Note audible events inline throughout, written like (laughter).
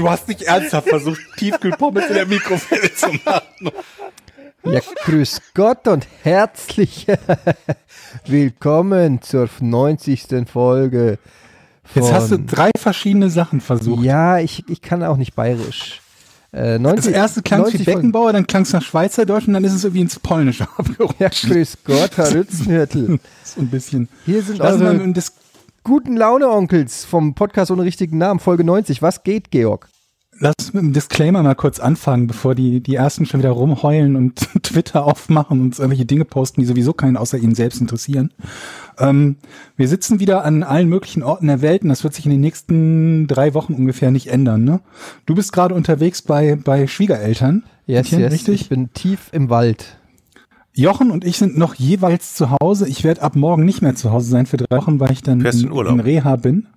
Du hast nicht ernsthaft versucht, Tiefkühlpommes in der Mikrowelle zu machen. Ja, grüß Gott und herzlich (laughs) willkommen zur 90. Folge. Von, Jetzt hast du drei verschiedene Sachen versucht. Ja, ich, ich kann auch nicht bayerisch. Äh, 90, Das erste klang wie 90 Beckenbauer, dann klang es nach Schweizerdeutsch und dann ist es irgendwie ins Polnische (laughs) abgerutscht. Ja, grüß Gott, Herr Rützenhürtel. (laughs) so ein bisschen. Hier sind Also eure guten Laune-Onkels vom Podcast ohne richtigen Namen, Folge 90. Was geht, Georg? Lass mit dem Disclaimer mal kurz anfangen, bevor die, die ersten schon wieder rumheulen und (laughs) Twitter aufmachen und irgendwelche Dinge posten, die sowieso keinen außer ihnen selbst interessieren. Ähm, wir sitzen wieder an allen möglichen Orten der Welt und das wird sich in den nächsten drei Wochen ungefähr nicht ändern. Ne? Du bist gerade unterwegs bei, bei Schwiegereltern. Yes, Etienne, yes, richtig? ich bin tief im Wald. Jochen und ich sind noch jeweils zu Hause. Ich werde ab morgen nicht mehr zu Hause sein für drei Wochen, weil ich dann in, in Urlaub. in Reha bin.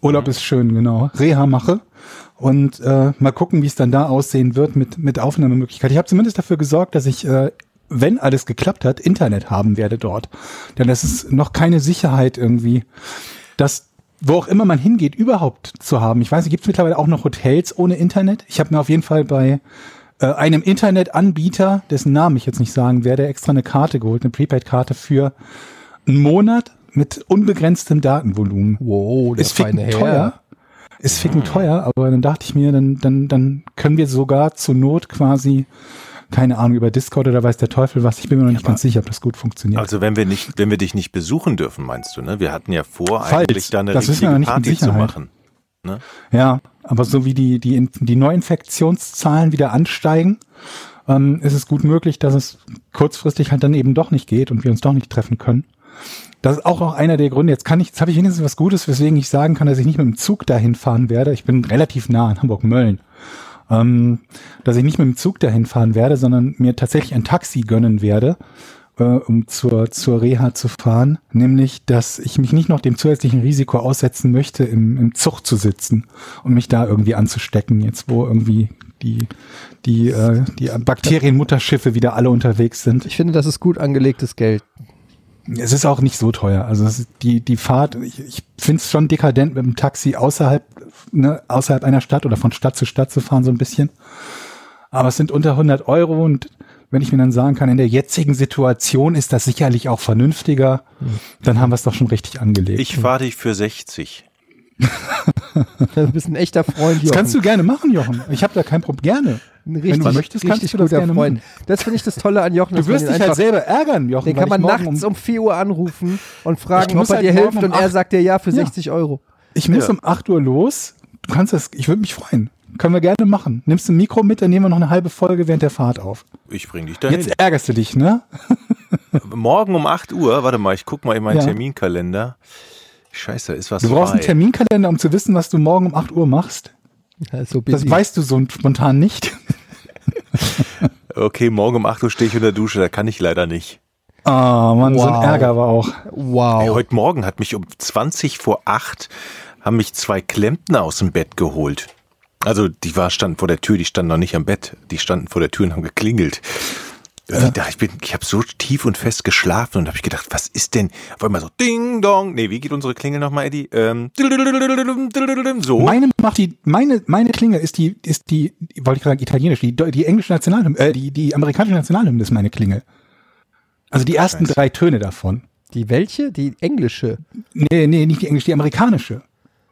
Urlaub ist schön, genau. Reha mache. Und äh, mal gucken, wie es dann da aussehen wird mit, mit Aufnahmemöglichkeit. Ich habe zumindest dafür gesorgt, dass ich, äh, wenn alles geklappt hat, Internet haben werde dort. Denn das ist noch keine Sicherheit irgendwie, dass wo auch immer man hingeht, überhaupt zu haben. Ich weiß nicht, gibt es mittlerweile auch noch Hotels ohne Internet? Ich habe mir auf jeden Fall bei äh, einem Internetanbieter, dessen Namen ich jetzt nicht sagen werde, extra eine Karte geholt, eine Prepaid-Karte für einen Monat mit unbegrenztem Datenvolumen. Wow, der Ist feine teuer. Ist ficken teuer, aber dann dachte ich mir, dann, dann, dann können wir sogar zur Not quasi, keine Ahnung, über Discord oder weiß der Teufel was. Ich bin mir noch nicht ganz sicher, ob das gut funktioniert. Also wenn wir nicht, wenn wir dich nicht besuchen dürfen, meinst du, ne? Wir hatten ja vor, Falls. eigentlich da eine Das wir richtige noch nicht Party zu machen. Ne? Ja, aber so wie die, die, die Neuinfektionszahlen wieder ansteigen, ähm, ist es gut möglich, dass es kurzfristig halt dann eben doch nicht geht und wir uns doch nicht treffen können. Das ist auch noch einer der Gründe. Jetzt kann ich, jetzt habe ich wenigstens was Gutes, weswegen ich sagen kann, dass ich nicht mit dem Zug dahin fahren werde. Ich bin relativ nah in Hamburg-Mölln. Ähm, dass ich nicht mit dem Zug dahin fahren werde, sondern mir tatsächlich ein Taxi gönnen werde, äh, um zur, zur Reha zu fahren. Nämlich, dass ich mich nicht noch dem zusätzlichen Risiko aussetzen möchte, im, im Zug zu sitzen und mich da irgendwie anzustecken, jetzt wo irgendwie die, die, äh, die Bakterienmutterschiffe wieder alle unterwegs sind. Ich finde, das ist gut angelegtes Geld. Es ist auch nicht so teuer. Also die, die Fahrt, ich, ich finde es schon dekadent, mit dem Taxi außerhalb, ne, außerhalb einer Stadt oder von Stadt zu Stadt zu fahren, so ein bisschen. Aber es sind unter 100 Euro und wenn ich mir dann sagen kann, in der jetzigen Situation ist das sicherlich auch vernünftiger, dann haben wir es doch schon richtig angelegt. Ich fahre dich für 60. (laughs) Du bist ein echter Freund, das kannst du gerne machen, Jochen. Ich habe da kein Problem. Gerne. Ein Wenn du möchtest, kannst du das guter gerne Freund. machen. Das finde ich das Tolle an Jochen. Du wirst dich halt selber ärgern, Jochen. Den kann man nachts um 4 Uhr anrufen und fragen, ob er halt dir hilft um und er sagt dir ja für Ja. 60 Euro. Ich muss Ja. um 8 Uhr los. Du kannst das, ich würde mich freuen. Können wir gerne machen. Nimmst du ein Mikro mit, dann nehmen wir noch eine halbe Folge während der Fahrt auf. Ich bring dich dahin. Jetzt ärgerst du dich, ne? (laughs) Morgen um 8 Uhr, warte mal, ich guck mal in meinen Ja. Terminkalender. Scheiße, ist was Du brauchst frei. einen Terminkalender, um zu wissen, was du morgen um 8 Uhr machst. Ja, so Das weißt du so spontan nicht. (laughs) Okay, morgen um 8 Uhr stehe ich unter der Dusche, da kann ich leider nicht. Ah, Mann, so ein Wow. Ärger aber auch. Wow. heute Morgen hat mich um 20 vor 8 haben mich zwei Klempner aus dem Bett geholt. Also die war standen vor der Tür, die standen noch nicht am Bett, die standen vor der Tür und haben geklingelt. Ich dachte, ich bin, ich habe so tief und fest geschlafen und habe ich gedacht, was ist denn? Auf einmal so Ding Dong. Nee, wie geht unsere Klingel nochmal, Eddie? Ähm, so. Meine macht die, meine, meine Klinge ist die, ist die, wollte ich sagen, italienisch, die, die englische Nationalhymne, äh, die, die amerikanische Nationalhymne ist meine Klingel. Also die ersten Scheiße. drei Töne davon. Die welche? Die englische. Nee, nee, nicht die englische, die amerikanische.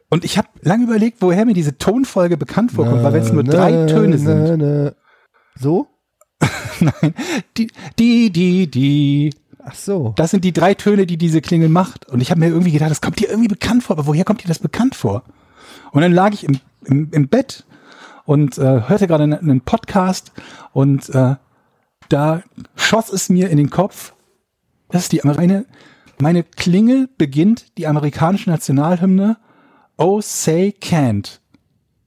Und ich habe lange überlegt, woher mir diese Tonfolge bekannt vorkommt, weil wenn es nur Na, drei na, Töne sind. na, na. So? (laughs) Nein, die, die, die, die. Ach so. Das sind die drei Töne, die diese Klingel macht. Und ich habe mir irgendwie gedacht, das kommt dir irgendwie bekannt vor. Aber woher kommt dir das bekannt vor? Und dann lag ich im, im, im Bett und äh, hörte gerade einen, einen Podcast und äh, da schoss es mir in den Kopf, das ist die meine, meine Klingel beginnt die amerikanische Nationalhymne Oh Say Can't.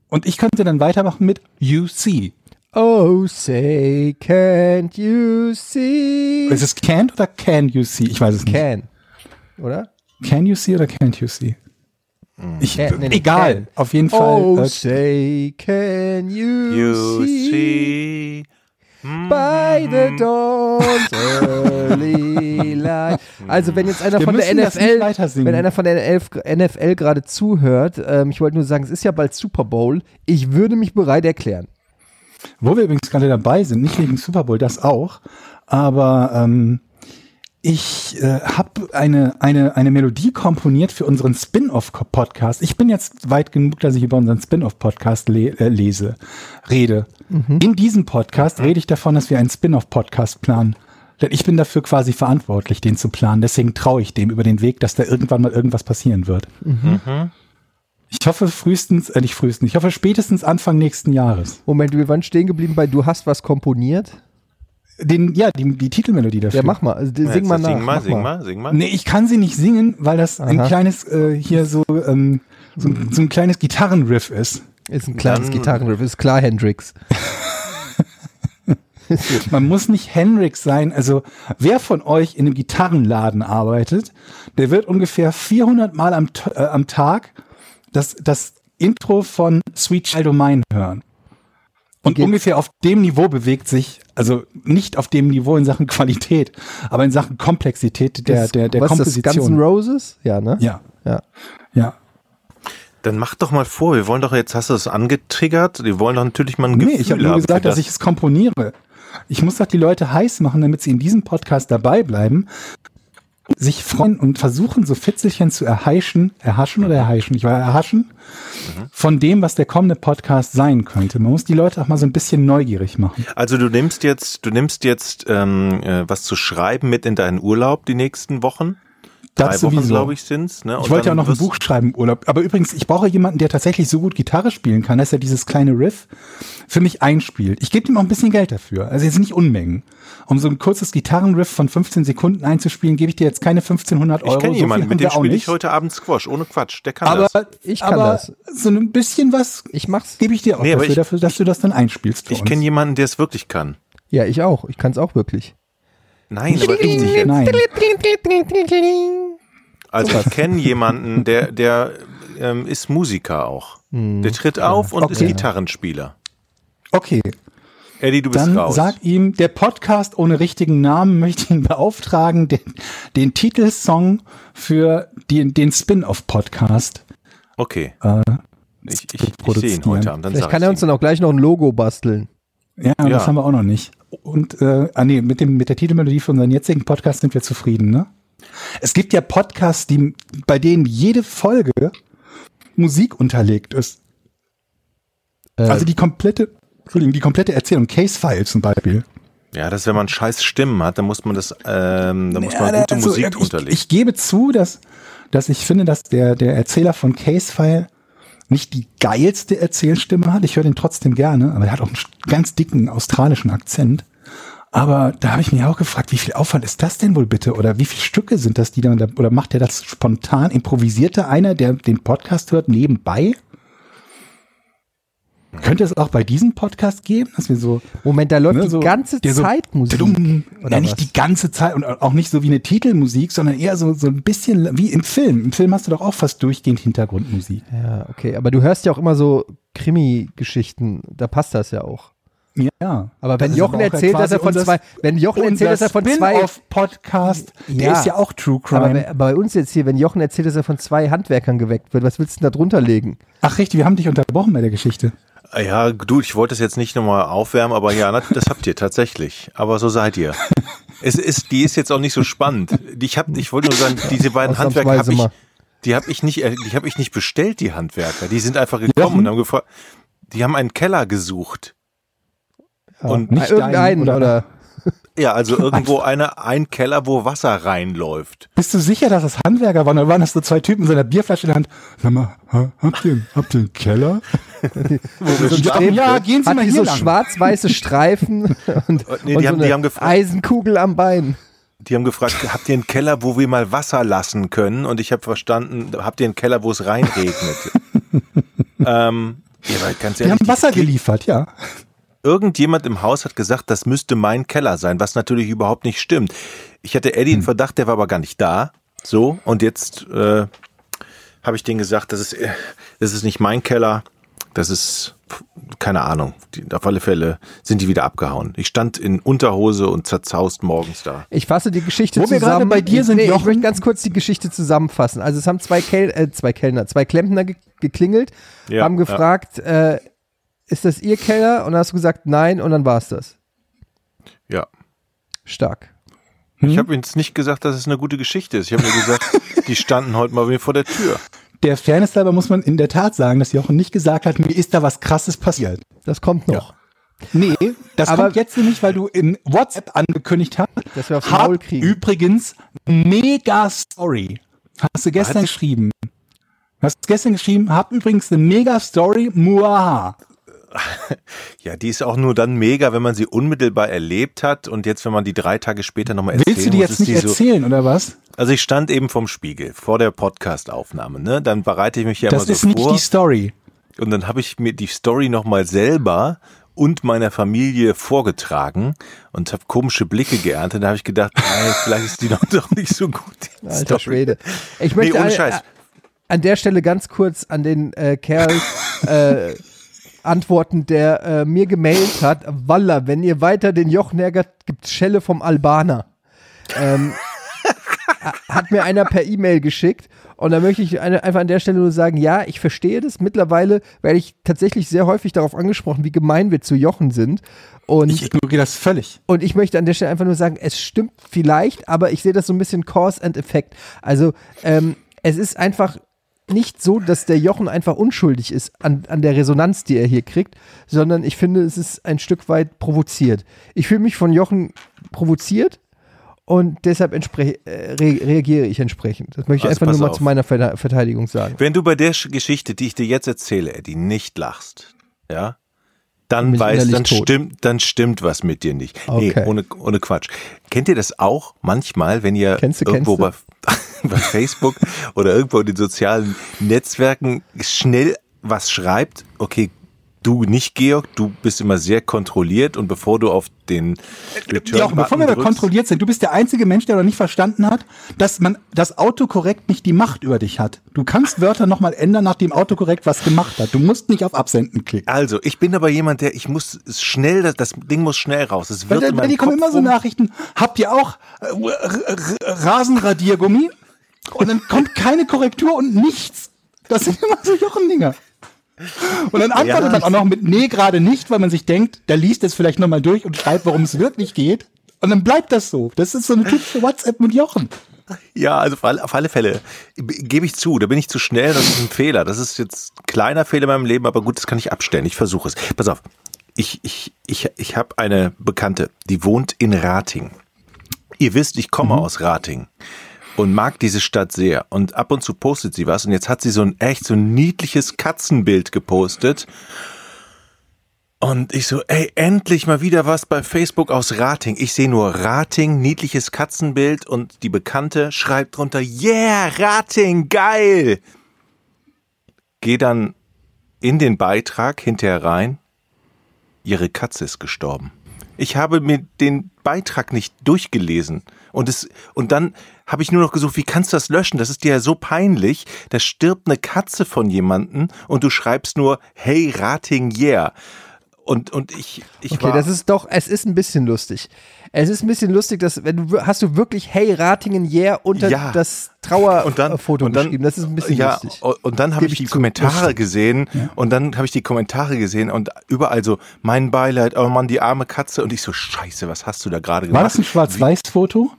Und ich könnte dann weitermachen mit You See. Oh, say, can't you see? Ist es can't oder can you see? Ich weiß es nicht. Can. Oder? Can you see oder can't you see? Ich, Can- nee, nee, egal, can. auf jeden Oh, Fall. Äh, say, can you, You see? see. By the dawn's (laughs) early light. Also wenn jetzt einer Wir von der NFL, wenn einer von der NFL, NFL gerade zuhört, ähm, ich wollte nur sagen, es ist ja bald Super Bowl. Ich würde mich bereit erklären. Wo wir übrigens gerade dabei sind, nicht wegen Super Bowl, das auch, aber ähm, ich äh, habe eine, eine, eine Melodie komponiert für unseren Spin-off-Podcast. Ich bin jetzt weit genug, dass ich über unseren Spin-off-Podcast le äh, lese, rede. In diesem Podcast rede ich davon, dass wir einen Spin-off-Podcast planen. Denn ich bin dafür quasi verantwortlich, den zu planen. Deswegen traue ich dem über den Weg, dass da irgendwann mal irgendwas passieren wird. Ich hoffe frühestens, äh, nicht frühestens, ich hoffe spätestens Anfang nächsten Jahres. Moment, wir waren stehen geblieben bei Du hast was komponiert. Den, ja, die, die Titelmelodie dafür. Ja, mach mal. Also, Ja, sing mal nach. Sing mal, mach sing mal, sing mal. Nee, ich kann sie nicht singen, weil das ein Aha. kleines, äh, hier so, ähm, so, so ein kleines Gitarrenriff ist. Ist ein kleines Dann- Gitarrenriff. Ist klar, Hendrix. (laughs) Man muss nicht Hendrix sein. Also, wer von euch in einem Gitarrenladen arbeitet, der wird ungefähr 400 Mal am, äh, am Tag das, das Intro von Sweet Child O' Mine hören. Und ungefähr auf dem Niveau bewegt sich, also nicht auf dem Niveau in Sachen Qualität, aber in Sachen Komplexität der, Das- der, der was ist das, Komposition. Guns N' Roses? Ja, ne? ja, Ja. ja. Dann mach doch mal vor, wir wollen doch jetzt, hast du es angetriggert? Wir wollen doch natürlich mal ein Nee, Gefühl ich habe nur gesagt, dass ich es komponiere. Ich muss doch die Leute heiß machen, damit sie in diesem Podcast dabei bleiben, sich freuen und versuchen, so Fitzelchen zu erheischen, erhaschen oder erheischen, ich war erhaschen, von dem, was der kommende Podcast sein könnte. Man muss die Leute auch mal so ein bisschen neugierig machen. Also du nimmst jetzt, du nimmst jetzt ähm, äh, was zu schreiben mit in deinen Urlaub die nächsten Wochen. Drei Das Wochen, glaube ich, sind's. Ne? Ich wollte ja auch noch ein Buch schreiben im Urlaub. Aber übrigens, ich brauche jemanden, der tatsächlich so gut Gitarre spielen kann, dass er dieses kleine Riff für mich einspielt. Ich gebe ihm auch ein bisschen Geld dafür. Also jetzt nicht Unmengen. Um so ein kurzes Gitarrenriff von 15 Sekunden einzuspielen, gebe ich dir jetzt keine 1500 Euro. Ich kenne So jemanden, mit dem spiele ich nicht. heute Abend Squash, ohne Quatsch. Der kann Aber das. Ich kann aber das. so ein bisschen was Ich mach's. gebe ich dir auch Nee, dafür, ich- dafür, dass du das dann einspielst. Für Ich kenne jemanden, der es wirklich kann. Ja, ich auch. Ich kann es auch wirklich. Nein, aber richtig jetzt. Nein. Also ich kenne jemanden, der, der ähm, ist Musiker auch. Der tritt auf und ist Okay. Gitarrenspieler. Okay, Eddie, du bist dann raus. sag ihm, der Podcast ohne richtigen Namen (laughs) möchte ihn beauftragen, den, den Titelsong für die, den Spin-off-Podcast. okay. Äh, ich ich, ich sehe ihn heute Abend. Dann Vielleicht kann ich er uns dann auch gleich noch ein Logo basteln. Ja, Ja. das haben wir auch noch nicht. Und äh, ah nee, mit dem mit der Titelmelodie von unserem jetzigen Podcast sind wir zufrieden, ne? Es gibt ja Podcasts, die bei denen jede Folge Musik unterlegt ist. Äh, Also die komplette, Entschuldigung, die komplette Erzählung, Case File zum Beispiel. Ja, das, wenn man scheiß Stimmen hat, dann muss man das, ähm, dann muss man Ja, gute also, Musik ich, unterlegen. Ich gebe zu, dass, dass ich finde, dass der, der Erzähler von Case File nicht die geilste Erzählstimme hat. Ich höre den trotzdem gerne, aber er hat auch einen ganz dicken australischen Akzent. Aber da habe ich mich auch gefragt, wie viel Aufwand ist das denn wohl bitte? Oder wie viele Stücke sind das, die dann, oder macht er das spontan? Improvisierte einer, der den Podcast hört, nebenbei? Könnte es auch bei diesem Podcast geben, dass wir so Moment, da läuft Ne, die so- ganze der so Zeit Musik. Dumm, oder ja, nicht was? die ganze Zeit und auch nicht so wie eine Titelmusik, sondern eher so, so ein bisschen wie im Film. Im Film hast du doch auch fast durchgehend Hintergrundmusik. Ja, okay. Aber du hörst ja auch immer so Krimi-Geschichten. Da passt das ja auch. Ja. Aber wenn Jochen aber erzählt, dass er von zwei, wenn Jochen erzählt, dass er von zwei, der Ja. ist ja auch True aber Crime. bei- bei uns jetzt hier, wenn Jochen erzählt, dass er von zwei Handwerkern geweckt wird, was willst du denn da drunter legen? Ach richtig, wir haben dich unterbrochen bei der Geschichte. Ja, du, ich wollte es jetzt nicht nochmal aufwärmen, aber ja, das habt ihr tatsächlich. Aber so seid ihr. Es ist, die ist jetzt auch nicht so spannend. Ich hab, ich wollte nur sagen, diese beiden Handwerker habe ich, die habe ich nicht, die habe ich nicht bestellt, die Handwerker. Die sind einfach gekommen Jochen? und haben gefragt, die haben einen Keller gesucht. Ja. Und nicht irgendeinen deinen, oder, oder- Ja, also irgendwo eine, ein Keller, wo Wasser reinläuft. Bist du sicher, dass das Handwerker waren? Oder waren das so zwei Typen mit so einer Bierflasche in der Hand? Sag mal, ha- habt ihr, habt ihr einen Keller? (laughs) Wo wir Ja, standen. ja, gehen Sie hat mal hier so schwarz-weiße Streifen (laughs) und, Nee, und die haben- so eine die haben gefragt- Eisenkugel am Bein. Die haben gefragt, habt ihr einen Keller, wo wir mal Wasser lassen können? Und ich habe verstanden, habt ihr einen Keller, wo es reinregnet? (laughs) ähm, ja, Die haben Wasser die- geliefert, ja. Irgendjemand im Haus hat gesagt, das müsste mein Keller sein, was natürlich überhaupt nicht stimmt. Ich hatte Eddie einen Verdacht, der war aber gar nicht da. So, und jetzt äh, habe ich denen gesagt, das ist, äh, das ist nicht mein Keller, das ist, keine Ahnung, die, auf alle Fälle sind die wieder abgehauen. Ich stand in Unterhose und zerzaust morgens da. Ich fasse die Geschichte Wo wir zusammen. gerade bei dir sind, nee, ich möchte ganz kurz die Geschichte zusammenfassen. Also es haben zwei, Kel äh, zwei Kellner, zwei Klempner ge geklingelt, Ja, haben gefragt, äh, ist das ihr Keller? Und dann hast du gesagt, nein, und dann war es das. Ja. Stark. Ich habe jetzt nicht gesagt, dass es eine gute Geschichte ist. Ich habe nur gesagt, (laughs) die standen heute mal wieder vor der Tür. Der Fairness halber muss man in der Tat sagen, dass Jochen nicht gesagt hat, mir ist da was krasses passiert. Das kommt noch. Nee, das Aber- kommt jetzt nämlich, weil du in WhatsApp angekündigt hast. Dass wir aufs hab Maul kriegen. übrigens mega Story. Hast du gestern geschrieben. Hast du gestern geschrieben, hab übrigens eine mega Story, muaha. (laughs) Ja, die ist auch nur dann mega, wenn man sie unmittelbar erlebt hat und jetzt, wenn man die drei Tage später nochmal erzählen Willst du die muss, jetzt ist nicht die so, erzählen, oder was? Also ich stand eben vom Spiegel vor der Podcast-Aufnahme, ne? Dann bereite ich mich ja Das immer ist so nicht vor die Story. und dann habe ich mir die Story nochmal selber und meiner Familie vorgetragen und habe komische Blicke geerntet. Da habe ich gedacht, (laughs) ey, vielleicht ist die doch, doch nicht so gut. Alter Story. Schwede. Ich Nee, möchte ohne an, Scheiß. äh, an der Stelle ganz kurz an den äh, Kerl (laughs) äh, antworten, der äh, mir gemailt hat, Walla, wenn ihr weiter den Jochen ärgert, gibt's Schelle vom Albaner. Ähm, (laughs) hat mir einer per E-Mail geschickt und da möchte ich eine, einfach an der Stelle nur sagen, ja, ich verstehe das. Mittlerweile werde ich tatsächlich sehr häufig darauf angesprochen, wie gemein wir zu Jochen sind. Und Ich ignoriere das völlig. und ich möchte an der Stelle einfach nur sagen, es stimmt vielleicht, aber ich sehe das so ein bisschen Cause and Effect. Also ähm, es ist einfach nicht so, dass der Jochen einfach unschuldig ist an, an der Resonanz, die er hier kriegt, sondern ich finde, es ist ein Stück weit provoziert. Ich fühle mich von Jochen provoziert und deshalb äh, re reagiere ich entsprechend. Das möchte ich Also einfach nur mal auf. zu meiner Verteidigung sagen. Wenn du bei der Sch- Geschichte, die ich dir jetzt erzähle, Eddie, nicht lachst, ja, dann weißt, dann tot. stimmt, dann stimmt was mit dir nicht. Nee, Okay. ohne, ohne Quatsch. Kennt ihr das auch manchmal, wenn ihr Kennst du, irgendwo bei, (laughs) bei Facebook oder irgendwo in den sozialen Netzwerken schnell was schreibt? Okay, du nicht, Georg, du bist immer sehr kontrolliert und bevor du auf den Jochen, bevor wir da drückst- kontrolliert sind, du bist der einzige Mensch, der noch nicht verstanden hat, dass man das Autokorrekt nicht die Macht über dich hat. Du kannst Wörter nochmal ändern, nachdem Autokorrekt was gemacht hat. Du musst nicht auf Absenden klicken. Also, ich bin aber jemand, der, ich muss schnell, das, das Ding muss schnell raus. Es wird in weil meinem die kommen Kopf immer so Nachrichten, habt ihr auch äh, Rasenradiergummi? Und dann kommt keine Korrektur und nichts. Das sind immer so Jochendinger. Und dann antwortet Ja. man auch noch mit nee, gerade nicht, weil man sich denkt, der liest es vielleicht nochmal durch und schreibt, worum es wirklich geht. Und dann bleibt das so. Das ist so eine typische WhatsApp mit Jochen. Ja, also auf alle, Fälle gebe ich zu, da bin ich zu schnell, das ist ein Fehler. Das ist jetzt ein kleiner Fehler in meinem Leben, aber gut, das kann ich abstellen. Ich versuche es. Pass auf, ich, ich, ich, ich habe eine Bekannte, die wohnt in Rating. Ihr wisst, ich komme aus Rating und mag diese Stadt sehr. Und ab und zu postet sie was und jetzt hat sie so ein echt so ein niedliches Katzenbild gepostet. Und ich so, ey, endlich mal wieder was bei Facebook aus Rating. Ich sehe nur Rating, niedliches Katzenbild und die Bekannte schreibt drunter, yeah, Rating, geil. Geh dann in den Beitrag hinterher rein, ihre Katze ist gestorben. Ich habe mir den Beitrag nicht durchgelesen und es und dann habe ich nur noch gesucht, wie kannst du das löschen? Das ist dir ja so peinlich. Da stirbt eine Katze von jemanden und du schreibst nur Hey Rating yeah. Und und ich ich Okay, das ist doch, es ist ein bisschen lustig. Es ist ein bisschen lustig, dass, wenn du, hast du wirklich Hey Ratingen Yeah unter Ja. das Trauerfoto und dann, geschrieben. Das ist ein bisschen ja, lustig. Und dann habe ich die. Kommentare gesehen und dann habe ich die Kommentare gesehen und überall so mein Beileid, oh Mann, die arme Katze und ich so Scheiße, was hast du da gerade gemacht? War das ein Schwarz-Weiß-Foto?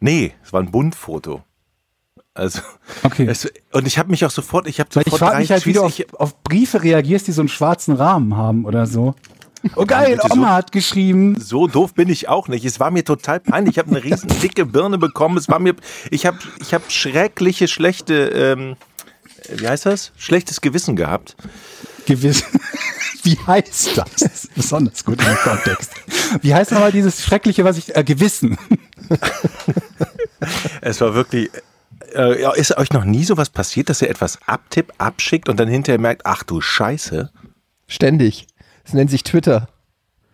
Nee, es war ein Buntfoto. Also, Okay. es, und ich habe mich auch sofort, ich habe Weil sofort ich frage mich halt, wie du auf, auf Briefe reagierst, die so einen schwarzen Rahmen haben oder so. Oh geil, bitte so- Oma hat geschrieben. so doof bin ich auch nicht. Es war mir total peinlich. Ich habe eine riesen (laughs) dicke Birne bekommen. Es war mir, ich habe, ich habe schreckliche, schlechte, ähm, wie heißt das? Schlechtes Gewissen gehabt. Gewiss. (laughs) Wie heißt das? das ist besonders gut im Kontext. Wie heißt nochmal dieses Schreckliche, was ich, äh, Gewissen? (laughs) Es war wirklich. Äh, ist euch noch nie sowas passiert, dass ihr etwas abtippt, abschickt und dann hinterher merkt, ach du Scheiße. Ständig. Es nennt sich Twitter.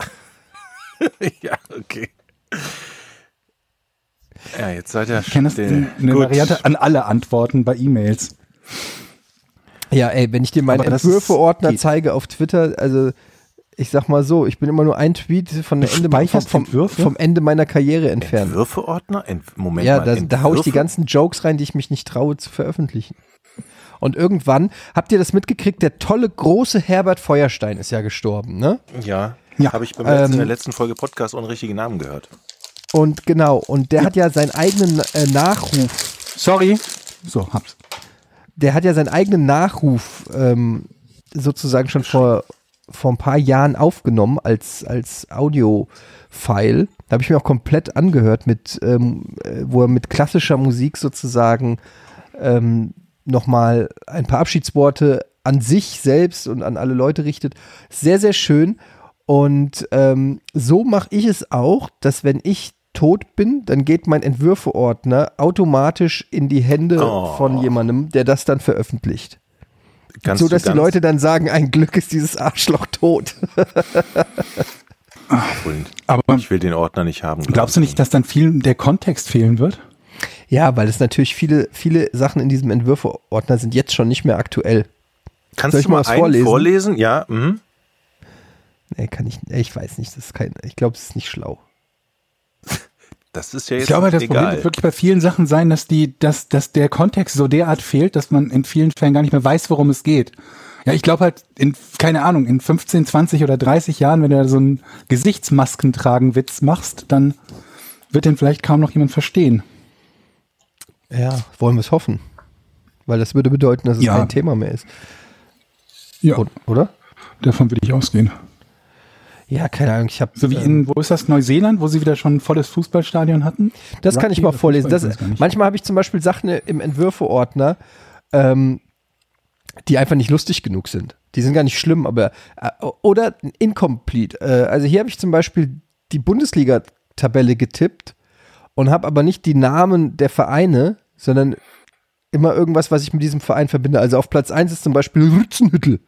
(laughs) ja, okay. Ja, jetzt seid ihr Ich kenne das still. eine Gut. Variante an alle Antworten bei E-Mails. Ja, ey, wenn ich dir meinen Entwürfe-Ordner zeige auf Twitter, also ich sag mal so, ich bin immer nur ein Tweet von der Ende, vom, vom, Ende meiner Karriere entfernt. Entwürfeordner? Ent Moment Ja, mal. da, da haue ich die ganzen Jokes rein, die ich mich nicht traue zu veröffentlichen. Und irgendwann, habt ihr das mitgekriegt, der tolle große Herbert Feuerstein ist ja gestorben, ne? Ja, Ja. habe ich beim letzten, in der Ähm, letzten Folge Podcast ohne richtigen Namen gehört. Und genau, und der hat ja seinen eigenen äh, Nachruf, Sorry. So, hab's. der hat ja seinen eigenen Nachruf ähm, sozusagen schon vor, vor ein paar Jahren aufgenommen als, als Audio-File. Da habe ich mir auch komplett angehört, mit, ähm, äh, wo er mit klassischer Musik sozusagen ähm, nochmal ein paar Abschiedsworte an sich selbst und an alle Leute richtet. Sehr, sehr schön. Und ähm, so mache ich es auch, dass wenn ich tot bin, dann geht mein Entwürfeordner automatisch in die Hände Oh. von jemandem, der das dann veröffentlicht. Kannst so dass die Leute dann sagen, ein Glück ist dieses Arschloch tot. abholend. Aber Ich will den Ordner nicht haben. glaub glaubst du ich. nicht, dass dann viel der Kontext fehlen wird? Ja, weil es natürlich viele, viele Sachen in diesem Entwürfeordner sind jetzt schon nicht mehr aktuell. Kannst Soll ich du mal mal vorlesen? vorlesen? Ja, mhm. Nee, kann ich, ich weiß nicht, das ist kein, ich glaube, es ist nicht schlau. (laughs) das ist ja jetzt Ich glaube, das Problem egal. wird wirklich bei vielen Sachen sein, dass die, dass, dass der Kontext so derart fehlt, dass man in vielen Fällen gar nicht mehr weiß, worum es geht. Ja, ich glaube halt, in, keine Ahnung, in 15, 20 oder 30 Jahren, wenn du da so einen Gesichtsmaskentragen-Witz machst, dann wird den vielleicht kaum noch jemand verstehen. Ja, wollen wir es hoffen. Weil das würde bedeuten, dass es Ja. kein Thema mehr ist. Ja, O- Oder? davon würde ich ausgehen. Ja, keine Ahnung, ich habe. So wie in, wo ist das, Neuseeland, wo sie wieder schon ein volles Fußballstadion hatten? Das kann ich Rugby mal vorlesen. Das, manchmal habe ich zum Beispiel Sachen im Entwürfeordner, ähm, die einfach nicht lustig genug sind. Die sind gar nicht schlimm, aber äh, oder incomplete. Äh, also hier habe ich zum Beispiel die Bundesliga-Tabelle getippt und habe aber nicht die Namen der Vereine, sondern immer irgendwas, was ich mit diesem Verein verbinde. Also auf Platz 1 ist zum Beispiel Rützenhüttel.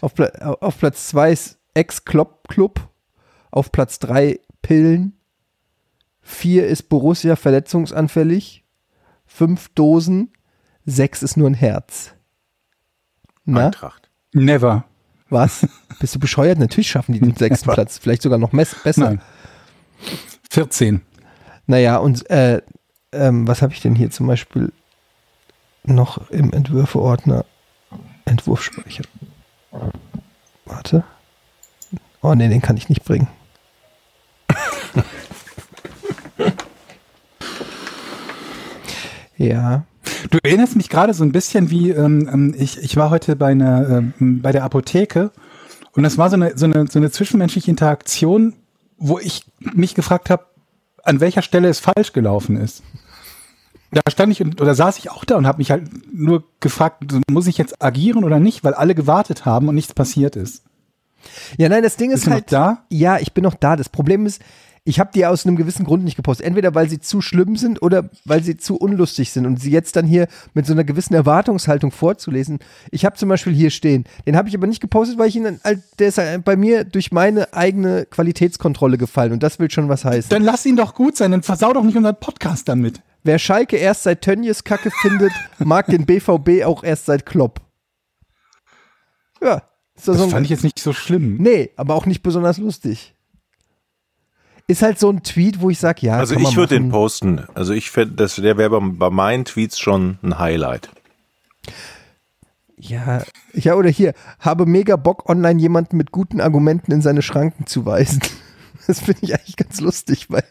Auf, Pla auf Platz 2 ist Ex-Klopp-Club. Auf Platz 3 Pillen. 4 ist Borussia verletzungsanfällig. 5 Dosen. 6 ist nur ein Herz. Na, Eintracht. Never. was? Bist du bescheuert? Natürlich schaffen die den sechsten Platz. Vielleicht sogar noch besser. Nein. 14. Naja, und äh, ähm, was habe ich denn hier zum Beispiel noch im Entwürfeordner? Entwurf speichern. Warte. Oh nee, den kann ich nicht bringen. (laughs) ja. Du erinnerst mich gerade so ein bisschen wie, ähm, ähm, ich, ich war heute bei, einer, ähm, bei der Apotheke und das war so eine, so, eine, so eine zwischenmenschliche Interaktion, wo ich mich gefragt habe, an welcher Stelle es falsch gelaufen ist. Da stand ich und, oder saß ich auch da und habe mich halt nur gefragt, muss ich jetzt agieren oder nicht, weil alle gewartet haben und nichts passiert ist. Ja, nein, das Ding ist Bist du noch halt. da? Ja, ich bin noch da. Das Problem ist, ich habe die aus einem gewissen Grund nicht gepostet. Entweder weil sie zu schlimm sind oder weil sie zu unlustig sind und sie jetzt dann hier mit so einer gewissen Erwartungshaltung vorzulesen. Ich habe zum Beispiel hier stehen. Den habe ich aber nicht gepostet, weil ich ihn, dann- halt- der ist halt bei mir durch meine eigene Qualitätskontrolle gefallen und das will schon was heißen. Dann lass ihn doch gut sein, dann versau doch nicht unseren Podcast damit. Wer Schalke erst seit Tönnies Kacke findet, (laughs) mag den BVB auch erst seit Klopp. Ja. Doch Das so fand ich jetzt nicht so schlimm. Nee, aber auch nicht besonders lustig. Ist halt so ein Tweet, wo ich sage, ja, Also ich würde den posten. Also ich fände, das der wäre bei, bei meinen Tweets schon ein Highlight. Ja, ja, oder hier, habe mega Bock, online jemanden mit guten Argumenten in seine Schranken zu weisen. (laughs) Das finde ich eigentlich ganz lustig, weil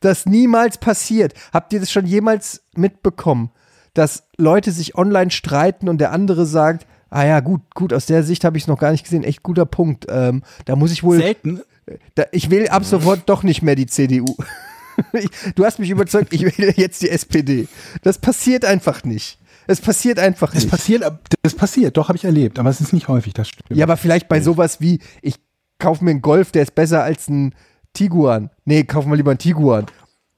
das niemals passiert. Habt ihr das schon jemals mitbekommen, dass Leute sich online streiten und der andere sagt, ah ja, gut, gut, aus der Sicht habe ich es noch gar nicht gesehen, echt guter Punkt. Ähm, da muss ich wohl, Selten. Ich will ab sofort doch nicht mehr die CDU. (laughs) Du hast mich überzeugt, ich will jetzt die SPD. Das passiert einfach nicht. Es passiert einfach Es nicht. passiert, das passiert, doch habe ich erlebt, aber es ist nicht häufig, das stimmt. Ja, aber vielleicht bei sowas wie, ich kaufe mir einen Golf, der ist besser als ein Tiguan. Nee, kauf mal lieber einen Tiguan.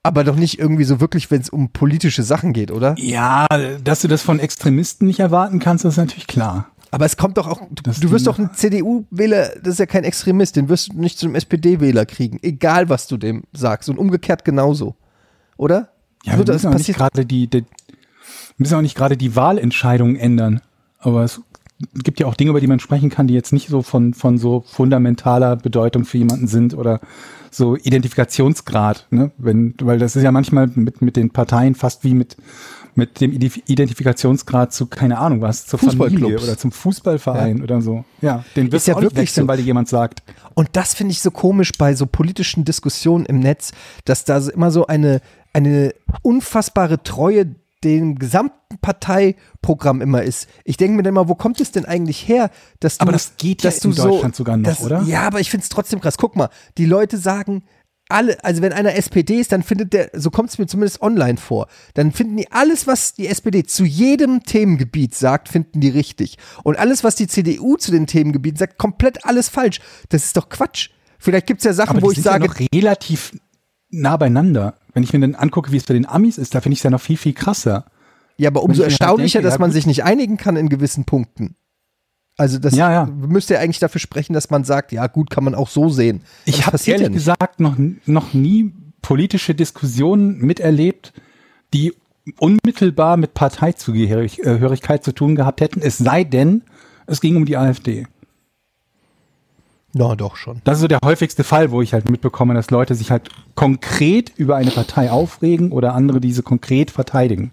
Aber doch nicht irgendwie so wirklich, wenn es um politische Sachen geht, oder? Ja, dass du das von Extremisten nicht erwarten kannst, das ist natürlich klar. Aber es kommt doch auch, du, Das du wirst doch einen CDU-Wähler, das ist ja kein Extremist, den wirst du nicht zum SPD-Wähler kriegen, egal was du dem sagst. Und umgekehrt genauso. Oder? Ja, wir das müssen auch nicht gerade die, die müssen auch nicht gerade die Wahlentscheidungen ändern. Aber es gibt ja auch Dinge, über die man sprechen kann, die jetzt nicht so von, von so fundamentaler Bedeutung für jemanden sind oder so Identifikationsgrad, ne? Wenn, weil das ist ja manchmal mit, mit den Parteien fast wie mit, mit dem Identifikationsgrad zu, keine Ahnung was, zur Familie oder zum Fußballverein oder so. Ja, den wirst ja du wirklich wechseln, so. weil dir jemand sagt. Und das finde ich so komisch bei so politischen Diskussionen im Netz, dass da immer so eine, eine unfassbare Treue dem gesamten Parteiprogramm immer ist. Ich denke mir dann immer, wo kommt es denn eigentlich her, dass du, Aber das geht ja dass du in Deutschland sogar noch, das, oder? Ja, aber ich finde es trotzdem krass. Guck mal, die Leute sagen, alle, also wenn einer SPD ist, dann findet der, so kommt es mir zumindest online vor, dann finden die alles, was die SPD zu jedem Themengebiet sagt, finden die richtig. Und alles, was die CDU zu den Themengebieten sagt, komplett alles falsch. Das ist doch Quatsch. Vielleicht gibt es ja Sachen, wo ich sage, ja noch relativ nah beieinander. Wenn ich mir dann angucke, wie es bei den Amis ist, da finde ich es ja noch viel, viel krasser. ja, aber umso halt erstaunlicher, denke, dass man sich nicht einigen kann in gewissen Punkten. Also das Ja, ja. müsste ja eigentlich dafür sprechen, dass man sagt, ja gut, kann man auch so sehen. Aber Ich das habe ehrlich ja gesagt noch, noch nie politische Diskussionen miterlebt, die unmittelbar mit Parteizugehörigkeit zu tun gehabt hätten, es sei denn, es ging um die AfD. Na doch schon. Das ist so der häufigste Fall, wo ich halt mitbekomme, dass Leute sich halt konkret über eine Partei aufregen oder andere diese konkret verteidigen.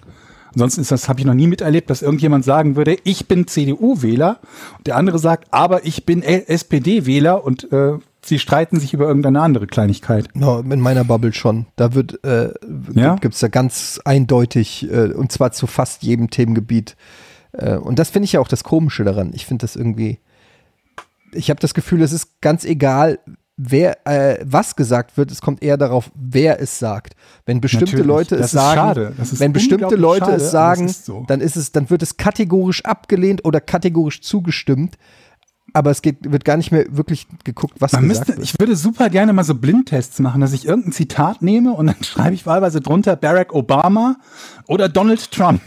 Ansonsten ist das, habe ich noch nie miterlebt, dass irgendjemand sagen würde, ich bin CDU-Wähler und der andere sagt, aber ich bin SPD-Wähler und äh, sie streiten sich über irgendeine andere Kleinigkeit. No, in meiner Bubble schon. Da wird äh, Ja? gibt es da ganz eindeutig äh, und zwar zu fast jedem Themengebiet. Äh, und das finde ich ja auch das Komische daran. Ich finde das irgendwie. Ich habe das Gefühl, es ist ganz egal, wer äh, was gesagt wird. Es kommt eher darauf, wer es sagt. Wenn bestimmte Natürlich. Leute es sagen, wenn bestimmte Leute schade, es sagen, ist so. dann ist es, dann wird es kategorisch abgelehnt oder kategorisch zugestimmt. Aber es geht, wird gar nicht mehr wirklich geguckt, was Man gesagt müsste, wird. ich würde super gerne mal so Blindtests machen, dass ich irgendein Zitat nehme und dann (laughs) schreibe ich wahlweise drunter Barack Obama oder Donald Trump.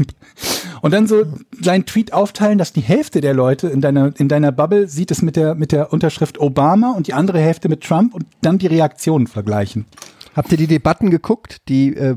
Und dann so seinen Tweet aufteilen, dass die Hälfte der Leute in deiner, in deiner Bubble sieht es mit der, mit der Unterschrift Obama und die andere Hälfte mit Trump und dann die Reaktionen vergleichen. Habt ihr die Debatten geguckt, die äh,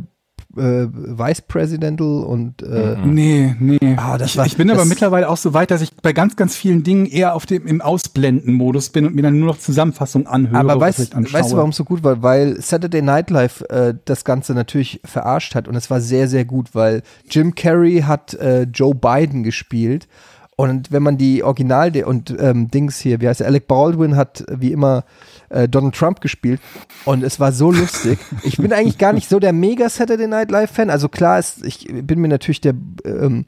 äh, Vice Presidential und äh, Nee, nee. Ah, das ich, war- ich bin aber mittlerweile auch so weit, dass ich bei ganz, ganz vielen Dingen eher auf dem, im Ausblenden-Modus bin und mir dann nur noch Zusammenfassungen anhöre. aber was ich weißt, anschaue. weißt du, warum es so gut war? Weil Saturday Night Live äh, das Ganze natürlich verarscht hat und es war sehr, sehr gut, weil Jim Carrey hat äh, Joe Biden gespielt und wenn man die Original und ähm, Dings hier, wie heißt er, Alec Baldwin hat äh, wie immer äh, Donald Trump gespielt und es war so lustig. (laughs) Ich bin eigentlich gar nicht so der mega Saturday Night Live Fan. Also klar ist, ich bin mir natürlich der ähm,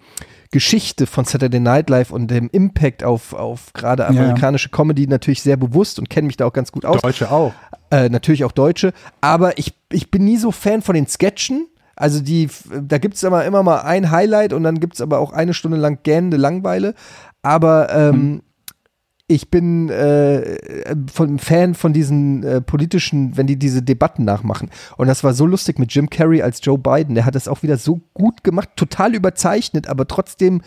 Geschichte von Saturday Night Live und dem Impact auf, auf gerade ja. amerikanische Comedy natürlich sehr bewusst und kenne mich da auch ganz gut aus. Deutsche auch. Äh, natürlich auch Deutsche. Aber ich, ich bin nie so Fan von den Sketchen. Also die, da gibt es immer, immer mal ein Highlight und dann gibt es aber auch eine Stunde lang gähnende Langweile. Aber ähm, ich bin äh, von Fan von diesen äh, politischen, wenn die diese Debatten nachmachen. Und das war so lustig mit Jim Carrey als Joe Biden. Der hat das auch wieder so gut gemacht, total überzeichnet, aber trotzdem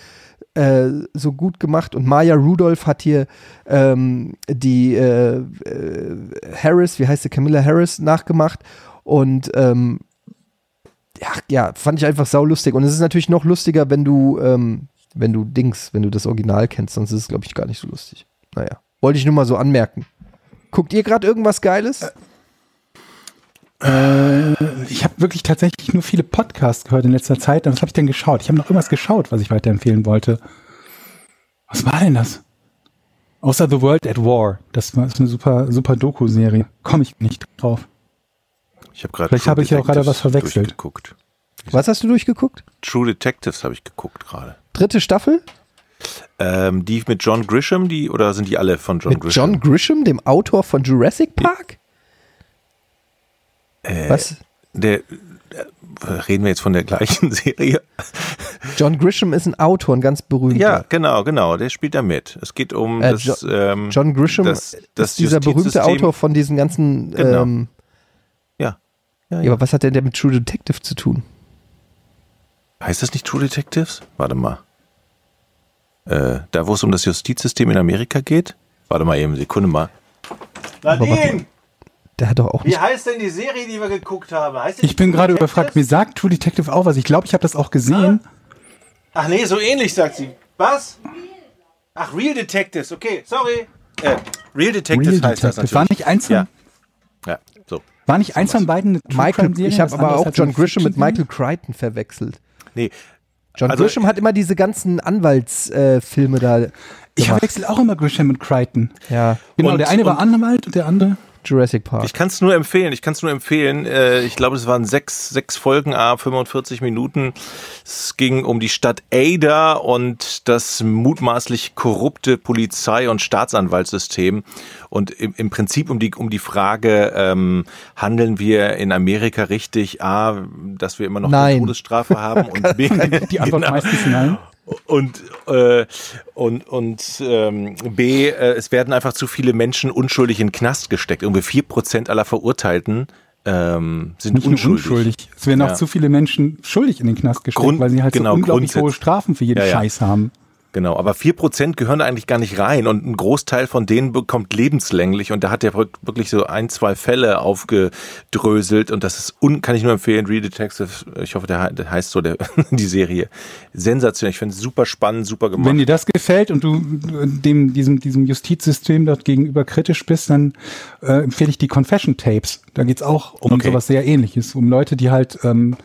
äh, so gut gemacht. Und Maya Rudolph hat hier ähm, die äh, äh, Harris, wie heißt sie, Camilla Harris nachgemacht. Und ähm, ja, ja, fand ich einfach saulustig. Und es ist natürlich noch lustiger, wenn du, ähm, wenn du Dings, wenn du das Original kennst, sonst ist es, glaube ich, gar nicht so lustig. Naja, wollte ich nur mal so anmerken. Guckt ihr gerade irgendwas Geiles? Äh, ich habe wirklich tatsächlich nur viele Podcasts gehört in letzter Zeit. Was habe ich denn geschaut? Ich habe noch irgendwas geschaut, was ich weiterempfehlen wollte. Was war denn das? Außer The World at War. Das war ist eine super, super Doku-Serie. Komme ich nicht drauf. Ich habe gerade Vielleicht habe ich ja auch gerade was verwechselt. Was hast du durchgeguckt? True Detectives habe ich geguckt gerade. Dritte Staffel? Ähm, die mit John Grisham, die oder sind die alle von John Mit Grisham? John Grisham, dem Autor von Jurassic Park? Äh, Was? Der, äh, reden wir jetzt von der gleichen (laughs) Serie? John Grisham ist ein Autor, ein ganz berühmter. Ja, genau, genau. Der spielt da mit. Es geht um Äh, das. Jo- ähm, John Grisham das- das ist dieser berühmte Autor von diesen ganzen. Genau. Ähm. Ja, aber was hat denn der mit True Detective zu tun? Heißt das nicht True Detectives? Warte mal. Äh, da, wo es um das Justizsystem in Amerika geht. Warte mal eben, Sekunde mal. Nadine! Der hat doch auch Wie heißt denn die Serie, die wir geguckt haben? Ich bin True gerade Detectives? überfragt, mir sagt True Detective auch was. Ich glaube, ich habe das auch gesehen. Ach nee, so ähnlich sagt sie. Was? Ach, Real Detectives, okay, sorry. Äh, Real Detectives Real heißt das Detective. natürlich. War nicht eins von, Ja. War nicht eins von beiden eine True Michael, ich habe aber auch halt John Grisham mit? Michael Crichton verwechselt. Nee, John Also- Grisham hat immer diese ganzen Anwaltsfilme äh, da. Ich verwechsel auch immer Grisham mit Crichton. Ja, Genau, Und- der eine war Anwalt und der andere. Jurassic Park. Ich kann es nur empfehlen. Ich kann es nur empfehlen. Äh, ich glaube, es waren sechs, sechs Folgen, a 45 Minuten. Es ging um die Stadt Ada und das mutmaßlich korrupte Polizei- und Staatsanwaltssystem. Und im, im Prinzip um die, um die Frage, ähm, handeln wir in Amerika richtig? A, dass wir immer noch Nein. eine Todesstrafe haben (laughs) und B, Die Antwort (laughs) Genau. meistens nein. Und äh, und und ähm, B, äh, es werden einfach zu viele Menschen unschuldig in den Knast gesteckt. Irgendwie vier Prozent aller Verurteilten ähm, sind Nicht unschuldig. unschuldig. Es werden Ja. auch zu viele Menschen schuldig in den Knast gesteckt, Grund- weil sie halt genau, so unglaublich hohe Strafen für jeden ja. Scheiß haben. Genau, aber vier Prozent gehören eigentlich gar nicht rein und ein Großteil von denen bekommt lebenslänglich und da hat er wirk- wirklich so ein, zwei Fälle aufgedröselt und das ist, un, kann ich nur empfehlen, Read Detective, ich hoffe, der, der heißt so, der, (laughs) die Serie. Sensationell, ich finde es super spannend, super gemacht. Wenn dir das gefällt und du dem, diesem, diesem Justizsystem dort gegenüber kritisch bist, dann äh, empfehle ich die Confession Tapes. Da geht's auch um Okay. sowas sehr ähnliches, um Leute, die halt ähm,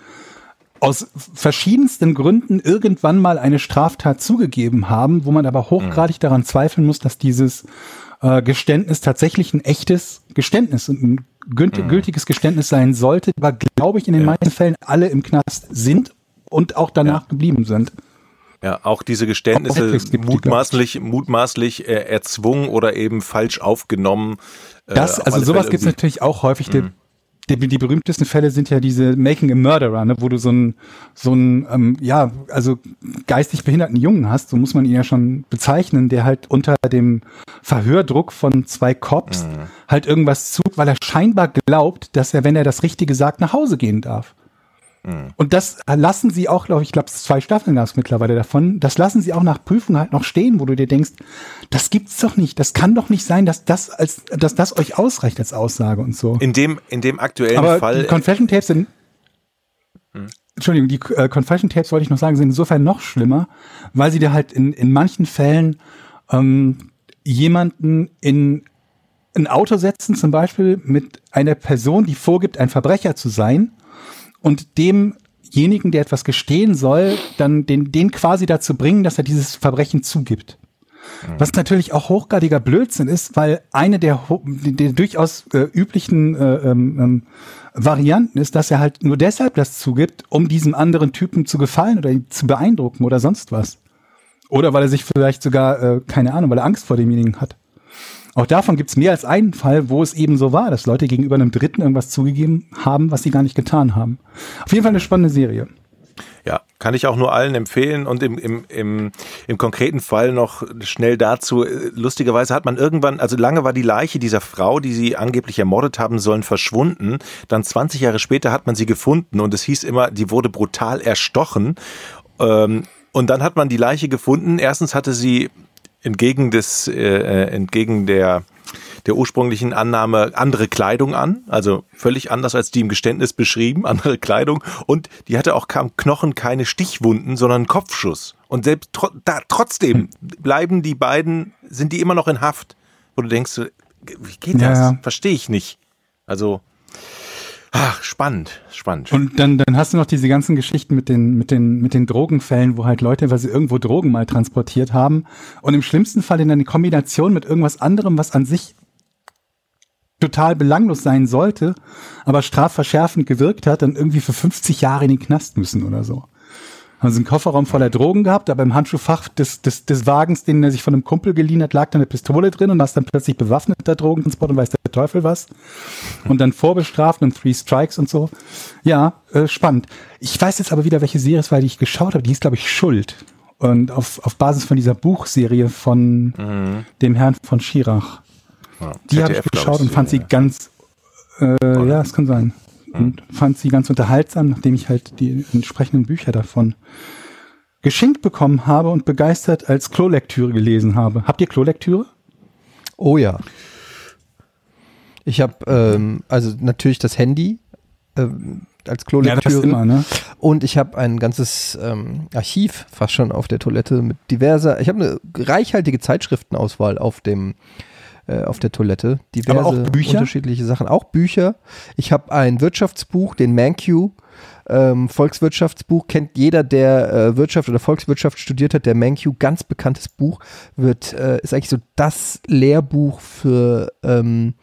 aus verschiedensten Gründen irgendwann mal eine Straftat zugegeben haben, wo man aber hochgradig daran zweifeln muss, dass dieses äh, Geständnis tatsächlich ein echtes Geständnis und ein gülti- gültiges Geständnis sein sollte, aber glaube ich in den meisten Fällen alle im Knast sind und auch danach geblieben sind. Ja, auch diese Geständnisse gibt die, mutmaßlich, mutmaßlich äh, erzwungen oder eben falsch aufgenommen. Äh, Das, also sowas gibt's irgendwie- natürlich auch häufig. Die, die, die berühmtesten Fälle sind ja diese Making a Murderer, ne, wo du so einen, so einen, ähm, ja, also geistig behinderten Jungen hast, so muss man ihn ja schon bezeichnen, der halt unter dem Verhördruck von zwei Cops halt irgendwas tut, weil er scheinbar glaubt, dass er, wenn er das Richtige sagt, nach Hause gehen darf. Und das lassen sie auch, glaube ich, ich glaube, zwei Staffeln gab es mittlerweile davon. Das lassen sie auch nach Prüfung halt noch stehen, wo du dir denkst, das gibt's doch nicht. Das kann doch nicht sein, dass das als, dass das euch ausreicht als Aussage und so. In dem, in dem aktuellen Aber Fall. die Confession Tapes sind, Entschuldigung, die äh, Confession Tapes wollte ich noch sagen, sind insofern noch schlimmer, weil sie dir halt in, in manchen Fällen ähm, jemanden in ein Auto setzen, zum Beispiel mit einer Person, die vorgibt, ein Verbrecher zu sein und demjenigen, der etwas gestehen soll, dann den, den quasi dazu bringen, dass er dieses Verbrechen zugibt. Was natürlich auch hochgradiger Blödsinn ist, weil eine der, der durchaus äh, üblichen äh, ähm, ähm, Varianten ist, dass er halt nur deshalb das zugibt, um diesem anderen Typen zu gefallen oder ihn zu beeindrucken oder sonst was. Oder weil er sich vielleicht sogar, äh, keine Ahnung, weil er Angst vor demjenigen hat. Auch davon gibt es mehr als einen Fall, wo es eben so war, dass Leute gegenüber einem Dritten irgendwas zugegeben haben, was sie gar nicht getan haben. Auf jeden Fall eine spannende Serie. Ja, kann ich auch nur allen empfehlen. Und im, im, im, im konkreten Fall noch schnell dazu. Lustigerweise hat man irgendwann, also lange war die Leiche dieser Frau, die sie angeblich ermordet haben sollen, verschwunden. Dann 20 Jahre später hat man sie gefunden und es hieß immer, die wurde brutal erstochen. Ähm, und dann hat man die Leiche gefunden. Erstens hatte sie entgegen des, äh, äh, entgegen der der ursprünglichen Annahme andere Kleidung an, also völlig anders als die im Geständnis beschrieben, (laughs) andere Kleidung und die hatte auch am Knochen keine Stichwunden, sondern einen Kopfschuss. Und selbst tro da, trotzdem bleiben die beiden, sind die immer noch in Haft, wo du denkst, wie geht Ja, das? ja. Verstehe ich nicht. Also, ach, spannend, spannend. Und dann, dann hast du noch diese ganzen Geschichten mit den, mit den, mit den Drogenfällen, wo halt Leute, weil sie irgendwo Drogen mal transportiert haben und im schlimmsten Fall in eine Kombination mit irgendwas anderem, was an sich total belanglos sein sollte, aber strafverschärfend gewirkt hat, dann irgendwie für 50 Jahre in den Knast müssen oder so. Haben sie einen Kofferraum voller Drogen gehabt, aber im Handschuhfach des, des, des Wagens, den er sich von einem Kumpel geliehen hat, lag da eine Pistole drin und hast dann plötzlich bewaffneter Drogentransport und weiß der Teufel was. Und dann vorbestraft und Three Strikes und so. Ja, äh, spannend. Ich weiß jetzt aber wieder, welche Serie es war, die ich geschaut habe. Die hieß, glaube ich, Schuld. Und auf, auf Basis von dieser Buchserie von dem Herrn von Schirach. Ja, Die habe ich geschaut und fand sie ja. ganz, äh, ja, es kann sein. Und fand sie ganz unterhaltsam, nachdem ich halt die entsprechenden Bücher davon geschenkt bekommen habe und begeistert als Klolektüre gelesen habe. Habt ihr Klolektüre? Oh ja. Ich habe ähm, also natürlich das Handy ähm, als Klolektüre. immer, ne? Und ich habe ein ganzes ähm, Archiv fast schon auf der Toilette mit diverser. Ich habe eine reichhaltige Zeitschriftenauswahl auf dem äh, auf der Toilette. Diverse Aber auch Bücher? unterschiedliche Sachen. Auch Bücher. Ich habe ein Wirtschaftsbuch, den Manq. Ähm, Volkswirtschaftsbuch kennt jeder, der äh, Wirtschaft oder Volkswirtschaft studiert hat. Der Manq, ganz bekanntes Buch, wird äh, ist eigentlich so das Lehrbuch für ähm,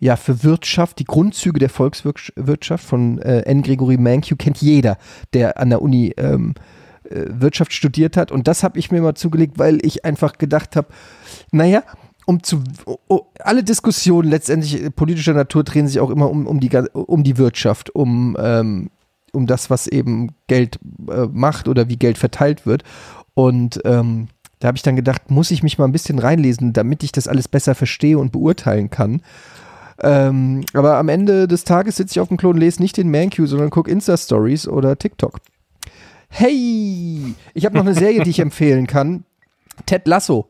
ja, für Wirtschaft, die Grundzüge der Volkswirtschaft von äh, N. Gregory Mankiw kennt jeder, der an der Uni ähm, äh, Wirtschaft studiert hat. Und das habe ich mir mal zugelegt, weil ich einfach gedacht habe, naja, um zu oh, alle Diskussionen letztendlich politischer Natur drehen sich auch immer um, um, die, um die Wirtschaft, um, ähm, um das, was eben Geld äh, macht oder wie Geld verteilt wird. Und ähm, da habe ich dann gedacht, muss ich mich mal ein bisschen reinlesen, damit ich das alles besser verstehe und beurteilen kann. Ähm, aber am Ende des Tages sitze ich auf dem Klon, lese nicht den ManQ, sondern gucke Insta-Stories oder TikTok. Hey! Ich habe noch eine Serie, die ich (laughs) empfehlen kann. Ted Lasso.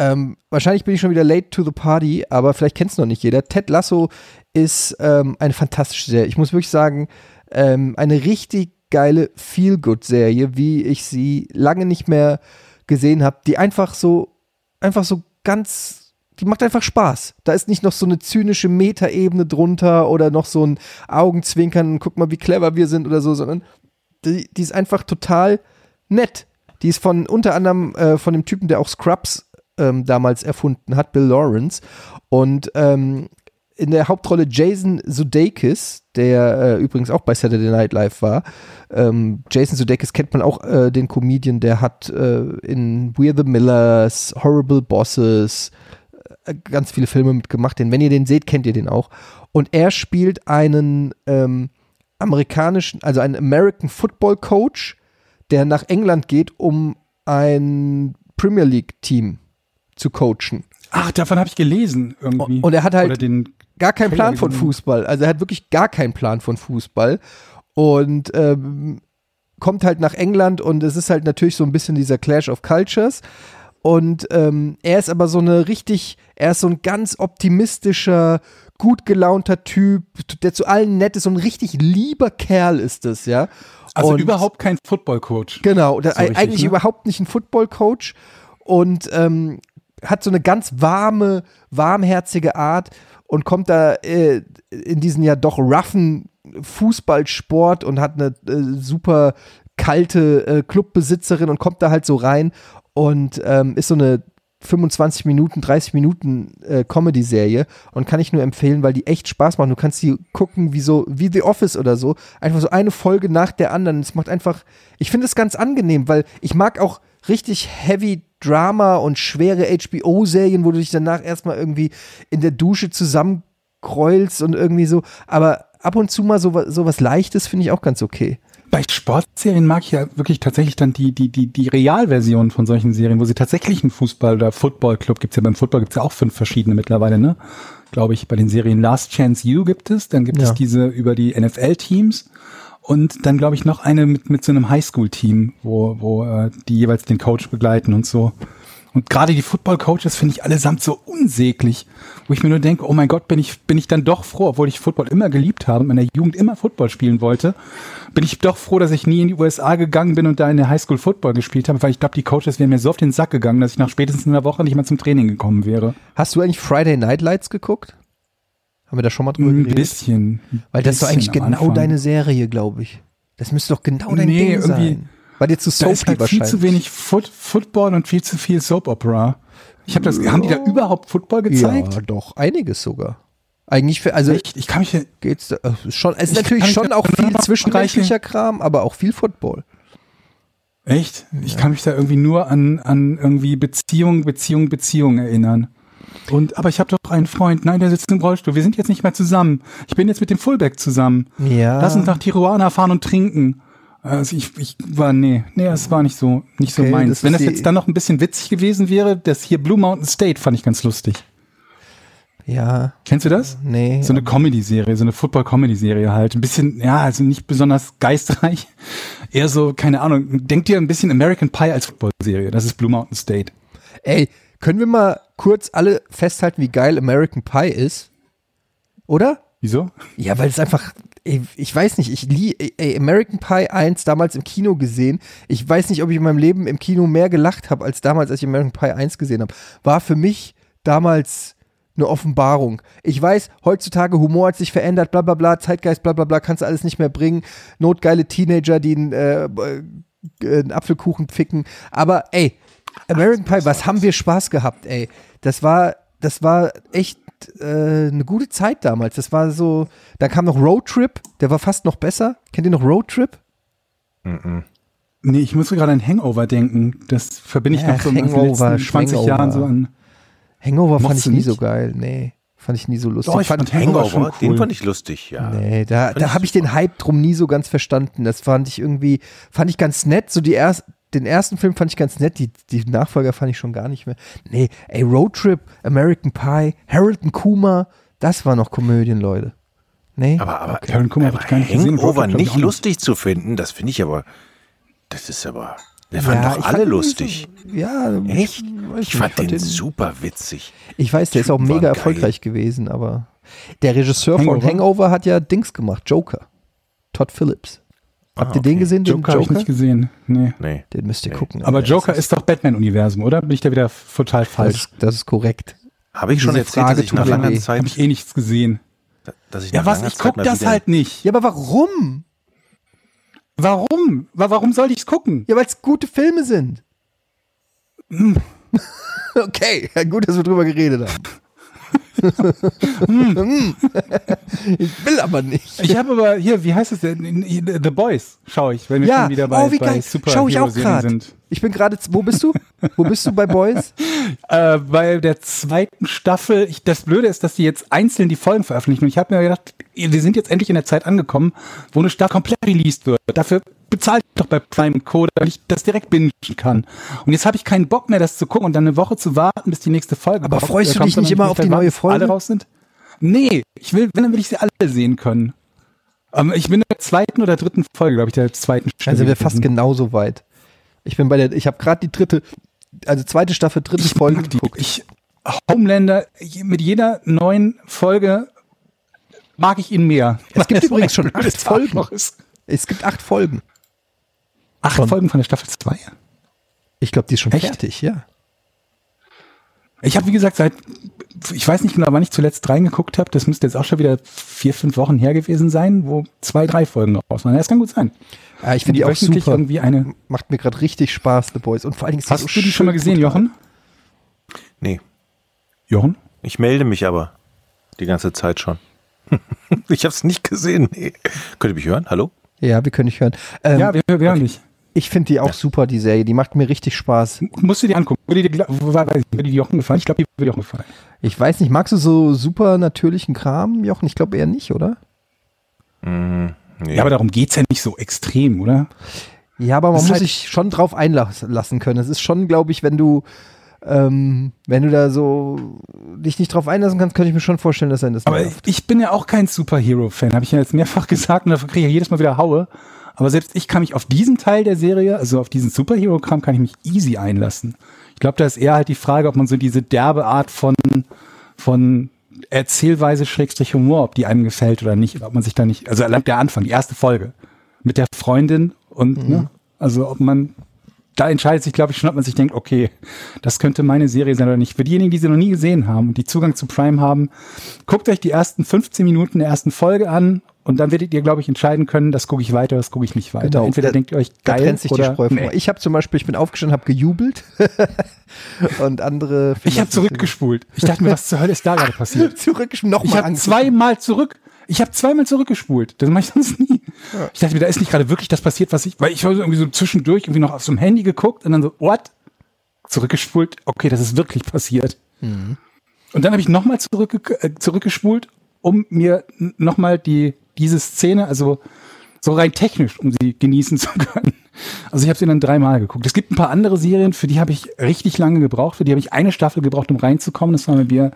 Ähm, wahrscheinlich bin ich schon wieder late to the party, aber vielleicht kennt es noch nicht jeder. Ted Lasso ist ähm, eine fantastische Serie. Ich muss wirklich sagen, ähm, eine richtig geile Feel-Good-Serie, wie ich sie lange nicht mehr gesehen habe, die einfach so, einfach so ganz, die macht einfach Spaß. Da ist nicht noch so eine zynische Metaebene drunter oder noch so ein Augenzwinkern, guck mal, wie clever wir sind oder so, sondern die, die ist einfach total nett. Die ist von unter anderem äh, von dem Typen, der auch Scrubs ähm, damals erfunden hat, Bill Lawrence. Und ähm, in der Hauptrolle Jason Sudeikis, der äh, übrigens auch bei Saturday Night Live war. Ähm, Jason Sudeikis kennt man auch, äh, den Comedian, der hat äh, in We're the Millers, Horrible Bosses, äh, ganz viele Filme mitgemacht. Den, wenn ihr den seht, kennt ihr den auch. Und er spielt einen ähm, amerikanischen, also einen American Football Coach, der nach England geht, um ein Premier League Team zu coachen. Ach, davon habe ich gelesen irgendwie. Und er hat halt den gar keinen Plan von. Fußball. Also er hat wirklich gar keinen Plan von Fußball und ähm, kommt halt nach England und es ist halt natürlich so ein bisschen dieser Clash of Cultures. Und ähm, er ist aber so eine richtig, er ist so ein ganz optimistischer, gut gelaunter Typ, der zu allen nett ist, so ein richtig lieber Kerl ist es, ja. Also Und- überhaupt kein Football-Coach. Genau, So richtig, eigentlich ne? überhaupt nicht ein Football-Coach und ähm, hat so eine ganz warme, warmherzige Art und kommt da äh, in diesen ja doch roughen Fußballsport und hat eine äh, super kalte äh, Clubbesitzerin und kommt da halt so rein und ähm, ist so eine 25 Minuten, 30 Minuten äh, Comedy-Serie und kann ich nur empfehlen, weil die echt Spaß machen. Du kannst die gucken wie so, wie The Office oder so. Einfach so eine Folge nach der anderen. Es macht einfach, ich finde es ganz angenehm, weil ich mag auch richtig heavy Drama und schwere HBO-Serien, wo du dich danach erstmal irgendwie in der Dusche zusammenkreulst und irgendwie so. Aber ab und zu mal so, so was Leichtes finde ich auch ganz okay. Bei Sportserien mag ich ja wirklich tatsächlich dann die, die, die, die Realversion von solchen Serien, wo sie tatsächlich einen Fußball- oder Footballclub gibt's ja beim Football gibt's ja auch fünf verschiedene mittlerweile, ne? Glaube ich, bei den Serien Last Chance You gibt es, dann gibt Ja. es diese über die NFL-Teams und dann glaube ich noch eine mit, mit so einem Highschool-Team, wo, wo äh, die jeweils den Coach begleiten und so. Und gerade die Football-Coaches finde ich allesamt so unsäglich, wo ich mir nur denke, oh mein Gott, bin ich, bin ich dann doch froh, obwohl ich Football immer geliebt habe und in meiner Jugend immer Football spielen wollte, bin ich doch froh, dass ich nie in die USA gegangen bin und da in der Highschool Football gespielt habe, weil ich glaube, die Coaches wären mir so auf den Sack gegangen, dass ich nach spätestens einer Woche nicht mehr zum Training gekommen wäre. Hast du eigentlich Friday Night Lights geguckt? Haben wir da schon mal drüber Ein geredet? bisschen. Weil das ist doch eigentlich genau Anfang. deine Serie, glaube ich. Das müsste doch genau dein Nee, Ding irgendwie- sein. War dir zu Da ist halt viel zu wenig Foot, Football und viel zu viel Soap Opera. Ich habe das, haben die da überhaupt Football gezeigt? Ja, doch, einiges sogar. Eigentlich für, also Echt? Ich kann mich, geht's da, äh, schon, es ist Ich natürlich schon auch viel noch zwischenmenschlicher Kram, aber auch viel Football. Echt? Ich kann mich da irgendwie nur an, an irgendwie Beziehung, Beziehung, Beziehung erinnern. Und, aber ich habe doch einen Freund, nein, der sitzt im Rollstuhl. Wir sind jetzt nicht mehr zusammen. Ich bin jetzt mit dem Fullback zusammen. Ja. Lass uns nach Tijuana fahren und trinken. Also ich, ich war, nee, nee, es war nicht so, nicht Okay, so meins. das Wenn das jetzt dann noch ein bisschen witzig gewesen wäre, das hier Blue Mountain State fand ich ganz lustig. Ja, Kennst du das? nee. So eine Comedy-Serie, so eine Football-Comedy-Serie halt. Ein bisschen, ja, also nicht besonders geistreich. Eher so, keine Ahnung, denkt dir ein bisschen American Pie als Football-Serie. Das ist Blue Mountain State. Ey, können wir mal kurz alle festhalten, wie geil American Pie ist? Oder? Wieso? Ja, weil es einfach, ey, ich weiß nicht, ich lie, ey, American Pie 1 damals im Kino gesehen. Ich weiß nicht, ob ich in meinem Leben im Kino mehr gelacht habe, als damals, als ich American Pie 1 gesehen habe. War für mich damals eine Offenbarung. Ich weiß, heutzutage Humor hat sich verändert, bla bla bla, Zeitgeist, bla bla bla, kannst du alles nicht mehr bringen. Notgeile Teenager, die einen, äh, äh, einen Apfelkuchen ficken. Aber ey, American Pie, was haben wir Spaß gehabt, ey. Das war, das war echt äh, eine gute Zeit damals. Das war so, da kam noch Road Trip, der war fast noch besser. Kennt ihr noch Road Trip? Nee, ich muss gerade an Hangover denken. Das verbinde ich Ja, noch so mit den Hangover, letzten 20 Schwangover. Jahren so an. Hangover fand ich nie so nicht? geil. Nee, fand ich nie so lustig. Doch, ich fand, fand Hangover schon Hangover, cool. den fand ich lustig, ja. nee, da, Fand da habe ich den Hype drum nie so ganz verstanden. Das fand ich irgendwie, fand ich ganz nett. So die erst, den ersten Film fand ich ganz nett, die, die Nachfolger fand ich schon gar nicht mehr. Nee, ey, Road Trip, American Pie, Harold und Kuma, das war noch Komödien, Leute. Nee? Aber, aber, Karen Kummer hab aber ich gar nicht gesehen. Hangover ich nicht auch nicht. lustig zu finden, das finde ich aber, das ist aber, wir Ja, fanden ich doch fand alle lustig. So, ja, Echt? weiß Ich fand nicht, den super witzig. Ich weiß, der ist auch Typen mega waren geil. erfolgreich gewesen, aber der Regisseur von Hangover? Hangover hat ja Dings gemacht, Joker. Todd Phillips. Habt ihr den okay. gesehen, den Joker habe ich Joker? nicht gesehen. Nee. Nee. Den müsst ihr Nee. gucken. Aber Alter. Joker das ist doch Batman-Universum, oder? Bin ich da wieder total das falsch? ist, das ist korrekt. Habe ich schon Diese erzählt, dass Frage ich nach langer. Zeit, Habe ich eh nichts gesehen. dass ich Ja, was? Ich Zeit guck mal das wieder- halt nicht. Ja, aber warum? Warum? Wa- Warum soll ich's gucken? Ja, weil es gute Filme sind. Hm. (laughs) okay, gut, dass wir drüber geredet haben. Hm. ich will aber nicht. Ich habe aber hier, wie heißt es denn? The Boys schaue ich, wenn wir Ja, schon wieder bei, oh, wie bei geil. Schau ich auch gerade. sind. Ich bin gerade, wo bist du? Wo bist du bei Boys? (laughs) Äh, bei der zweiten Staffel, ich, das Blöde ist, dass die jetzt einzeln die Folgen veröffentlichen. Und ich habe mir gedacht, wir sind jetzt endlich in der Zeit angekommen, wo eine Staffel komplett released wird. Dafür bezahlt doch bei Prime Co., damit ich das direkt bingen kann. Und jetzt habe ich keinen Bock mehr, das zu gucken und dann eine Woche zu warten, bis die nächste Folge Aber kommt. freust du dich nicht immer auf die neue Folge? Alle raus sind? Nee, ich will, wenn, dann will ich sie alle sehen können. Ähm, ich bin in der zweiten oder dritten Folge, glaube ich, der zweiten Dann sind wir fast genauso weit. Ich bin bei der, ich habe gerade die dritte, also zweite Staffel, dritte Ich Folge geguckt. Ich, Homelander, mit jeder neuen Folge mag ich ihn mehr. Es gibt (laughs) übrigens schon acht Folgen. Es gibt acht Folgen. Acht Schon. Folgen von der Staffel 2. Ich glaube, die ist schon Echt? fertig, ja. Ich habe, wie gesagt, seit, ich weiß nicht genau, wann ich zuletzt reingeguckt habe, das müsste jetzt auch schon wieder vier, fünf Wochen her gewesen sein, wo zwei, drei Folgen raus waren. Ja, Das kann gut sein. ja ich finde die auch super. irgendwie eine. Macht mir gerade richtig Spaß, The Boys. Und vor allen Dingen Hast so du die schon mal gesehen. Jochen? Nee, Jochen? ich melde mich aber die ganze Zeit schon. (laughs) ich habe es nicht gesehen. Nee. Könnt ihr mich hören? Hallo? Ja, wir können nicht hören. Ähm, ja, wir, wir hören dich. Ich finde die auch super, die Serie. Die macht mir richtig Spaß. Musst du dir angucken. Würde dir, würde dir Jochen gefallen? Ich glaube, die würde Jochen gefallen. Ich weiß nicht, magst du so super natürlichen Kram, Jochen? Ich glaube eher nicht, oder? Nee. Ja, aber darum geht's ja nicht so extrem, oder? Ja, aber man Das muss halt- sich schon drauf einlassen können. Es ist schon, glaube ich, wenn du, ähm, wenn du da so dich nicht drauf einlassen kannst, könnte ich mir schon vorstellen, dass er das Aber nervt. ich bin ja auch kein Superhero-Fan, habe ich ja jetzt mehrfach (laughs) gesagt und dafür kriege ich ja jedes Mal wieder Haue. Aber selbst ich kann mich auf diesen Teil der Serie, also auf diesen Superhero-Kram, kann ich mich easy einlassen. Ich glaube, da ist eher halt die Frage, ob man so diese derbe Art von, von Erzählweise Schrägstrich Humor, ob die einem gefällt oder nicht, ob man sich da nicht, also allein der Anfang, die erste Folge mit der Freundin und, ne, also ob man, da entscheidet sich, glaube ich, schon, ob man sich denkt, okay, das könnte meine Serie sein oder nicht. Für diejenigen, die sie noch nie gesehen haben und die Zugang zu Prime haben, guckt euch die ersten 15 Minuten der ersten Folge an und dann werdet ihr, glaube ich, entscheiden können, das gucke ich weiter, das gucke ich nicht weiter. Genau. Entweder Da- denkt ihr euch, Da geil trennt sich die oder Spreu vom nee. Ich habe zum Beispiel, ich bin aufgestanden, habe gejubelt (laughs) und andere. Ich habe zurückgespult. Ich dachte mir, was zur Hölle ist da gerade (laughs) passiert? Zurückgespult, Ich nochmal habe zweimal zurück. Ich habe zweimal zurückgespult. Das mache ich sonst nie. Ich dachte mir, da ist nicht gerade wirklich das passiert, was ich, weil ich habe irgendwie so zwischendurch irgendwie noch auf so einem Handy geguckt und dann so, what? Zurückgespult. Okay, das ist wirklich passiert. Mhm. Und dann habe ich nochmal zurück, äh, zurückgespult, um mir nochmal die, diese Szene, also so rein technisch, um sie genießen zu (laughs) können. Also ich habe sie dann dreimal geguckt. Es gibt ein paar andere Serien, für die habe ich richtig lange gebraucht. Für die habe ich eine Staffel gebraucht, um reinzukommen. Das war bei mir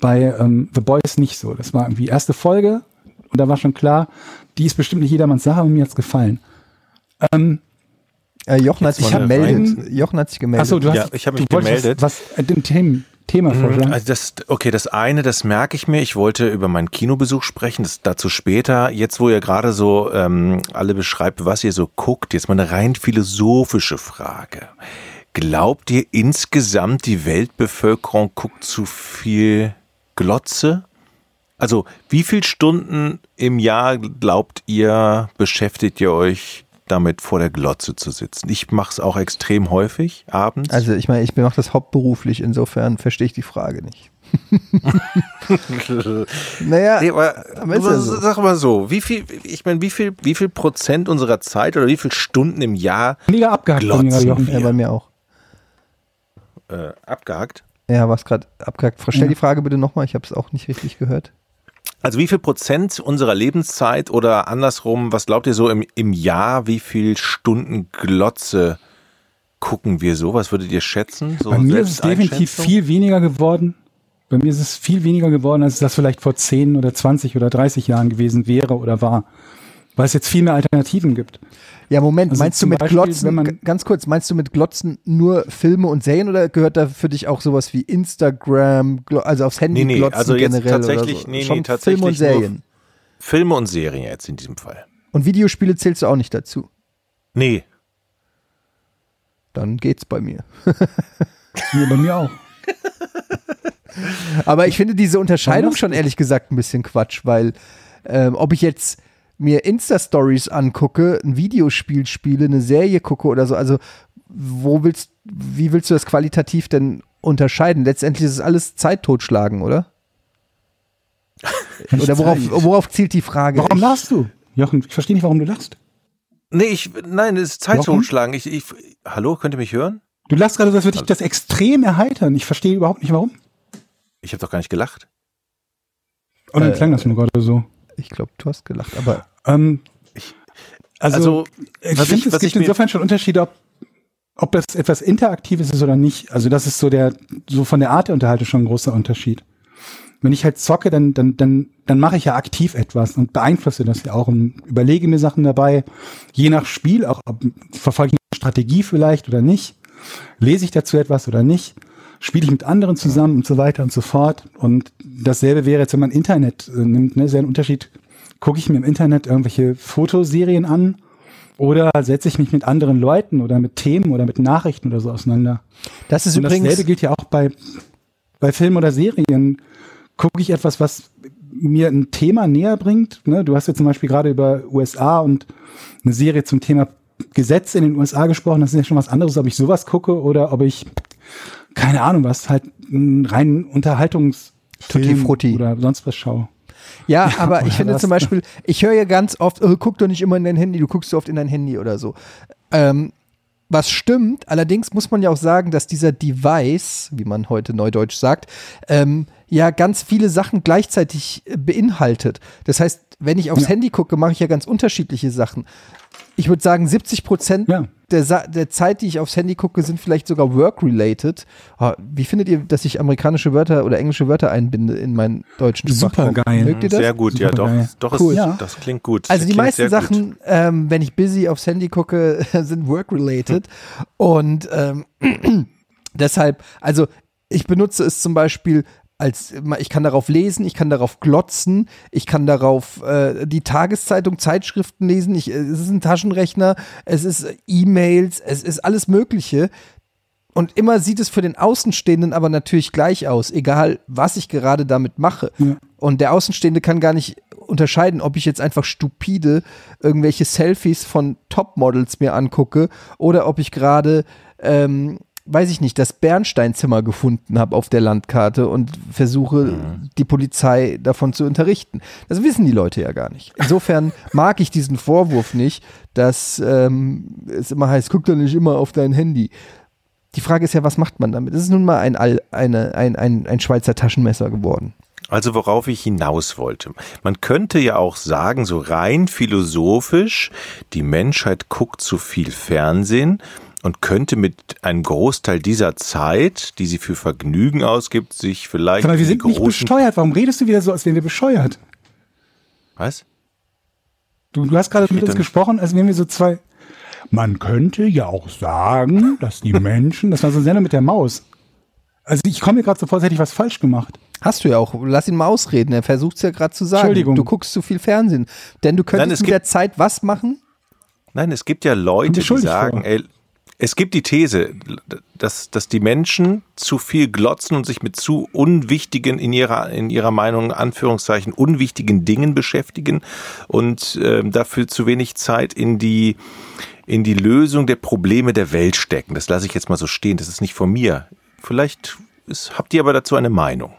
bei ähm, The Boys nicht so. Das war irgendwie erste Folge und da war schon klar, die ist bestimmt nicht jedermanns Sache, aber mir hat's gefallen. Ähm, Äh, Jochen, hat sich gemeldet. Jochen hat sich gemeldet. achso, du hast, Ja, ich habe mich gemeldet. Was, was äh, dem Thema, Thema vorschlagen. Also das, okay, das eine, das merke ich mir. Ich wollte über meinen Kinobesuch sprechen, das dazu später. Jetzt, wo ihr gerade so ähm, alle beschreibt, was ihr so guckt, jetzt mal eine rein philosophische Frage. Glaubt ihr insgesamt, die Weltbevölkerung guckt zu viel Glotze? Also, wie viel Stunden im Jahr glaubt ihr, beschäftigt ihr euch damit vor der Glotze zu sitzen? Ich mache es auch extrem häufig abends. Also ich meine, ich mache das hauptberuflich, insofern verstehe ich die Frage nicht. (laughs) naja, Nee, aber, aber ist ja so. sag mal so, wie viel, ich meine, wie viel, wie viel Prozent unserer Zeit oder wie viel Stunden im Jahr Mega abgehackt Glotzen. Jochen. ja, bei mir auch. äh, abgehakt? Ja, was gerade abgehackt. Stell Ja. die Frage bitte nochmal, ich habe es auch nicht richtig gehört. Also wie viel Prozent unserer Lebenszeit oder andersrum, was glaubt ihr so im, im Jahr, wie viel Stunden Glotze gucken wir so? Was würdet ihr schätzen? So Bei mir ist es definitiv viel weniger geworden. Bei mir ist es viel weniger geworden, als das vielleicht vor 10 oder 20 oder 30 Jahren gewesen wäre oder war. Weil es jetzt viel mehr Alternativen gibt. Ja, Moment, Also meinst du mit Beispiel, Glotzen, wenn man- g- ganz kurz, meinst du mit Glotzen nur Filme und Serien oder gehört da für dich auch sowas wie Instagram, also aufs Handy Nee, nee, glotzen also jetzt generell tatsächlich- oder so? nee, nee, Schon tatsächlich Filme und Serien. Filme und Serien jetzt in diesem Fall. Und Videospiele zählst du auch nicht dazu. Nee, Dann geht's bei mir. (laughs) Nee, bei mir auch. Aber ich finde diese Unterscheidung schon ehrlich gesagt ein bisschen Quatsch, weil ähm, ob ich jetzt mir Insta-Stories angucke, ein Videospiel spiele, eine Serie gucke oder so, also wo willst, wie willst du das qualitativ denn unterscheiden? Letztendlich ist es alles Zeit totschlagen, oder? Oder worauf, worauf zielt die Frage? Warum Ich- lachst du? Jochen, ich verstehe nicht, warum du lachst. nee, ich, nein, es ist Zeit Jochen? totschlagen. Ich, ich, hallo, könnt ihr mich hören? Du lachst gerade, so, als würde dich das extrem erheitern. Ich verstehe überhaupt nicht, warum. Ich habe doch gar nicht gelacht. Und dann Äh, klang das nur gerade so. Ich glaube, du hast gelacht, aber Ähm, also, Also, ich finde, ich- es gibt ich insofern schon Unterschiede, ob, ob das etwas Interaktives ist oder nicht. Also das ist so der, so von der Art der Unterhaltung schon ein großer Unterschied. Wenn ich halt zocke, dann, dann, dann, dann mache ich ja aktiv etwas und beeinflusse das ja auch und überlege mir Sachen dabei, je nach Spiel, auch ob, verfolge ich eine Strategie vielleicht oder nicht, lese ich dazu etwas oder nicht, spiele ich mit anderen zusammen und so weiter und so fort. Und dasselbe wäre jetzt, wenn man Internet äh, nimmt, ne, sehr ein Unterschied. Gucke ich mir im Internet irgendwelche Fotoserien an oder setze ich mich mit anderen Leuten oder mit Themen oder mit Nachrichten oder so auseinander. das ist Und dasselbe übrigens. gilt ja auch bei, bei Filmen oder Serien. Gucke ich etwas, was mir ein Thema näher bringt. Ne? Du hast ja zum Beispiel gerade über USA und eine Serie zum Thema Gesetze in den USA gesprochen. Das ist ja schon was anderes, ob ich sowas gucke oder ob ich, keine Ahnung was, halt einen reinen Unterhaltungsfilm oder sonst was schaue. Ja, aber ich finde was? zum Beispiel, ich höre ja ganz oft, oh, guck doch nicht immer in dein Handy, du guckst so oft in dein Handy oder so. Ähm, was stimmt, allerdings muss man ja auch sagen, dass dieser Device, wie man heute neudeutsch sagt, ähm, ja ganz viele Sachen gleichzeitig äh, beinhaltet. Das heißt, wenn ich aufs Ja. Handy gucke, mache ich ja ganz unterschiedliche Sachen. Ich würde sagen, 70 Prozent Ja. Der, Sa der Zeit, die ich aufs Handy gucke, sind vielleicht sogar work-related. Ah, Wie findet ihr, dass ich amerikanische Wörter oder englische Wörter einbinde in meinen deutschen Super geil. Mögt ihr das? Sehr gut, ja, doch. Doch, Cool. ist, Ja. das klingt gut. Also die Klingt meisten. Sachen, ähm, wenn ich busy aufs Handy gucke, (laughs) sind work-related. Und ähm, (clears throat) deshalb, also ich benutze es zum Beispiel als, ich kann darauf lesen, ich kann darauf glotzen, ich kann darauf äh, die Tageszeitung, Zeitschriften lesen, ich, es ist ein Taschenrechner, es ist äh, E-Mails, es ist alles Mögliche. Und immer sieht es für den Außenstehenden aber natürlich gleich aus, egal was ich gerade damit mache. Ja. Und der Außenstehende kann gar nicht unterscheiden, ob ich jetzt einfach stupide irgendwelche Selfies von Topmodels mir angucke oder ob ich gerade, ähm, weiß ich nicht, das Bernsteinzimmer gefunden habe auf der Landkarte und versuche, die Polizei davon zu unterrichten. Das wissen die Leute ja gar nicht. Insofern (laughs) mag ich diesen Vorwurf nicht, dass ähm, es immer heißt, guck doch nicht immer auf dein Handy. Die Frage ist ja, was macht man damit? Es ist nun mal ein, All, eine, ein, ein, ein Schweizer Taschenmesser geworden. Also worauf ich hinaus wollte. Man könnte ja auch sagen, so rein philosophisch, die Menschheit guckt zu viel Fernsehen und könnte mit einem Großteil dieser Zeit, die sie für Vergnügen ausgibt, sich vielleicht. Aber wir sind nicht bescheuert. Warum redest du wieder so, als wären wir bescheuert? Was? Du, du hast gerade mit uns gesprochen, als wären wir so zwei. Man könnte ja auch sagen, (laughs) dass die Menschen, das war so ein Sender mit der Maus. Also ich komme mir gerade so vor, als hätte ich was falsch gemacht. Hast du ja auch. Lass ihn mal ausreden. Er versucht es ja gerade zu sagen. Entschuldigung. Du guckst zu viel Fernsehen. Denn du könntest Nein, es mit der Zeit was machen? Nein, es gibt ja Leute, die sagen, vor. ey, es gibt die These, dass, dass die Menschen zu viel glotzen und sich mit zu unwichtigen, in ihrer, in ihrer Meinung, Anführungszeichen, unwichtigen Dingen beschäftigen und ähm, dafür zu wenig Zeit in die, in die Lösung der Probleme der Welt stecken. Das lasse ich jetzt mal so stehen, das ist nicht von mir. Vielleicht ist, habt ihr aber dazu eine Meinung.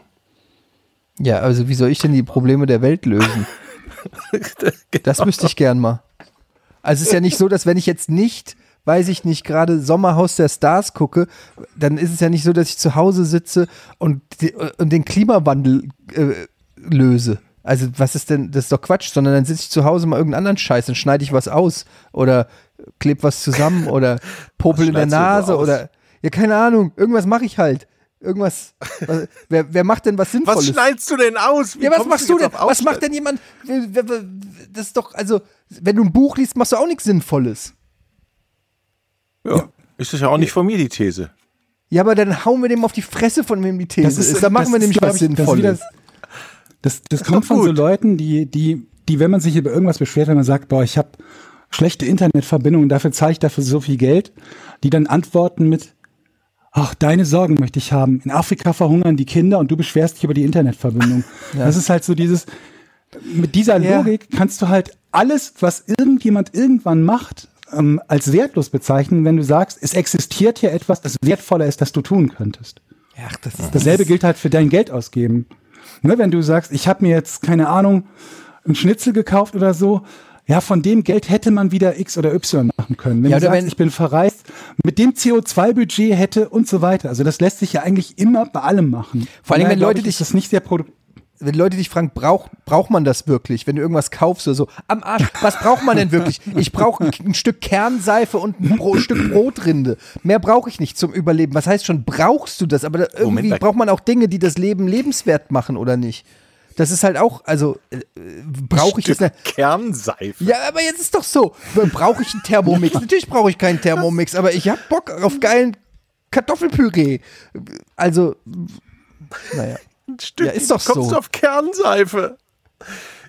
Ja, also wie soll ich denn die Probleme der Welt lösen? (laughs) Das wüsste ich gern mal. Also es ist ja nicht so, dass wenn ich jetzt nicht, weiß ich nicht, gerade Sommerhaus der Stars gucke, dann ist es ja nicht so, dass ich zu Hause sitze und, die, und den Klimawandel äh, löse. Also was ist denn, das ist doch Quatsch, sondern dann sitze ich zu Hause mal irgendeinen anderen Scheiß, dann schneide ich was aus oder kleb was zusammen (laughs) oder popel in der Nase oder, ja keine Ahnung, irgendwas mache ich halt. Irgendwas, was, wer, wer macht denn was Sinnvolles? Was schneidest du denn aus? Wie Ja, was machst du denn? Was macht denn jemand? Das ist doch, also, wenn du ein Buch liest, machst du auch nichts Sinnvolles. Ja. Ist das ja auch nicht von mir, die These. Ja, aber dann hauen wir dem auf die Fresse, von wem die These ist. Dann machen das wir nämlich was ich, das ist Sinnvolles. Das, das kommt von so gut. Leuten, die, die, die, wenn man sich über irgendwas beschwert, wenn man sagt, boah, ich habe schlechte Internetverbindung, dafür zahle ich dafür so viel Geld, die dann antworten mit, ach, deine Sorgen möchte ich haben. In Afrika verhungern die Kinder und du beschwerst dich über die Internetverbindung. (laughs) Das ist halt so dieses, mit dieser Ja. Logik kannst du halt alles, was irgendjemand irgendwann macht, ähm, als wertlos bezeichnen, wenn du sagst, es existiert hier etwas, das wertvoller ist, das du tun könntest. Ach, das ist Dasselbe gilt halt für dein Geld ausgeben. Ne, wenn du sagst, ich habe mir jetzt, keine Ahnung, einen Schnitzel gekauft oder so, ja, von dem Geld hätte man wieder X oder Y machen können. Wenn Ja, du sagst, wenn- ich bin verreist, mit dem CO2-Budget hätte und so weiter. Also das lässt sich ja eigentlich immer bei allem machen. Vor allem, wenn Leute ich, dich- das nicht sehr produktiv. Wenn Leute dich fragen, braucht braucht man das wirklich, wenn du irgendwas kaufst oder so, am Arsch, was braucht man denn wirklich? Ich brauche ein, Stück Kernseife und ein Bro Stück Brotrinde. Mehr brauche ich nicht zum Überleben. Was heißt schon, brauchst du das? Aber irgendwie Moment, braucht man auch Dinge, die das Leben lebenswert machen, oder nicht? Das ist halt auch, also äh, brauche ich das? Stück Kernseife. Ja, aber jetzt ist doch so. Brauche ich einen Thermomix? Natürlich brauche ich keinen Thermomix, aber ich habe Bock auf geilen Kartoffelpüree. Also, naja. Ein Stück, Ja, ist doch kommst so. du auf Kernseife.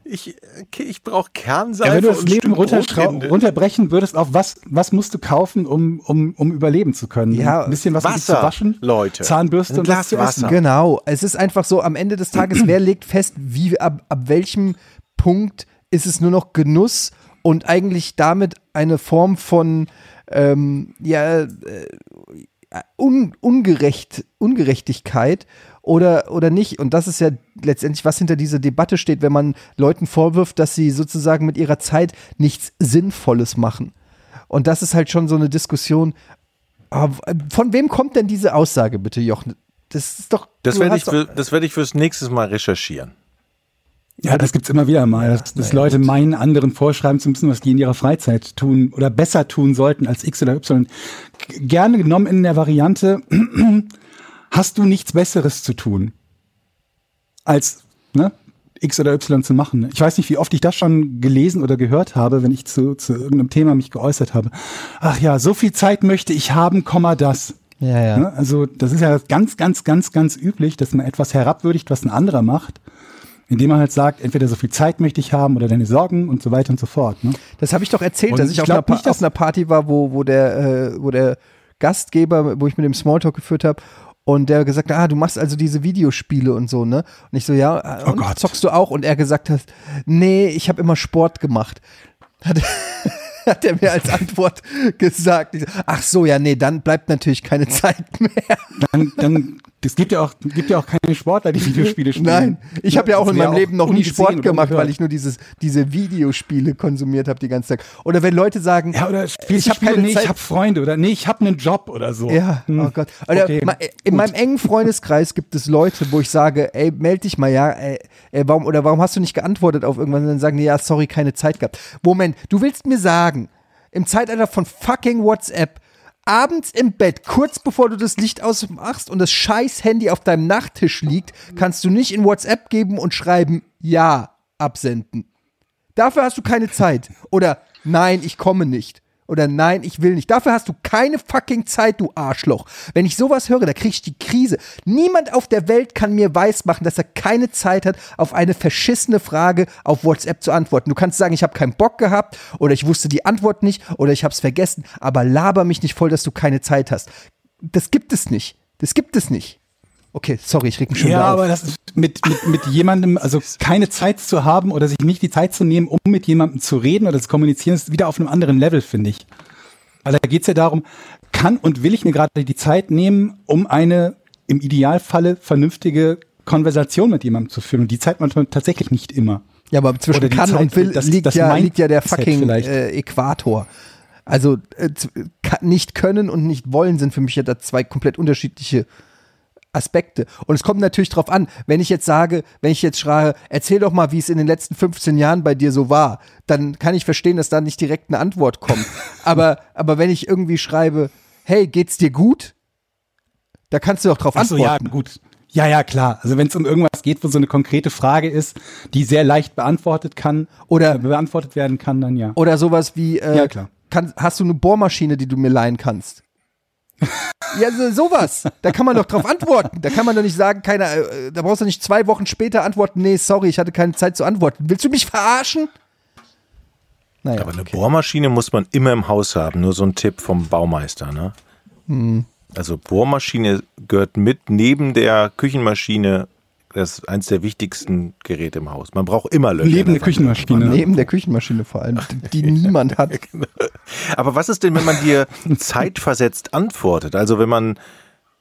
Ich, okay, ich brauche Kernseife Ja, wenn du das Leben runterbrechen würdest, auf was, was musst du kaufen, um, um, um überleben zu können? Ja, ein bisschen was um dich zu Wasser, waschen, Leute. Zahnbürste Ein und Glas was zu Wasser. essen. Genau. Es ist einfach so, am Ende des Tages, wer legt fest, wie, ab, ab welchem Punkt ist es nur noch Genuss und eigentlich damit eine Form von, ähm, ja, äh, un, ungerecht, Ungerechtigkeit oder, oder nicht. Und das ist ja letztendlich, was hinter dieser Debatte steht, wenn man Leuten vorwirft, dass sie sozusagen mit ihrer Zeit nichts Sinnvolles machen. Und das ist halt schon so eine Diskussion. Aber Von wem kommt denn diese Aussage bitte, Jochen? Das ist doch. Das werde ich, für, das werde ich fürs nächste Mal recherchieren. Ja, das gibt's immer wieder mal, dass, dass Leute meinen, anderen vorschreiben zu müssen, was die in ihrer Freizeit tun oder besser tun sollten als X oder Y. Gerne genommen in der Variante, hast du nichts Besseres zu tun, als ne, X oder Y zu machen. Ich weiß nicht, wie oft ich das schon gelesen oder gehört habe, wenn ich zu, zu irgendeinem Thema mich geäußert habe. Ach ja, so viel Zeit möchte ich haben, Komma das. Ja, ja. Ne? Also das ist ja ganz, ganz, ganz, ganz üblich, dass man etwas herabwürdigt, was ein anderer macht, indem man halt sagt, entweder so viel Zeit möchte ich haben oder deine Sorgen und so weiter und so fort. Ne? Das habe ich doch erzählt, Und dass ich, ich auf, einer nicht, auf einer Party war, wo, wo, der, äh, wo der Gastgeber, wo ich mit dem Smalltalk geführt habe, und der gesagt ah, du machst also diese Videospiele und so, ne? Und ich so, ja, äh, Oh zockst du auch? Und er gesagt hat, nee, ich habe immer Sport gemacht. Hat, (laughs) (laughs) hat er mir als Antwort gesagt. Ach so, ja, nee, dann bleibt natürlich keine Zeit mehr. Dann, dann, es gibt ja auch, gibt ja auch keine Sportler, die Videospiele spielen. Nein, ich habe ja auch Das in meinem Leben noch nie Sport gemacht, weil ich nur dieses, diese Videospiele konsumiert habe die ganze Zeit. Oder wenn Leute sagen, Ja, oder ich habe keine nee, Zeit. ich habe Freunde oder nee, ich habe einen Job oder so. Ja, Hm. oh Gott. Oder Okay, in gut. meinem engen Freundeskreis gibt es Leute, wo ich sage, ey, meld dich mal, ja, ey, warum, oder warum hast du nicht geantwortet auf irgendwas? Und dann sagen die, ja, sorry, keine Zeit gehabt. Moment, du willst mir sagen, im Zeitalter von fucking WhatsApp, abends im Bett, kurz bevor du das Licht ausmachst und das scheiß Handy auf deinem Nachttisch liegt, kannst du nicht in WhatsApp geben und schreiben, ja, absenden. Dafür hast du keine Zeit. Oder nein, ich komme nicht. Oder nein, ich will nicht. Dafür hast du keine fucking Zeit, du Arschloch. Wenn ich sowas höre, da krieg ich die Krise. Niemand auf der Welt kann mir weismachen, dass er keine Zeit hat, auf eine verschissene Frage auf WhatsApp zu antworten. Du kannst sagen, ich habe keinen Bock gehabt oder ich wusste die Antwort nicht oder ich habe es vergessen, aber laber mich nicht voll, dass du keine Zeit hast. Das gibt es nicht. Das gibt es nicht. Okay, sorry, ich reg mich schon Ja, wieder auf. aber das ist mit, mit, mit jemandem, also keine Zeit zu haben oder sich nicht die Zeit zu nehmen, um mit jemandem zu reden oder zu kommunizieren, ist wieder auf einem anderen Level, finde ich. Weil da geht's ja darum, kann und will ich mir gerade die Zeit nehmen, um eine im Idealfalle vernünftige Konversation mit jemandem zu führen. Und die Zeit manchmal tatsächlich nicht immer. Ja, aber zwischen kann Zeit, und will das- liegt, das ja, liegt ja der fucking äh, Äquator. Also äh, ka- nicht können und nicht wollen sind für mich ja da zwei komplett unterschiedliche Aspekte. Und es kommt natürlich drauf an, wenn ich jetzt sage, wenn ich jetzt schreie, erzähl doch mal, wie es in den letzten 15 Jahren bei dir so war, dann kann ich verstehen, dass da nicht direkt eine Antwort kommt. (laughs) aber, aber wenn ich irgendwie schreibe, hey, geht's dir gut? Da kannst du doch drauf Ach so, ja, antworten. gut. Ja, ja, klar. Also wenn es um irgendwas geht, wo so eine konkrete Frage ist, die sehr leicht beantwortet kann Oder- äh, beantwortet werden kann, dann ja. Oder sowas wie, äh, Ja, klar. Kann, hast du eine Bohrmaschine, die du mir leihen kannst? Ja, so, sowas. Da kann man doch drauf antworten. Da kann man doch nicht sagen, keine, äh, da brauchst du nicht zwei Wochen später antworten, nee, sorry, ich hatte keine Zeit zu antworten. Willst du mich verarschen? Naja, Aber eine okay. Bohrmaschine muss man immer im Haus haben. Nur so ein Tipp vom Baumeister. Ne? Hm. Also Bohrmaschine gehört mit neben der Küchenmaschine. Das ist eins der wichtigsten Geräte im Haus. Man braucht immer Löcher. In der. Küchenmaschine. Neben der Küchenmaschine vor allem, die, (laughs) niemand hat. Aber was ist denn, wenn man dir zeitversetzt antwortet? Also wenn man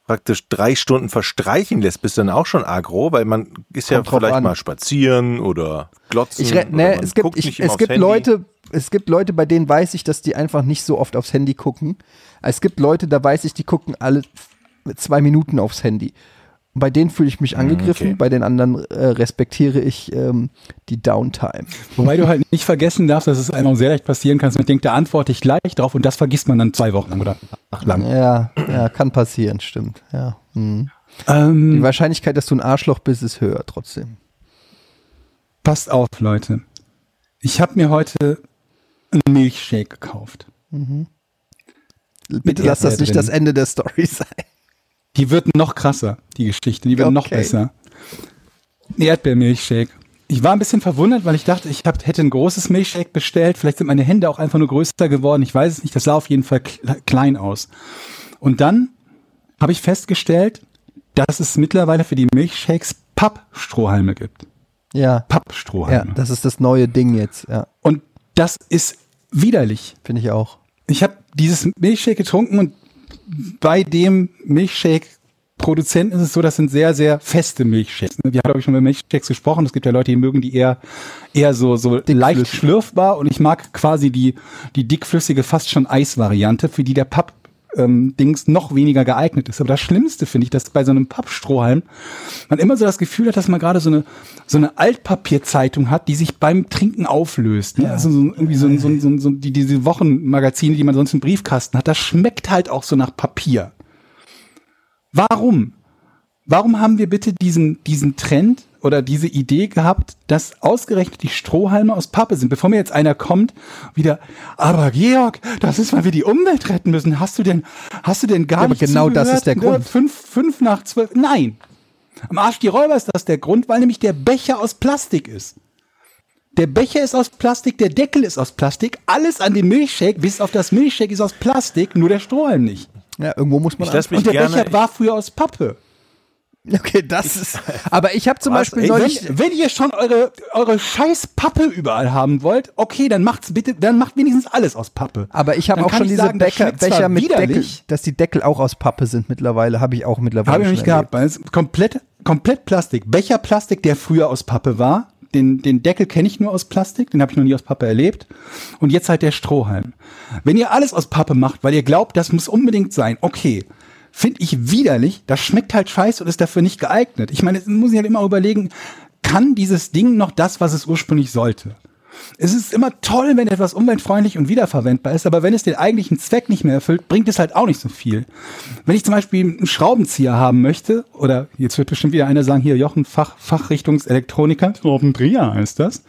praktisch drei Stunden verstreichen lässt, bist du dann auch schon agro, weil man ist ja Kommt drauf vielleicht an. mal spazieren oder glotzen. Ich, oder ne, man es gibt, guckt ich, es gibt. Leute, es gibt Leute, bei denen weiß ich, dass die einfach nicht so oft aufs Handy gucken. Es gibt Leute, da weiß ich, die gucken alle zwei Minuten aufs Handy. Bei denen fühle ich mich angegriffen, okay. bei den anderen äh, respektiere ich ähm, die Downtime. Wobei du halt nicht vergessen darfst, dass es einem auch sehr leicht passieren kann, man denkt, da antworte ich gleich drauf und das vergisst man dann zwei Wochen lang oder Tag lang. Ja, ja, kann passieren, stimmt. Ja. Mhm. Die Ähm, Wahrscheinlichkeit, dass du ein Arschloch bist, ist höher trotzdem. passt auf, Leute. Ich habe mir heute einen Milchshake gekauft. Bitte lass das nicht drin. das Ende der Story (laughs) sein. Die wird noch krasser, die Geschichte. Die wird noch Okay. besser. Ein Erdbeermilchshake. Ich war ein bisschen verwundert, weil ich dachte, ich hab, hätte ein großes Milchshake bestellt. Vielleicht sind meine Hände auch einfach nur größer geworden. Ich weiß es nicht. Das sah auf jeden Fall kle- klein aus. Und dann habe ich festgestellt, dass es mittlerweile für die Milchshakes Pappstrohhalme gibt. Ja, ja, Pappstrohhalme. das ist das neue Ding jetzt. Ja, Und das ist widerlich. finde ich auch. Ich habe dieses Milchshake getrunken und bei dem Milchshake-Produzenten ist es so, das sind sehr, sehr feste Milchshakes. ne? Wir haben, glaube ich, schon über Milchshakes gesprochen. Es gibt ja Leute, die mögen die eher, eher so, so leicht schlürfbar und ich mag quasi die, die dickflüssige, fast schon Eisvariante, für die der Papp ähm, Dings noch weniger geeignet ist. Aber das Schlimmste finde ich, dass bei so einem Pappstrohhalm man immer so das Gefühl hat, dass man gerade so eine, so eine Altpapierzeitung hat, die sich beim Trinken auflöst. Ne? Also so, irgendwie so, so, so, so die, diese Wochenmagazine, die man sonst im Briefkasten hat, das schmeckt halt auch so nach Papier. Warum? Warum haben wir bitte diesen, diesen Trend oder diese Idee gehabt, dass ausgerechnet die Strohhalme aus Pappe sind? Bevor mir jetzt einer kommt, wieder, aber Georg, das ist, weil wir die Umwelt retten müssen. Hast du denn, hast du denn gar Ja, aber nicht genau das zugehört? ist der Ne? Grund. Fünf, fünf nach zwölf. Nein. Am Arsch die Räuber ist das der Grund, weil nämlich der Becher aus Plastik ist. Der Becher ist aus Plastik, der Deckel ist aus Plastik, alles an dem Milchshake, bis auf das Milchshake ist aus Plastik, nur der Strohhalm nicht. Ja, irgendwo muss man Ich lass mich Und der gerne, Becher war früher aus Pappe. Okay, das ist. Aber ich habe zum Was? Beispiel Ey, neulich. Wenn, wenn ihr schon eure, eure scheiß Pappe überall haben wollt, okay, dann macht's bitte, dann macht wenigstens alles aus Pappe. Aber ich habe auch schon diese sagen, Becher, Becher mit Deckel, dass die Deckel auch aus Pappe sind mittlerweile. Habe ich auch mittlerweile. Habe ich nicht gehabt, erlebt. weil es komplett, komplett Plastik. Becherplastik, der früher aus Pappe war. Den, den Deckel kenne ich nur aus Plastik, den habe ich noch nie aus Pappe erlebt. Und jetzt halt der Strohhalm. Wenn ihr alles aus Pappe macht, weil ihr glaubt, das muss unbedingt sein, okay, finde ich widerlich, das schmeckt halt scheiße und ist dafür nicht geeignet. Ich meine, jetzt muss ich halt immer überlegen, kann dieses Ding noch das, was es ursprünglich sollte? Es ist immer toll, wenn etwas umweltfreundlich und wiederverwendbar ist, aber wenn es den eigentlichen Zweck nicht mehr erfüllt, bringt es halt auch nicht so viel. Wenn ich zum Beispiel einen Schraubenzieher haben möchte, oder jetzt wird bestimmt wieder einer sagen, hier Jochen, Fach, Fachrichtungselektroniker, Schraubendreher heißt das,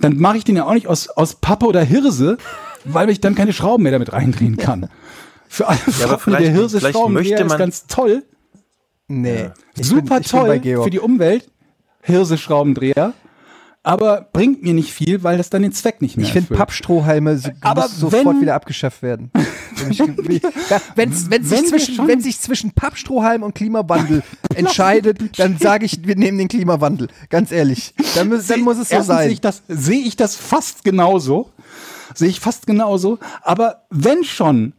dann mache ich den ja auch nicht aus, aus Pappe oder Hirse, weil ich dann keine Schrauben mehr damit reindrehen kann. Für alle aber Freunde vielleicht- der Hirse vielleicht möchte ist man- ganz toll, Nee. Ich super bin, ich bin bei toll für die Umwelt, Hirse-Schraubendreher, aber bringt mir nicht viel, weil das dann den Zweck nicht mehr Ich finde. Pappstrohhalme so, Aber sofort wenn- wieder abgeschafft werden. (laughs) Ja, wenn's, wenn's Wenn sich zwischen, schon- wenn sich zwischen Pappstrohhalm und Klimawandel (laughs) entscheidet, dann sage ich, wir nehmen den Klimawandel. Ganz ehrlich. Dann, muss- dann muss es so Erstens Sehe sein. ich, das, sehe ich das fast genauso. Sehe ich fast genauso. Aber wenn schon,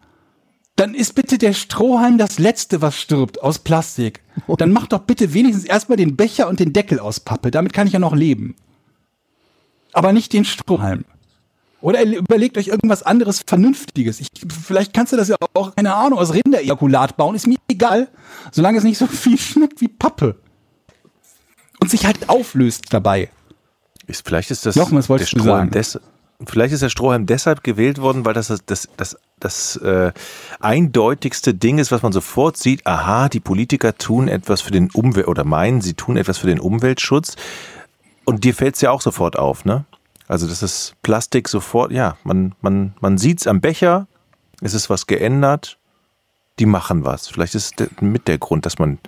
dann ist bitte der Strohhalm das Letzte, was stirbt, aus Plastik. Dann macht doch bitte wenigstens erstmal den Becher und den Deckel aus Pappe. Damit kann ich ja noch leben. Aber nicht den Strohhalm. Oder überlegt euch irgendwas anderes Vernünftiges. Ich, vielleicht kannst du das ja auch, keine Ahnung, aus Rinderejakulat bauen. Ist mir egal. Solange es nicht so (laughs) viel schmeckt wie Pappe. Und sich halt auflöst dabei. Ist, vielleicht ist das was der Strohhalm des, Vielleicht ist der Strohhalm deshalb gewählt worden, weil das das, das, das, äh, eindeutigste Ding ist, was man sofort sieht. Aha, die Politiker tun etwas für den Umwelt oder meinen, sie tun etwas für den Umweltschutz. Und dir fällt es ja auch sofort auf, ne? Also das ist Plastik sofort, ja, man, man, man sieht es am Becher, es ist was geändert, die machen was. Vielleicht ist mit der Grund, dass man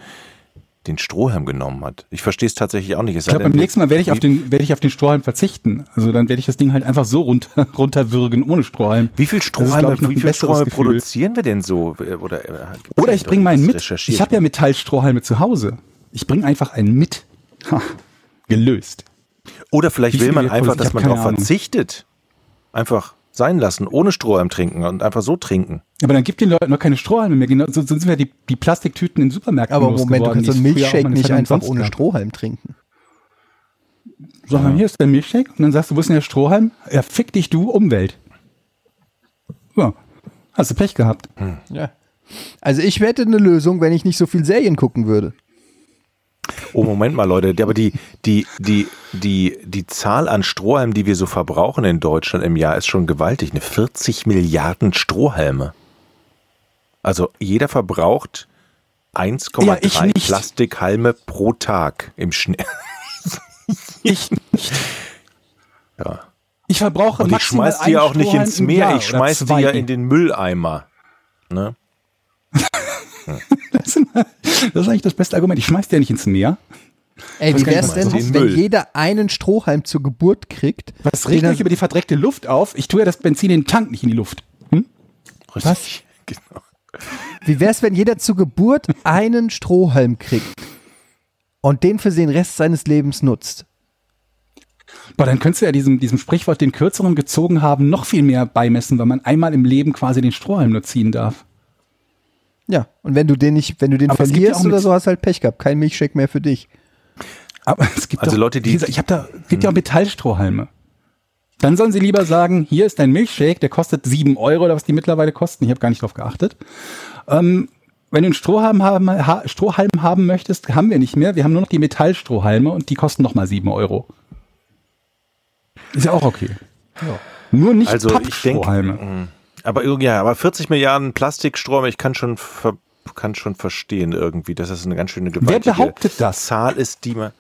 den Strohhalm genommen hat. Ich verstehe es tatsächlich auch nicht. Es Ich glaube, beim nächsten Mal werde ich auf den, werde ich auf den Strohhalm verzichten. Also dann werde ich das Ding halt einfach so runter, (laughs) runterwürgen ohne Strohhalm. Wie viel Strohhalme, wie viel Strohhalme produzieren wir denn so? Oder, äh, Oder ich bringe meinen irgendwas mit. Ich habe ja Metallstrohhalme zu Hause. Ich bringe einfach einen mit. Ha, gelöst. Oder vielleicht will man einfach, dass man darauf verzichtet. Einfach sein lassen, ohne Strohhalm trinken und einfach so trinken. Aber dann gibt den Leuten noch keine Strohhalme mehr. Genau, so so sind wir die, die Plastiktüten in Supermärkten Aber Moment, du losgeworden, kannst so einen Milchshake nicht lang einfach ohne. Strohhalm trinken. Sag mal, hier ist der Milchshake. Und dann sagst du, wo ist denn der Strohhalm? Ja, fick dich, du Umwelt. Ja, hast du Pech gehabt. Ja. Also ich hätte eine Lösung, wenn ich nicht so viel Serien gucken würde. Oh, Moment mal, Leute. Aber die, die, die, die, die Zahl an Strohhalmen, die wir so verbrauchen in Deutschland im Jahr, ist schon gewaltig. Eine 40 Milliarden Strohhalme. Also jeder verbraucht Ja, ich 1,3 nicht. Plastikhalme pro Tag im Schnitt. (laughs) Ich nicht. Ja. Ich verbrauche Und ich schmeiß die ja auch nicht ins Meer, Jahr ich schmeiß die ja in den Mülleimer. Ne? (laughs) (laughs) Das ist das ist eigentlich das beste Argument. Ich schmeiß dir nicht ins Meer. Ey, Was wie wär's denn, wenn Müll? jeder einen Strohhalm zur Geburt kriegt? Was regt euch über die verdreckte Luft auf? Ich tue ja das Benzin in den Tank, nicht in die Luft. Hm? Richtig. Genau. Wie wär's, wenn jeder zur Geburt einen Strohhalm kriegt und den für den Rest seines Lebens nutzt? Boah, dann könntest du ja diesem, diesem Sprichwort, den kürzeren gezogen haben, noch viel mehr beimessen, weil man einmal im Leben quasi den Strohhalm nur ziehen darf. Ja, und wenn du den nicht, wenn du den Aber ja verlierst oder so, hast du halt Pech gehabt. Kein Milchshake mehr für dich. Aber es gibt Also doch, Leute, die- ich habe da, es gibt ja auch Metallstrohhalme. Dann sollen sie lieber sagen, hier ist dein Milchshake, der kostet sieben Euro oder was die mittlerweile kosten. Ich habe gar nicht drauf geachtet. Ähm, wenn du einen Strohhalm haben, ha, Strohhalm haben möchtest, haben wir nicht mehr. Wir haben nur noch die Metallstrohhalme und die kosten noch mal sieben Euro. Ist ja auch okay. Nur nicht Also ich denke, Pappstrohhalme. Aber irgendwie, ja, aber 40 Milliarden Plastikstrom, ich kann schon, ver, kann schon verstehen irgendwie, dass das eine ganz schöne Wer gewaltige behauptet das? Zahl ist, die man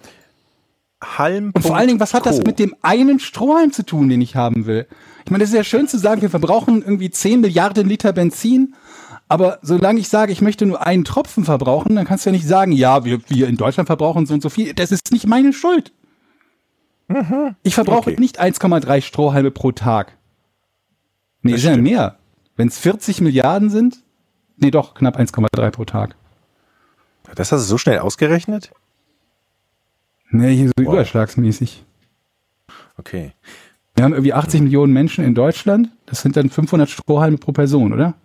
Halm. Und vor allen Dingen, was hat das mit dem einen Strohhalm zu tun, den ich haben will? Ich meine, es ist ja schön zu sagen, wir verbrauchen irgendwie 10 Milliarden Liter Benzin, aber solange ich sage, ich möchte nur einen Tropfen verbrauchen, dann kannst du ja nicht sagen, ja, wir, wir in Deutschland verbrauchen so und so viel. Das ist nicht meine Schuld. Ich verbrauche Okay. nicht 1,3 Strohhalme pro Tag. Nee, Das ist ja mehr. Wenn es 40 Milliarden sind, nee, doch, knapp 1,3 pro Tag. Das hast du so schnell ausgerechnet? Nee, hier so überschlagsmäßig. Okay. Wir haben irgendwie 80 Millionen Menschen in Deutschland. Das sind dann 500 Strohhalme pro Person, oder?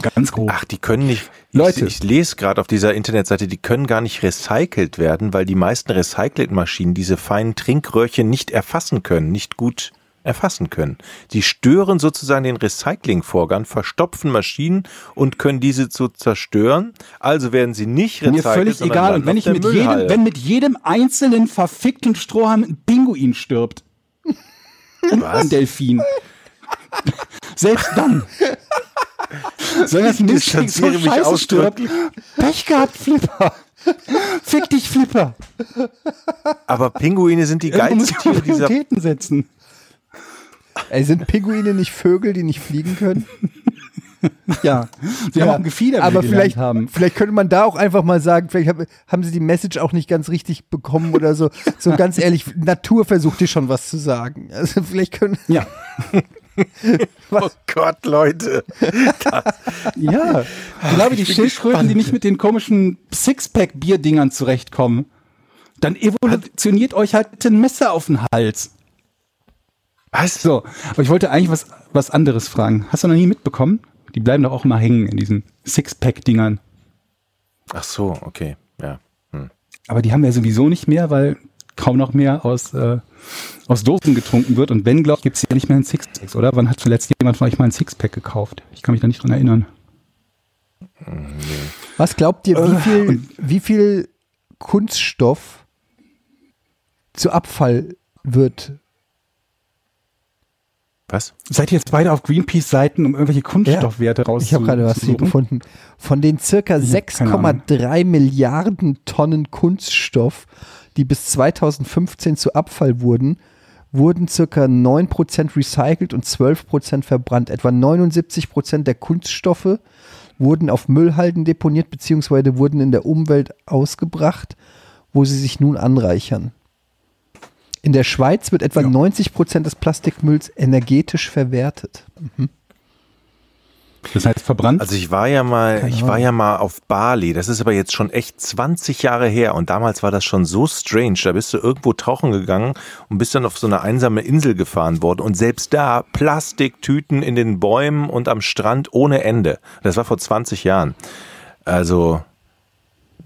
Ganz grob. Ach, die können nicht. Leute. Ich, ich lese gerade auf dieser Internetseite, die können gar nicht recycelt werden, weil die meisten Recyclingmaschinen diese feinen Trinkröhrchen nicht erfassen können, nicht gut erfassen können. Die stören sozusagen den Recyclingvorgang, verstopfen Maschinen und können diese zu zerstören. Also werden sie nicht recycelt. Mir völlig egal. Und wenn ich mit jedem, wenn mit jedem einzelnen verfickten Strohhalm ein Pinguin stirbt. Und ein Delfin. Selbst dann. Soll das Mist so mich scheiße stirbt? Pech gehabt, Flipper. Fick dich, Flipper. Aber Pinguine sind die geilsten Tiere dieser setzen. Ey, sind Pinguine nicht Vögel, die nicht fliegen können? (laughs) Ja. Sie haben auch ein Gefieder, wie aber vielleicht, haben. vielleicht könnte man da auch einfach mal sagen, vielleicht hab, haben sie die Message auch nicht ganz richtig bekommen oder so. So ganz ehrlich, Natur versucht dir schon was zu sagen. Also vielleicht können. Ja. (laughs) Oh Gott, Leute. Ja. Ich glaube, die Schildkröten, die nicht mit den komischen Sixpack-Bierdingern zurechtkommen, dann evolutioniert euch halt ein Messer auf den Hals. Was? So, aber ich wollte eigentlich was, was anderes fragen. Hast du noch nie mitbekommen? Die bleiben doch auch immer hängen in diesen Sixpack-Dingern. Ach so, okay. Ja. Hm. Aber die haben wir sowieso nicht mehr, weil kaum noch mehr aus, äh, aus Dosen getrunken wird. Und wenn, glaube ich, gibt es ja nicht mehr ein Sixpack, oder? Wann hat zuletzt jemand von euch mal ein Sixpack gekauft? Ich kann mich da nicht dran erinnern. Was glaubt ihr, wie Äh, viel, wie viel Kunststoff zu Abfall wird? Was? Seid ihr jetzt beide auf Greenpeace-Seiten, um irgendwelche Kunststoffwerte rauszusuchen? Ich habe gerade was hier gefunden. Von den circa Ich hab keine Ahnung. 6,3 Milliarden Tonnen Kunststoff, die bis 2015 zu Abfall wurden, wurden circa 9% recycelt und 12% verbrannt. Etwa 79% der Kunststoffe wurden auf Müllhalden deponiert bzw. wurden in der Umwelt ausgebracht, wo sie sich nun anreichern. In der Schweiz wird etwa Ja. 90% des Plastikmülls energetisch verwertet. Das heißt verbrannt? Also ich war ja mal, Keine ich war ja mal auf Bali. Das ist aber jetzt schon echt 20 Jahre her und damals war das schon so strange. Da bist du irgendwo tauchen gegangen und bist dann auf so eine einsame Insel gefahren worden und selbst da Plastiktüten in den Bäumen und am Strand ohne Ende. Das war vor 20 Jahren. Also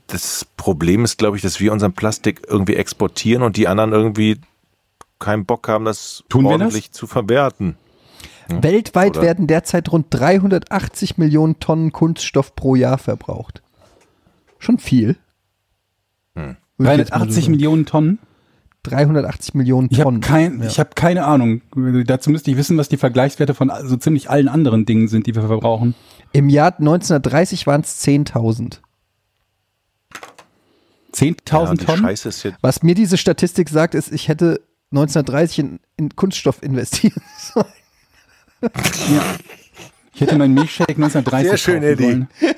das Problem ist, glaube ich, dass wir unseren Plastik irgendwie exportieren und die anderen irgendwie keinen Bock haben, das Tun wir das? ordentlich zu verwerten. Weltweit Oder? werden derzeit rund 380 Millionen Tonnen Kunststoff pro Jahr verbraucht. Schon viel. So 380 sagen. Millionen Tonnen? 380 Millionen Ich habe Tonnen. kein, Ja. ich hab keine Ahnung. Dazu müsste ich wissen, was die Vergleichswerte von so ziemlich allen anderen Dingen sind, die wir verbrauchen. Im Jahr 1930 waren es 10.000. 10.000 Ja, Tonnen? Scheiße ist jetzt Was mir diese Statistik sagt, ist, ich hätte 1930 in, in Kunststoff investieren (laughs) sollen. Ja. Ich hätte meinen Milchshake 1930 Sehr schön, kaufen Eddie. sollen. (laughs)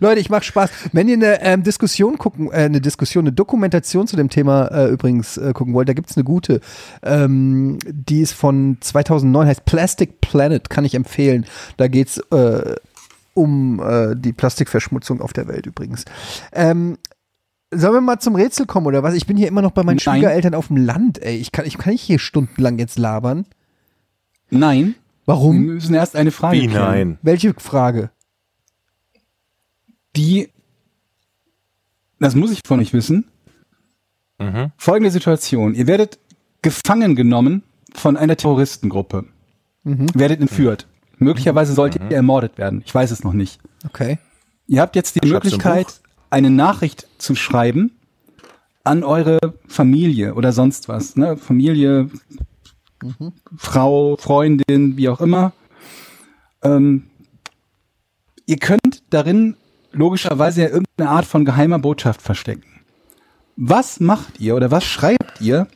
Leute, ich mach Spaß. Wenn ihr eine ähm, Diskussion gucken, äh, eine Diskussion, eine Dokumentation zu dem Thema äh, übrigens äh, gucken wollt, da gibt's eine gute. Ähm, die ist von 2009, heißt Plastic Planet, kann ich empfehlen. Da geht's äh, um äh, die Plastikverschmutzung auf der Welt übrigens. Ähm, Sollen wir mal zum Rätsel kommen oder was? Ich bin hier immer noch bei meinen Nein. Schwiegereltern auf dem Land, ey. Ich kann, ich kann nicht hier stundenlang jetzt labern. Nein. Wir Warum? müssen erst eine Frage wie klären. nein. Welche Frage? Die, das muss ich von euch wissen. Mhm. Folgende Situation. Ihr werdet gefangen genommen von einer Terroristengruppe. Werdet entführt. Möglicherweise solltet ihr ermordet werden. Ich weiß es noch nicht. Okay. Ihr habt jetzt die ein Möglichkeit, eine Nachricht zu schreiben an eure Familie oder sonst was. Ne? Familie, Frau, Freundin, wie auch immer. Ähm, ihr könnt darin logischerweise ja irgendeine Art von geheimer Botschaft verstecken. Was macht ihr oder was schreibt ihr,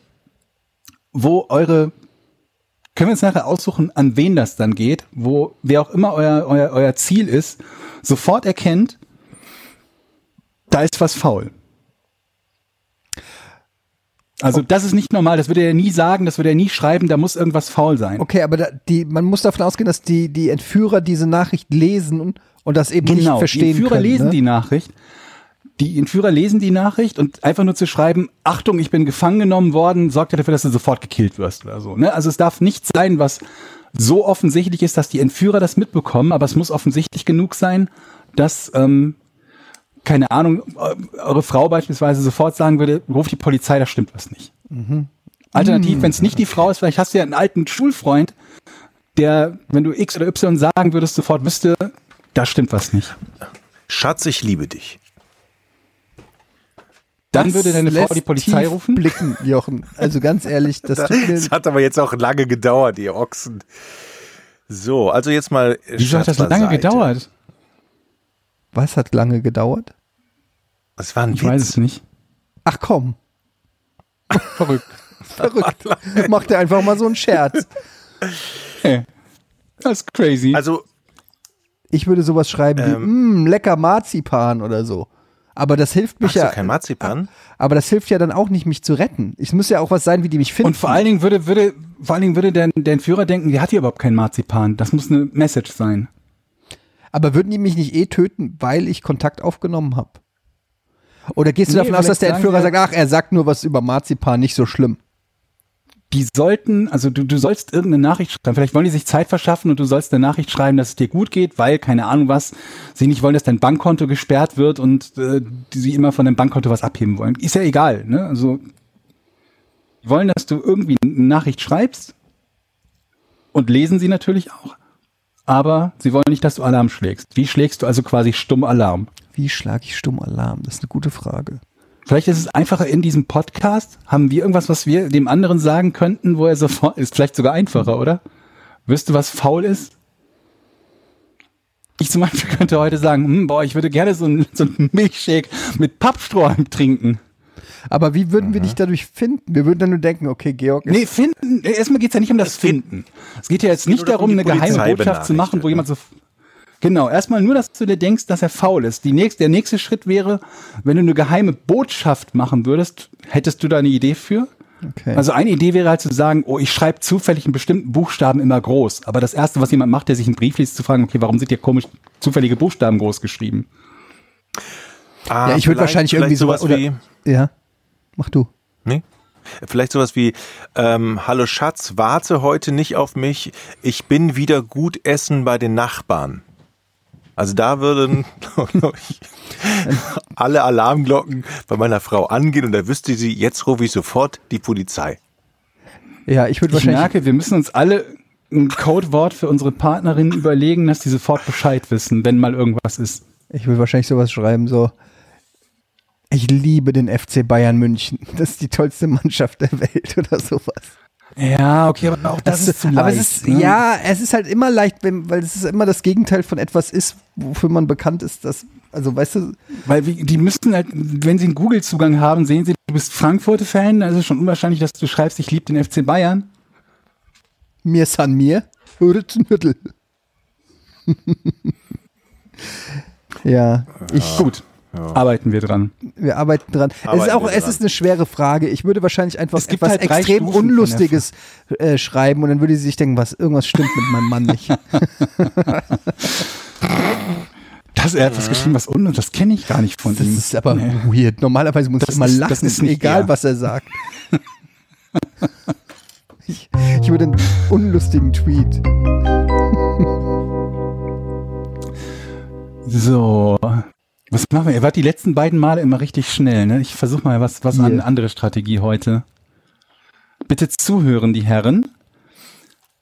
wo eure können wir uns nachher aussuchen, an wen das dann geht, wo wer auch immer euer, euer, euer Ziel ist, sofort erkennt, da ist was faul. Also das ist nicht normal, das würde er nie sagen, das würde er nie schreiben, da muss irgendwas faul sein. Okay, aber da, die, man muss davon ausgehen, dass die, die Entführer diese Nachricht lesen und, das eben nicht Genau, verstehen die Entführer können. lesen ne? die Nachricht. Die Entführer lesen die Nachricht und einfach nur zu schreiben, Achtung, ich bin gefangen genommen worden, sorgt ja dafür, dass du sofort gekillt wirst oder so. Ne? Also es darf nicht sein, was so offensichtlich ist, dass die Entführer das mitbekommen, aber es muss offensichtlich genug sein, dass, ähm, keine Ahnung, eu- eure Frau beispielsweise sofort sagen würde, ruf die Polizei, da stimmt was nicht. Alternativ, wenn es nicht die Frau ist, vielleicht hast du ja einen alten Schulfreund, der, wenn du X oder Y sagen würdest, sofort wüsste, da stimmt was nicht. Schatz, ich liebe dich. Dann würde deine Frau die Polizei tief rufen. Blicken, Jochen. Also ganz ehrlich, das tut mir. Das hat aber jetzt auch lange gedauert, ihr Ochsen. So, also jetzt mal. Wieso hat das lange gedauert? Was hat lange gedauert? Das war ein Ich weiß Witz. es nicht. Ach komm, Verrückt. (laughs) verrückt. Macht er einfach mal so einen Scherz. Hey, das ist crazy. Also, Ich würde sowas schreiben wie, "Mm, lecker Marzipan oder so. Aber das hilft mich hast ja. du kein Marzipan? Aber das hilft ja dann auch nicht, mich zu retten. Es muss ja auch was sein, wie die mich finden. und vor allen Dingen würde, würde, vor allen Dingen würde der, der Entführer denken, die hat hier überhaupt kein Marzipan. Das muss eine Message sein. Aber würden die mich nicht eh töten, weil ich Kontakt aufgenommen habe? Oder gehst du Nee, davon aus, dass der Entführer sagt, ach, er sagt nur was über Marzipan, nicht so schlimm? Die sollten, also du, du sollst irgendeine Nachricht schreiben. Vielleicht wollen die sich Zeit verschaffen und du sollst eine Nachricht schreiben, dass es dir gut geht, weil, keine Ahnung was, sie nicht wollen, dass dein Bankkonto gesperrt wird und äh, sie immer von deinem Bankkonto was abheben wollen. Ist ja egal, ne? Also, die wollen, dass du irgendwie eine Nachricht schreibst und lesen sie natürlich auch. Aber sie wollen nicht, dass du Alarm schlägst. Wie schlägst du also quasi stumm Alarm? Wie schlage ich stumm Alarm? Das ist eine gute Frage. Vielleicht ist es einfacher in diesem Podcast. Haben wir irgendwas, was wir dem anderen sagen könnten, wo er sofort ist? Vielleicht sogar einfacher, oder? Wirst du, was faul ist? Ich zum Beispiel könnte heute sagen, hm, boah, ich würde gerne so einen so einen Milchshake mit Pappstrohhalm trinken. Aber wie würden wir dich dadurch finden? Wir würden dann nur denken, okay, Georg ist Nee, finden. Erstmal geht's ja nicht um das Finden. Es geht ja jetzt nicht darum, darum, eine geheime Botschaft zu machen, wo jemand so. Genau, erstmal nur, dass du dir denkst, dass er faul ist. Die nächste, der nächste Schritt wäre, wenn du eine geheime Botschaft machen würdest, hättest du da eine Idee für? Okay. Also eine Idee wäre halt zu sagen, oh, ich schreibe zufällig einen bestimmten Buchstaben immer groß. Aber das erste, was jemand macht, der sich einen Brief liest, zu fragen, okay, warum sind hier komisch zufällige Buchstaben groß geschrieben? Ah, Ja, ich würde wahrscheinlich irgendwie sowas sowas oder- wie. Ja. Mach du. Nee? Vielleicht sowas wie, ähm, hallo Schatz, warte heute nicht auf mich, ich bin wieder gut essen bei den Nachbarn. Also da würden (laughs) alle Alarmglocken bei meiner Frau angehen und da wüsste sie, jetzt rufe ich sofort die Polizei. Ja, ich würde Ich wahrscheinlich. merke, wir müssen uns alle ein Codewort für unsere Partnerinnen überlegen, dass die sofort Bescheid wissen, wenn mal irgendwas ist. Ich würde wahrscheinlich sowas schreiben, so. Ich liebe den FC Bayern München. Das ist die tollste Mannschaft der Welt (laughs) oder sowas. Ja, okay, aber auch das, ist zu leicht. aber es ist, ne? ja, es ist halt immer leicht, wenn, weil es ist immer das Gegenteil von etwas ist, wofür man bekannt ist, dass, also weißt du, Weil die müssten halt, wenn sie einen Google-Zugang haben, sehen sie, du bist Frankfurt-Fan, also schon unwahrscheinlich, dass du schreibst, ich liebe den FC Bayern. mir san mir, Hürdenhüttel. (laughs) ja, ich, Gut, arbeiten wir dran. wir arbeiten dran. es ist Arbeiten auch, es dran. ist eine schwere Frage. Ich würde wahrscheinlich einfach Es gibt etwas halt extrem Stufen Unlustiges äh, schreiben und dann würde sie sich denken, was, irgendwas stimmt mit meinem Mann nicht. (laughs) Das, er hat was geschrieben, was unten, das kenne ich gar nicht von Das ihm. ist aber Nee. weird. Normalerweise muss Das ich immer ist- lachen, das ist nicht egal er. was er sagt. ich, ich würde einen unlustigen Tweet. So. Was machen wir? Er war die letzten beiden Male immer richtig schnell, ne? Ich versuche mal was, was an Hier. andere Strategie heute. Bitte zuhören, die Herren.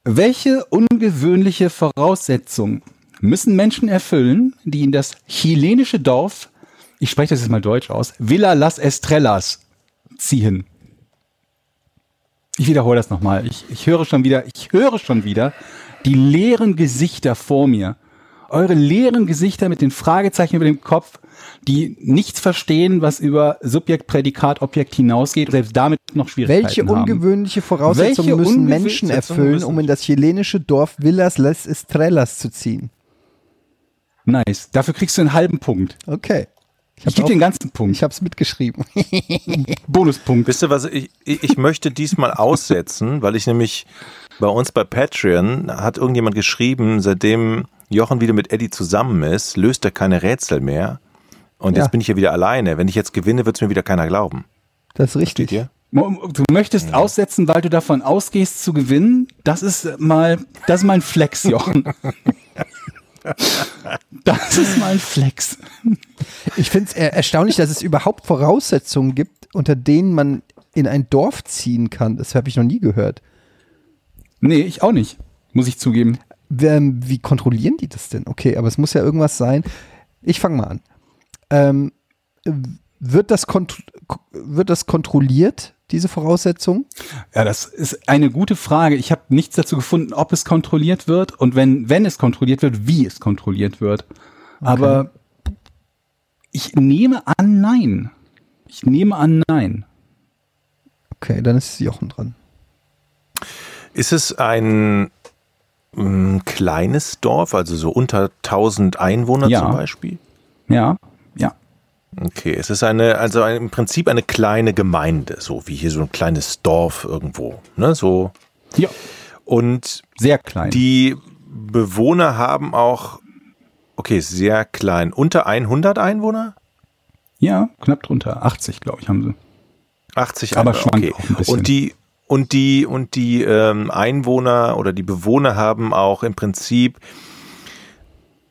Welche ungewöhnliche Voraussetzung müssen Menschen erfüllen, die in das chilenische Dorf, ich spreche das jetzt mal deutsch aus, Villa Las Estrellas ziehen? Ich wiederhole das nochmal. Ich, ich höre schon wieder, ich höre schon wieder die leeren Gesichter vor mir. Eure leeren Gesichter mit den Fragezeichen über dem Kopf, die nichts verstehen, was über Subjekt, Prädikat, Objekt hinausgeht, selbst damit noch Schwierigkeiten Welche haben. ungewöhnliche Voraussetzungen Welche müssen Menschen erfüllen, müssen- um in das chilenische Dorf Villas Las Estrellas zu ziehen? Nice. Dafür kriegst du einen halben Punkt. Okay. Ich, ich gebe den ganzen Punkt. Ich habe es mitgeschrieben. (laughs) (laughs) Bonuspunkt. Wisst ihr was, ich, ich ich möchte diesmal aussetzen, weil ich nämlich bei uns bei Patreon hat irgendjemand geschrieben, seitdem Jochen wieder mit Eddie zusammen ist, löst er keine Rätsel mehr. Und Ja. jetzt bin ich ja wieder alleine. Wenn ich jetzt gewinne, wird es mir wieder keiner glauben. Das ist richtig. Ihr? Du möchtest aussetzen, weil du davon ausgehst zu gewinnen. Das ist mal, das ist mal ein Flex, Jochen. (laughs) Das ist mal ein Flex. Ich finde es erstaunlich, dass es überhaupt Voraussetzungen gibt, unter denen man in ein Dorf ziehen kann. Das habe ich noch nie gehört. Nee, ich auch nicht. Muss ich zugeben. Wer- Wie kontrollieren die das denn? Okay, aber es muss ja irgendwas sein. Ich fange mal an. Ähm, wird, das wird das kontrolliert, diese Voraussetzung? Ja, das ist eine gute Frage. Ich habe nichts dazu gefunden, ob es kontrolliert wird und wenn, wenn es kontrolliert wird, wie es kontrolliert wird. Aber ich nehme an, nein. Ich nehme an, nein. Okay, dann ist Jochen dran. Ist es ein mm, kleines Dorf, also so unter 1000 Einwohner Ja. zum Beispiel? Ja, ja. Okay, es ist eine, also ein, im Prinzip eine kleine Gemeinde, so wie hier so ein kleines Dorf irgendwo, ne, so. Ja, Und sehr klein. die Bewohner haben auch, okay, sehr klein, unter 100 Einwohner? ja, knapp drunter. 80, glaube ich, haben sie. 80 Aber Einwohner, schwankt okay. auch ein bisschen. Und die, und die, und die ähm, Einwohner oder die Bewohner haben auch im Prinzip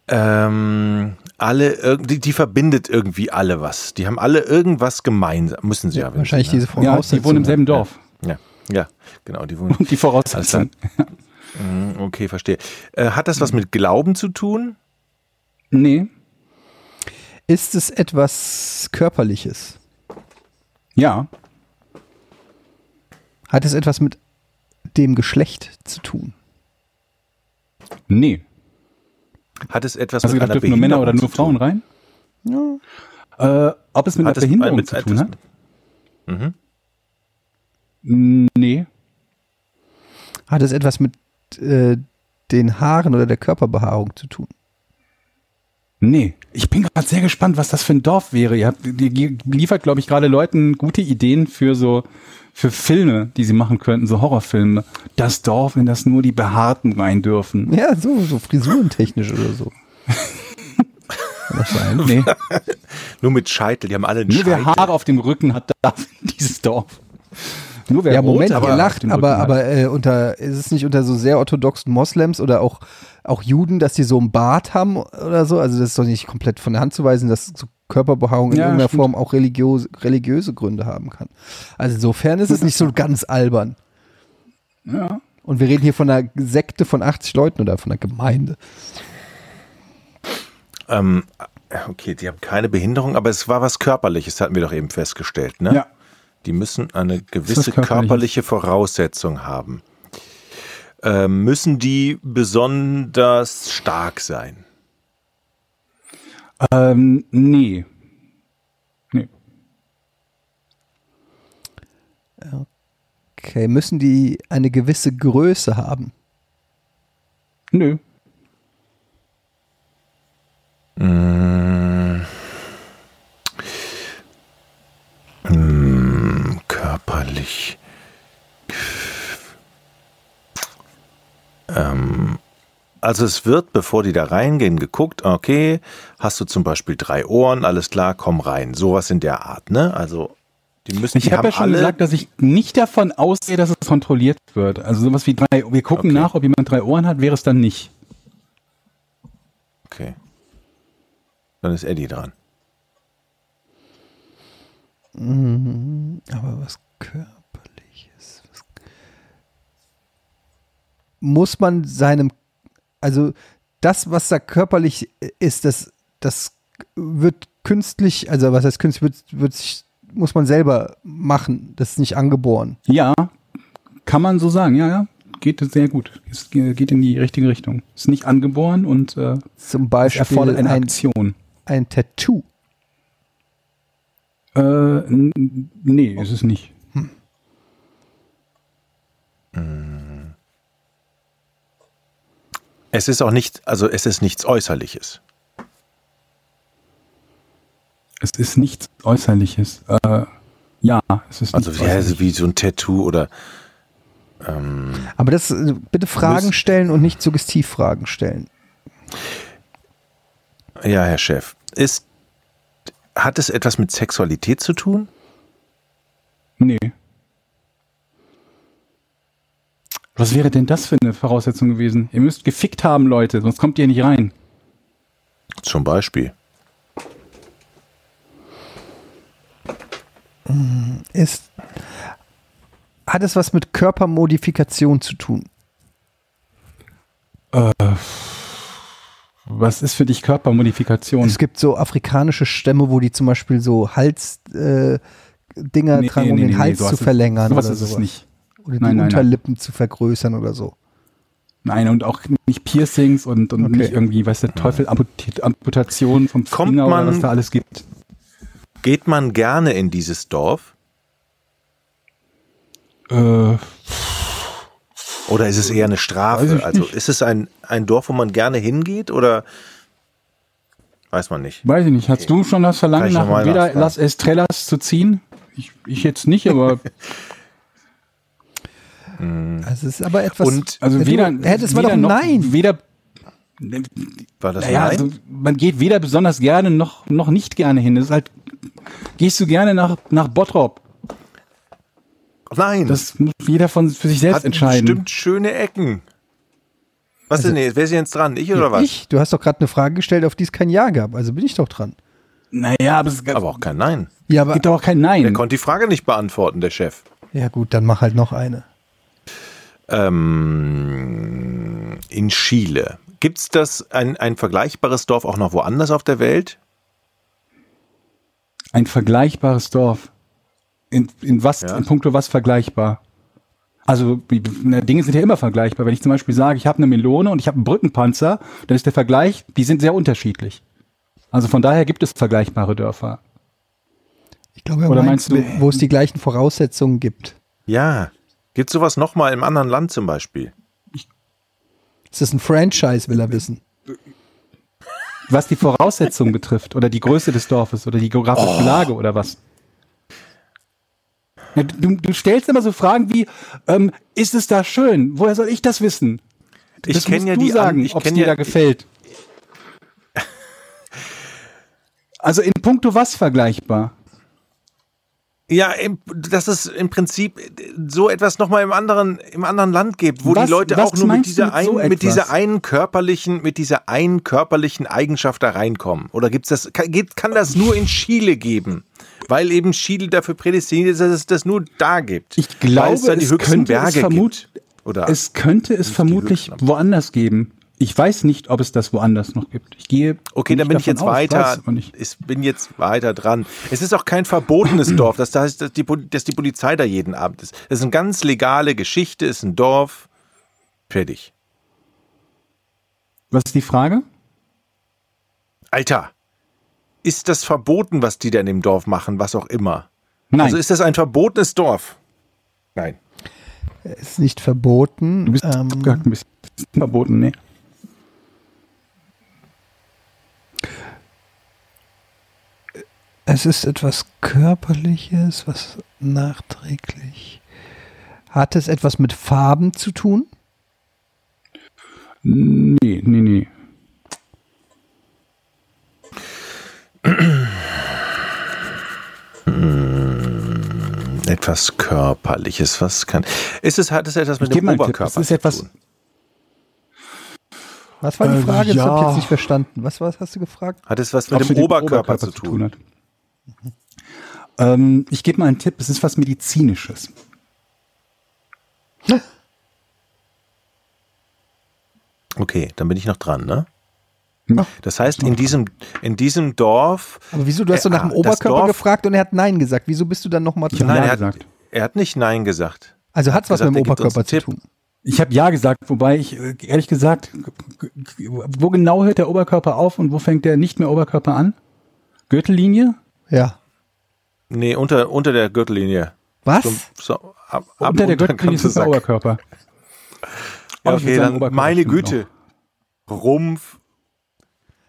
ähm, alle, die, die verbindet irgendwie alle was. Die haben alle irgendwas gemeinsam, müssen sie ja. wenn Wahrscheinlich sie, diese Ja, Voraussetzung. die wohnen im selben Dorf. ne? Ja, ja, genau, die wohnen. Und die Voraussetzung. Mhm, Okay, verstehe. Äh, hat das was mit Glauben zu tun? Nee. Ist es etwas Körperliches? Ja. Hat es etwas mit dem Geschlecht zu tun? Nee. Hat es etwas du mit gedacht, einer dürfen nur Männer oder nur Frauen rein? Äh, ob es mit Hat einer es Behinderung mit zu tun hat? Mhm. Nee. Hat es etwas mit äh, den Haaren oder der Körperbehaarung zu tun? Nee. Ich bin gerade sehr gespannt, was das für ein Dorf wäre. Ihr, habt, ihr liefert, glaube ich, gerade Leuten gute Ideen für so für Filme, die sie machen könnten, so Horrorfilme. Das Dorf, in das nur die Behaarten rein dürfen. Ja, so, so frisurentechnisch oder so. (laughs) Sein? Nee. Nur mit Scheitel, die haben alle einen Nur wer Scheitel. Haare auf dem Rücken hat, darf in dieses Dorf. Nur wer Ja, Moment, rote ihr Haare auf lacht, dem aber, Rücken hat. aber äh, unter, ist es nicht unter so sehr orthodoxen Moslems oder auch, auch Juden, dass die so einen Bart haben oder so? Also das ist doch nicht komplett von der Hand zu weisen, dass so Körperbehaarung in Ja, irgendeiner stimmt. Form auch religiöse, religiöse Gründe haben kann. Also insofern ist es nicht so ganz albern. Ja. Und wir reden hier von einer Sekte von 80 Leuten oder von einer Gemeinde. Ähm, okay, die haben keine Behinderung, aber es war was Körperliches, hatten wir doch eben festgestellt, ne? Ja. Die müssen eine gewisse körperliche Voraussetzung haben. Ähm, müssen die besonders stark sein? Ähm, nee. Nee. Okay, müssen die eine gewisse Größe haben? Nö. Hm, körperlich. Ähm, also es wird, bevor die da reingehen, geguckt, okay, hast du zum Beispiel drei Ohren, alles klar, komm rein. Sowas in der Art, ne? Also die müssen, Ich habe ja schon alle, gesagt, dass ich nicht davon ausgehe, dass es kontrolliert wird. Also sowas wie drei, wir gucken Okay. nach, ob jemand drei Ohren hat, wäre es dann nicht. Okay. Dann ist Eddie dran. Aber was körperliches. Was muss man seinem, also das, was da körperlich ist, das, das wird künstlich, also was heißt künstlich, wird, wird sich, muss man selber machen. Das ist nicht angeboren. Ja, kann man so sagen, ja, ja. Geht sehr gut. Es geht in die richtige Richtung. Ist nicht angeboren und äh, Zum Beispiel erfordert eine ein, Aktion. ein Tattoo. Äh, nee, ist es nicht. Es ist auch nicht, also es ist nichts Äußerliches. Es ist nichts Äußerliches. Äh, ja, es ist Also nichts also wie so ein Tattoo oder ähm, Aber das äh, bitte Fragen Müsst- stellen und nicht Suggestivfragen stellen. ja, Herr Chef. Ist hat es etwas mit Sexualität zu tun? Nee. Was wäre denn das für eine Voraussetzung gewesen? Ihr müsst gefickt haben, Leute, sonst kommt ihr nicht rein. Zum Beispiel. Ist, hat es was mit Körpermodifikation zu tun? Was ist für dich Körpermodifikation? Es gibt so afrikanische Stämme, wo die zum Beispiel so Halsdinger äh, Dinger Nee, tragen, um nee, den nee, Hals zu verlängern oder ist es nicht. Oder die Nein, nein, nein. Unterlippen zu vergrößern oder so. Nein, und auch nicht Piercings und, und Okay. nicht irgendwie, weiß der Teufel, Amputationen vom Kommt Finger oder man- was da alles gibt. Geht man gerne in dieses Dorf? Äh, Oder ist es eher eine Strafe? Also nicht. ist es ein, ein Dorf, wo man gerne hingeht oder weiß man nicht? weiß ich nicht. Hast du schon das Verlangen ich nach wieder. Las Estrellas zu ziehen? Ich, ich jetzt nicht, aber (laughs) Also es ist aber etwas. Und also Du, weder, hä, das war weder doch noch, Nein. Weder, war das naja, nein? also man geht weder besonders gerne noch, noch nicht gerne hin. Das ist halt, gehst du gerne nach, nach Bottrop? nein, Das muss jeder von für sich selbst hat entscheiden. bestimmt schöne Ecken. Was denn jetzt? Wer ist jetzt dran? Ich oder was? ich, du hast doch gerade eine Frage gestellt, auf die es kein Ja gab. Also bin ich doch dran. Naja, aber es Aber auch kein Nein. Ja, aber gibt doch auch kein Er Nein. konnte die Frage nicht beantworten, der Chef. ja gut, dann mach halt noch eine. Ähm, in Chile. Gibt es das, ein, ein vergleichbares Dorf auch noch woanders auf der Welt? Ein vergleichbares Dorf. In, in was, Ja. in puncto was vergleichbar? Also, Dinge sind ja immer vergleichbar. Wenn ich zum Beispiel sage, ich habe eine Melone und ich habe einen Brückenpanzer, dann ist der Vergleich, die sind sehr unterschiedlich. Also von daher gibt es vergleichbare Dörfer. Ich glaube, er Oder meint, meinst du- wo es die gleichen Voraussetzungen gibt. Ja. Gibt es sowas nochmal im anderen Land zum Beispiel? Ist das ein Franchise, will er wissen. Was die Voraussetzungen betrifft oder die Größe des Dorfes oder die geografische Oh. Lage oder was? Ja, du, du stellst immer so Fragen wie, ähm, ist es da schön? Woher soll ich das wissen? Ich Das kenne musst ja du die sagen, ich ob es dir ja, da gefällt. Also in puncto was vergleichbar? Ja, im, dass es im Prinzip so etwas nochmal im anderen, im anderen Land gibt, wo Was- die Leute auch nur mit dieser, mit ein, so mit dieser einen körperlichen, mit dieser einen körperlichen Eigenschaft da reinkommen. Oder gibt's das, kann, kann das nur in Chile geben? Weil eben Chile dafür prädestiniert ist, dass es das nur da gibt. Ich glaube, es es könnte es vermut- Es könnte es vermutlich woanders geben. Ich weiß nicht, ob es das woanders noch gibt. Ich gehe. Okay, dann bin ich jetzt aus, weiter. Ich bin jetzt weiter dran. Es ist auch kein verbotenes (clears throat) Dorf. Das heißt, dass die, dass die Polizei da jeden Abend ist. Das ist eine ganz legale Geschichte. Ist ein Dorf. Fertig. Was ist die Frage? Alter, ist das verboten, was die da in dem Dorf machen, was auch immer? Nein. Also ist das ein verbotenes Dorf? Nein. Ist nicht verboten. du bist ähm, ein bisschen verboten, nee. Es ist etwas Körperliches, was nachträglich. Hat es etwas mit Farben zu tun? Nee, nee, nee. Etwas Körperliches, was kann. Ist es, hat es etwas mit dem. Oberkörper Es ist etwas- zu tun? Was war die Äh, Frage? Das habe ich ja. jetzt nicht verstanden. Was, was hast du gefragt? Hat es was mit Ob's dem Oberkörper, zu tun? Ähm, ich gebe mal einen Tipp. Es ist was Medizinisches. Okay, dann bin ich noch dran, ne? Ja. Das heißt, in diesem, in diesem Dorf. Aber wieso? Du hast doch Äh, nach dem das Oberkörper Dorf- gefragt und er hat Nein gesagt. Wieso bist du dann nochmal dran? Nein, Ja er hat, gesagt. er hat nicht Nein gesagt. Also hat es was gesagt, mit dem er Oberkörper zu tun. Ich habe ja gesagt, wobei ich äh, ehrlich gesagt, wo genau hört der Oberkörper auf und wo fängt der nicht mehr Oberkörper an? Gürtellinie? Ja. Nee, unter, unter der Gürtellinie. Was? So, so, ab, ab Unter der Gürtellinie ist der. Oberkörper. Ja, ich okay, sagen, dann Oberkörper meine Güte. Rumpf.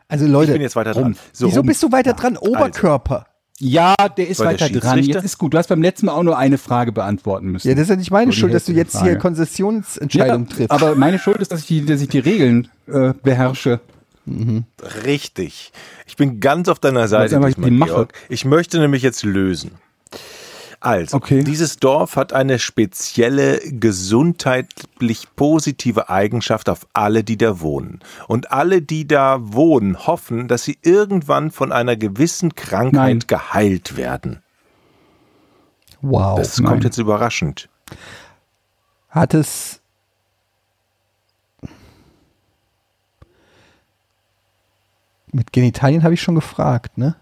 Also Ich Leute, bin jetzt weiter dran. So, wieso rum. bist du weiter dran? Oberkörper. Ja, der ist Weil der weiter dran. Jetzt ist gut. Du hast beim letzten Mal auch nur eine Frage beantworten müssen. Ja, das ist ja nicht meine Schuld, dass du jetzt der hier Frage. Konzessionsentscheidungen ja, triffst. aber meine Schuld ist, dass ich die, dass ich die Regeln äh, beherrsche. Richtig. Ich bin ganz auf deiner Seite. einfach diesmal, die Mache. Ich möchte nämlich jetzt lösen. Also, Okay. dieses Dorf hat eine spezielle gesundheitlich positive Eigenschaft auf alle, die da wohnen. Und alle, die da wohnen, hoffen, dass sie irgendwann von einer gewissen Krankheit Nein. geheilt werden. wow. Das nein. kommt jetzt überraschend. Hat es. Mit Genitalien habe ich schon gefragt, ne?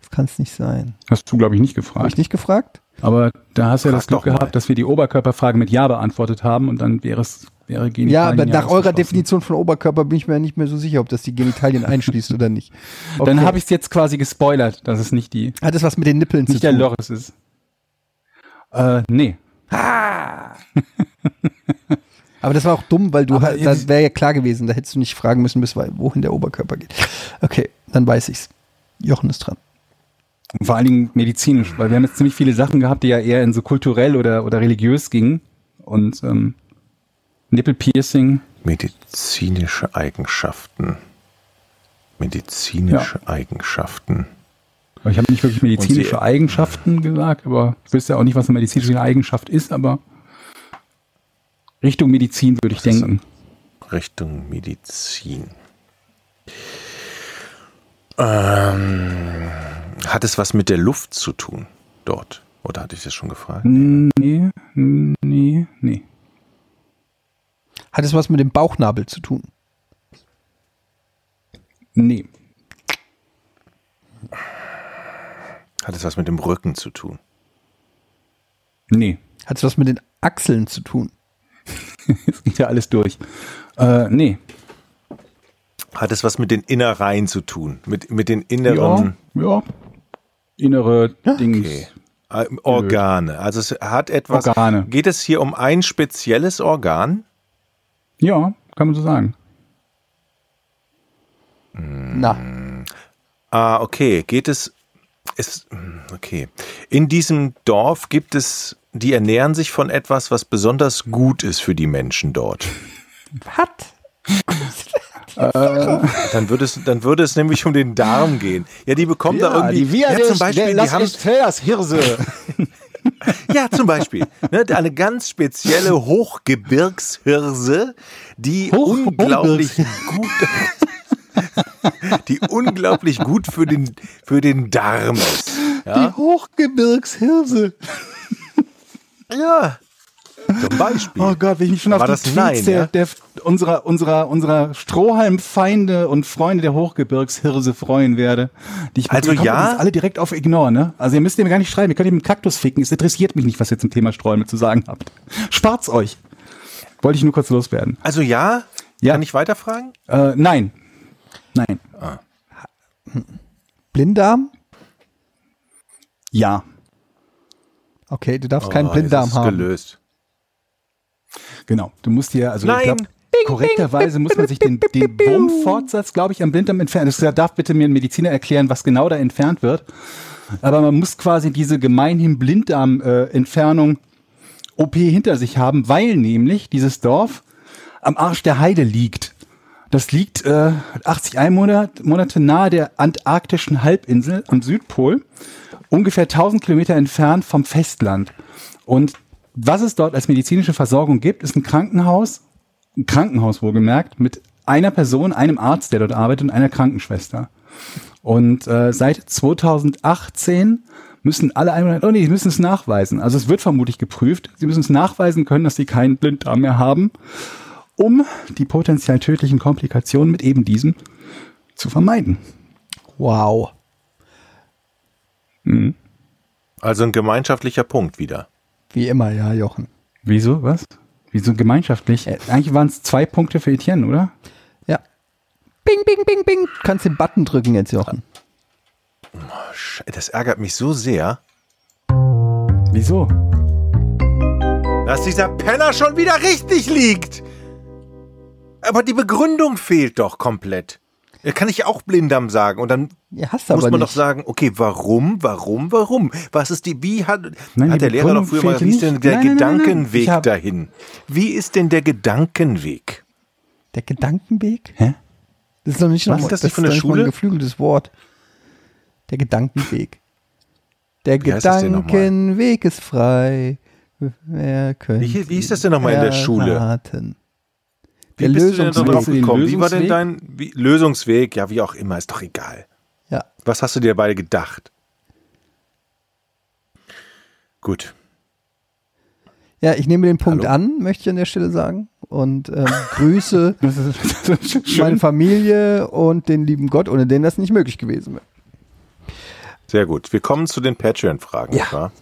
Das kann es nicht sein. Hast du, glaube ich, nicht Habe gefragt. ich nicht gefragt? Aber da hast du ja das Glück doch mal. gehabt, dass wir die Oberkörperfrage mit Ja beantwortet haben und dann wäre es wäre Genitalien Ja, aber nach eurer. Definition von Oberkörper bin ich mir nicht mehr so sicher, ob das die Genitalien einschließt oder nicht. (laughs) Dann Okay. habe ich es jetzt quasi gespoilert, dass es nicht die Hat es was mit den Nippeln zu nicht der tun? Loris ist. Äh, nee. (laughs) Aber das war auch dumm, weil du Aber halt, das wäre ja klar gewesen, da hättest du nicht fragen müssen, bis wohin der Oberkörper geht. Okay, dann weiß ich's. Jochen ist dran. Und vor allen Dingen medizinisch, weil wir haben jetzt ziemlich viele Sachen gehabt, die ja eher in so kulturell oder, oder religiös gingen. Und ähm, Nippelpiercing, Medizinische Eigenschaften. Medizinische Eigenschaften. aber ich habe nicht wirklich medizinische Eigenschaften gesagt, aber ich wüsste ja auch nicht, was eine medizinische Eigenschaft ist, aber Richtung Medizin würde ich denken. Richtung Medizin. Ähm, hat es was mit der Luft zu tun dort? Oder hatte ich das schon gefragt? Nee, nee, nee. Hat es was mit dem Bauchnabel zu tun? Nee. Hat es was mit dem Rücken zu tun? Nee. Hat es was mit den Achseln zu tun? (laughs) Jetzt geht ja alles durch. Äh, nee. Hat es was mit den Innereien zu tun? Mit, mit den Ja, inneren ja. Innere Dings. okay. äh, Organe? Also es hat etwas. Organe. Geht es hier um ein spezielles Organ? Ja, kann man so sagen. Na, Ah, okay. Geht es. Ist, okay. In diesem Dorf gibt es. Die ernähren sich von etwas, was besonders gut ist für die Menschen dort. was? Dann würde es, dann würde es nämlich um den Darm gehen. Ja, die bekommen da irgendwie. ja, zum Beispiel, die haben, das Hirse. (laughs) ja, zum Beispiel. Ne, eine ganz spezielle Hochgebirgshirse, die Hoch- unglaublich gut. (laughs) die unglaublich gut für den, für den Darm ist. Ja, Hochgebirgshirse. ja. Zum Beispiel. Oh Gott, wenn ich mich schon War auf die das Tweets Nein, der, ja? der, unserer, unserer, unserer Strohhalmfeinde und Freunde der Hochgebirgshirse freuen werde. Die ich Also die kommen ja? alle direkt auf Ignore, ne? Also ihr müsst mir gar nicht schreiben, ihr könnt ihm einen Kaktus ficken. Es interessiert mich nicht, was ihr zum Thema Sträume zu sagen habt. Spart's euch. Wollte ich nur kurz loswerden. Also ja? Ja. Kann ich weiterfragen? Äh, nein. Nein. Blinddarm? Ja. Okay, du darfst keinen Oh, jetzt Blinddarm haben. gelöst. Genau. Du musst dir, also Nein. ich glaube, korrekterweise muss man sich den, den Wurmfortsatz, glaube ich, am Blinddarm entfernen. Das darf bitte mir ein Mediziner erklären, was genau da entfernt wird. Aber man muss quasi diese gemeinhin Blinddarm-Entfernung OP hinter sich haben, weil nämlich dieses Dorf am Arsch der Heide liegt. Das liegt äh, 80 Einmonat- Monate nahe der antarktischen Halbinsel am Südpol, ungefähr 1000 Kilometer entfernt vom Festland. Und was es dort als medizinische Versorgung gibt, ist ein Krankenhaus, ein Krankenhaus wohlgemerkt, mit einer Person, einem Arzt, der dort arbeitet und einer Krankenschwester. Und äh, seit 2018 müssen alle Einwohner, oh nee, die müssen es nachweisen. Also es wird vermutlich geprüft. Sie müssen es nachweisen können, dass sie keinen Blinddarm mehr haben, um die potenziell tödlichen Komplikationen mit eben diesem zu vermeiden. Wow. Also ein gemeinschaftlicher Punkt wieder. Wie immer, ja, Jochen. Wieso? Was? Wieso gemeinschaftlich? Äh, eigentlich waren es zwei Punkte für Etienne, oder? Ja. Bing, bing, bing, bing. Du kannst den Button drücken jetzt, Jochen. Das ärgert mich so sehr, Wieso? dass dieser Penner schon wieder richtig liegt. Aber die Begründung fehlt doch komplett. Kann ich auch Blinddarm sagen. Und dann Ja, muss man nicht. doch sagen, okay, warum, warum, warum? Was ist die, wie hat, Nein, hat der Lehrer doch früher mal, wie ist denn der Nein, nein, nein, nein. Gedankenweg hab- dahin? Wie ist denn der Gedankenweg? Der Gedankenweg? Hä? Das ist doch nicht Was noch ist das das von der Schule? ein geflügeltes Wort. Der Gedankenweg. Der Wie? Gedankenweg ist frei. Wer könnte Wie, wie ist das denn nochmal in der Schule? erraten? Wie Der bist du denn da drauf gekommen? Wie war denn dein wie, Lösungsweg? Ja, wie auch immer, ist doch egal. Ja. Was hast du dir beide gedacht? Gut. ja, ich nehme den Punkt Hallo? an, möchte ich an der Stelle sagen. Und ähm, (laughs) grüße meine. Familie und den lieben Gott, ohne den das nicht möglich gewesen wäre. Sehr gut. Wir kommen zu den Patreon-Fragen. Ja. nicht wahr?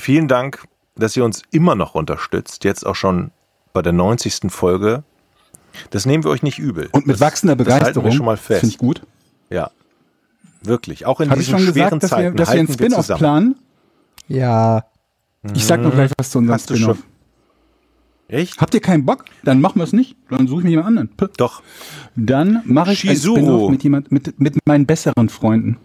Vielen Dank, dass ihr uns immer noch unterstützt. Jetzt auch schon bei der 90. Folge. Das nehmen wir euch nicht übel. Und mit das, wachsender Das halten Begeisterung. wir schon mal Das finde fest. ich gut. Ja. Wirklich. Auch in ich diesen schon schweren gesagt, dass wir, Zeiten dass wir einen halten wir Spin-off zusammen. planen? Ja, Ich sag noch gleich was zu unserem Hast du Spin-off. schon. Echt? Habt ihr keinen Bock? Dann machen wir es nicht. Dann suche ich mir jemand anderen. P- Doch. Dann mache ich ein Shizuru. Spin-off mit jemand, mit, mit meinen besseren Freunden.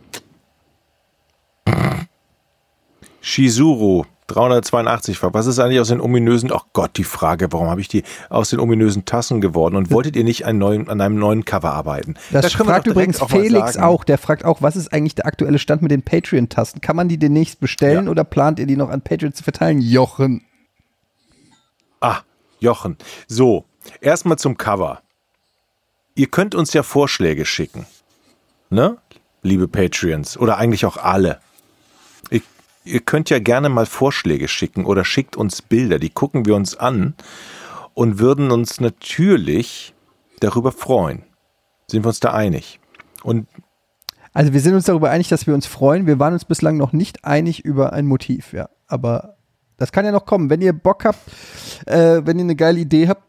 Shizuru 382 fragt, was ist eigentlich aus den ominösen, ach Gott, die Frage, warum habe ich die aus den ominösen Tassen geworden und wolltet ihr nicht einen neuen, an einem neuen Cover arbeiten? das Da fragt übrigens auch Felix auch. Der fragt auch, was ist eigentlich der aktuelle Stand mit den Patreon-Tasten? Kann man die demnächst bestellen Ja. oder plant ihr die noch an Patreon zu verteilen? Jochen. Ah, Jochen. So, erstmal zum Cover. Ihr könnt uns ja Vorschläge schicken. Ne? Liebe Patreons. Oder eigentlich auch alle. Ihr, könnt ja gerne mal Vorschläge schicken oder schickt uns Bilder. Die gucken wir uns an und würden uns natürlich darüber freuen. Sind wir uns da einig? Und Also wir sind uns darüber einig, dass wir uns freuen. Wir waren uns bislang noch nicht einig über ein Motiv, ja. Aber das kann ja noch kommen. Wenn ihr Bock habt, äh, wenn ihr eine geile Idee habt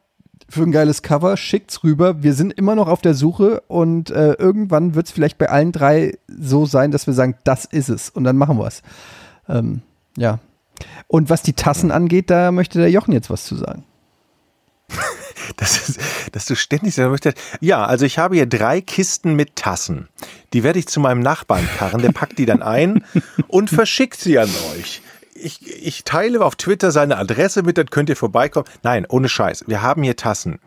für ein geiles Cover, schickt's rüber. Wir sind immer noch auf der Suche und äh, irgendwann wird es vielleicht bei allen drei so sein, dass wir sagen, das ist es. Und dann machen wir es. Ähm, ja. Und was die Tassen angeht, da möchte der Jochen jetzt was zu sagen. (laughs) Das ist, dass du ständig sagen möchtest. Ja, also ich habe hier drei Kisten mit Tassen. Die werde ich zu meinem Nachbarn karren, der packt die dann ein (laughs) und verschickt sie an euch. Ich, ich teile auf Twitter seine Adresse mit, dann könnt ihr vorbeikommen. Nein, ohne Scheiß. Wir haben hier Tassen.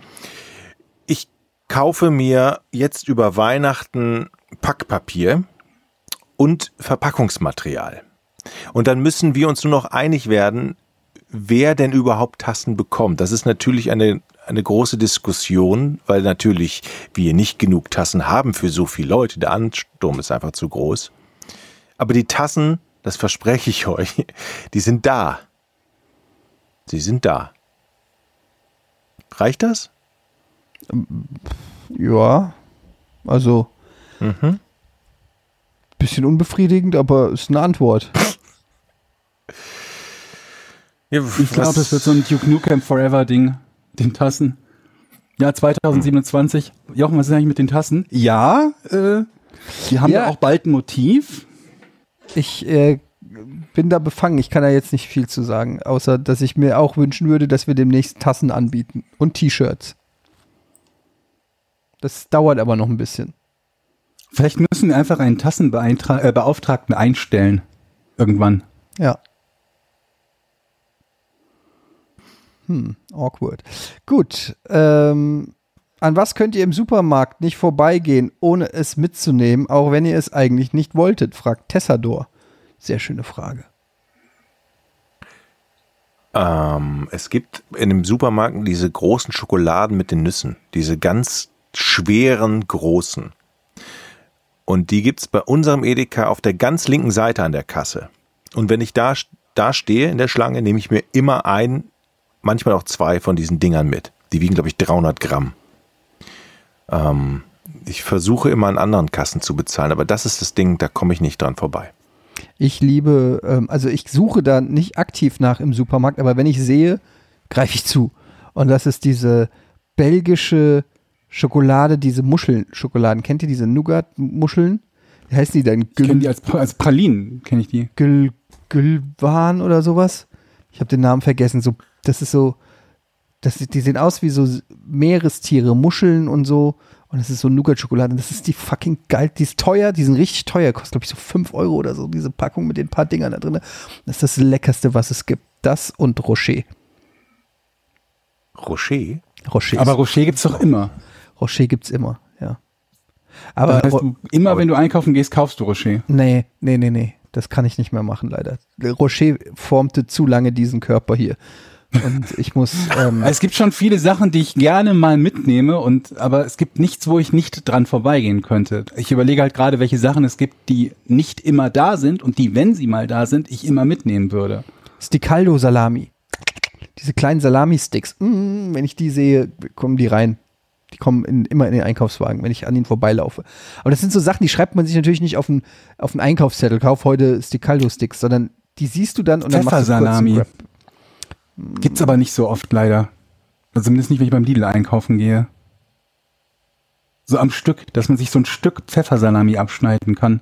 Ich kaufe mir jetzt über Weihnachten Packpapier und Verpackungsmaterial. Und dann müssen wir uns nur noch einig werden, wer denn überhaupt Tassen bekommt. Das ist natürlich eine, eine große Diskussion, weil natürlich wir nicht genug Tassen haben für so viele Leute. Der Ansturm ist einfach zu groß. Aber die Tassen, das verspreche ich (laughs) euch, die sind da. Sie sind da. Reicht das? Ja, also bisschen unbefriedigend, aber ist eine Antwort. Ja, Ich glaube, es wird so ein Duke Nukem Forever Ding. Den Tassen. Ja, 2027. Jochen, was ist eigentlich mit den Tassen? Ja, äh, die haben Ja. ja auch bald ein Motiv. Ich äh, bin da befangen. Ich kann da jetzt nicht viel zu sagen, außer dass ich mir auch wünschen würde, dass wir demnächst Tassen anbieten und T-Shirts. Das dauert aber noch ein bisschen. Vielleicht müssen wir einfach einen Tassenbeauftragten einstellen. Irgendwann. Ja. Hm, awkward. Gut. Ähm, an was könnt ihr im Supermarkt nicht vorbeigehen, ohne es mitzunehmen, auch wenn ihr es eigentlich nicht wolltet? fragt Tessador. Sehr schöne Frage. Ähm, es gibt in dem Supermarkt diese großen Schokoladen mit den Nüssen. Diese ganz schweren großen. Und die gibt's bei unserem Edeka auf der ganz linken Seite an der Kasse. Und wenn ich da, da stehe in der Schlange, nehme ich mir immer ein, manchmal auch zwei von diesen Dingern mit. Die wiegen, glaube ich, 300 Gramm. Ähm, ich versuche immer an anderen Kassen zu bezahlen, aber das ist das Ding, da komme ich nicht dran vorbei. Ich liebe, ähm, also ich suche da nicht aktiv nach im Supermarkt, aber wenn ich sehe, greife ich zu. Und das ist diese belgische Schokolade, diese Muscheln-Schokoladen. Kennt ihr diese Nougat-Muscheln? Wie heißen die denn? Ich kenne Gül, die als, als Pralinen, kenne ich die. Gül, Gülwan oder sowas? Ich habe den Namen vergessen. So, das ist so Das, die sehen aus wie so Meerestiere, Muscheln und so. Und es ist so Nougat-Schokolade. Das ist die fucking geil. Die ist teuer, die sind richtig teuer. Kostet, glaube ich, so 5 Euro oder so, diese Packung mit den paar Dingern da drin. Das ist das Leckerste, was es gibt. Das und Rocher. Rocher? Rocher. Aber Rocher gibt's doch immer. Rocher gibt's immer, ja. Aber Das heißt, du, immer wenn du einkaufen gehst, kaufst du Rocher. nee, nee, nee, nee. Das kann ich nicht mehr machen, leider. Rocher formte zu lange diesen Körper hier. Und (laughs) ich muss, ähm, Es gibt schon viele Sachen, die ich gerne mal mitnehme und aber es gibt nichts, wo ich nicht dran vorbeigehen könnte. Ich überlege halt gerade, welche Sachen es gibt, die nicht immer da sind und die, wenn sie mal da sind, ich immer mitnehmen würde. Sticaldo Salami. Diese kleinen Salami-Sticks. Mm, wenn ich die sehe, kommen die rein. Die kommen in, immer in den Einkaufswagen, wenn ich an ihnen vorbeilaufe. Aber das sind so Sachen, die schreibt man sich natürlich nicht auf einen, auf einen Einkaufszettel. Kauf heute Sticaldo-Sticks, sondern die siehst du dann und dann machst du. Grab. Gibt's aber nicht so oft leider. Also zumindest nicht, wenn ich beim Lidl einkaufen gehe. So am Stück, dass man sich so ein Stück Pfeffersalami abschneiden kann.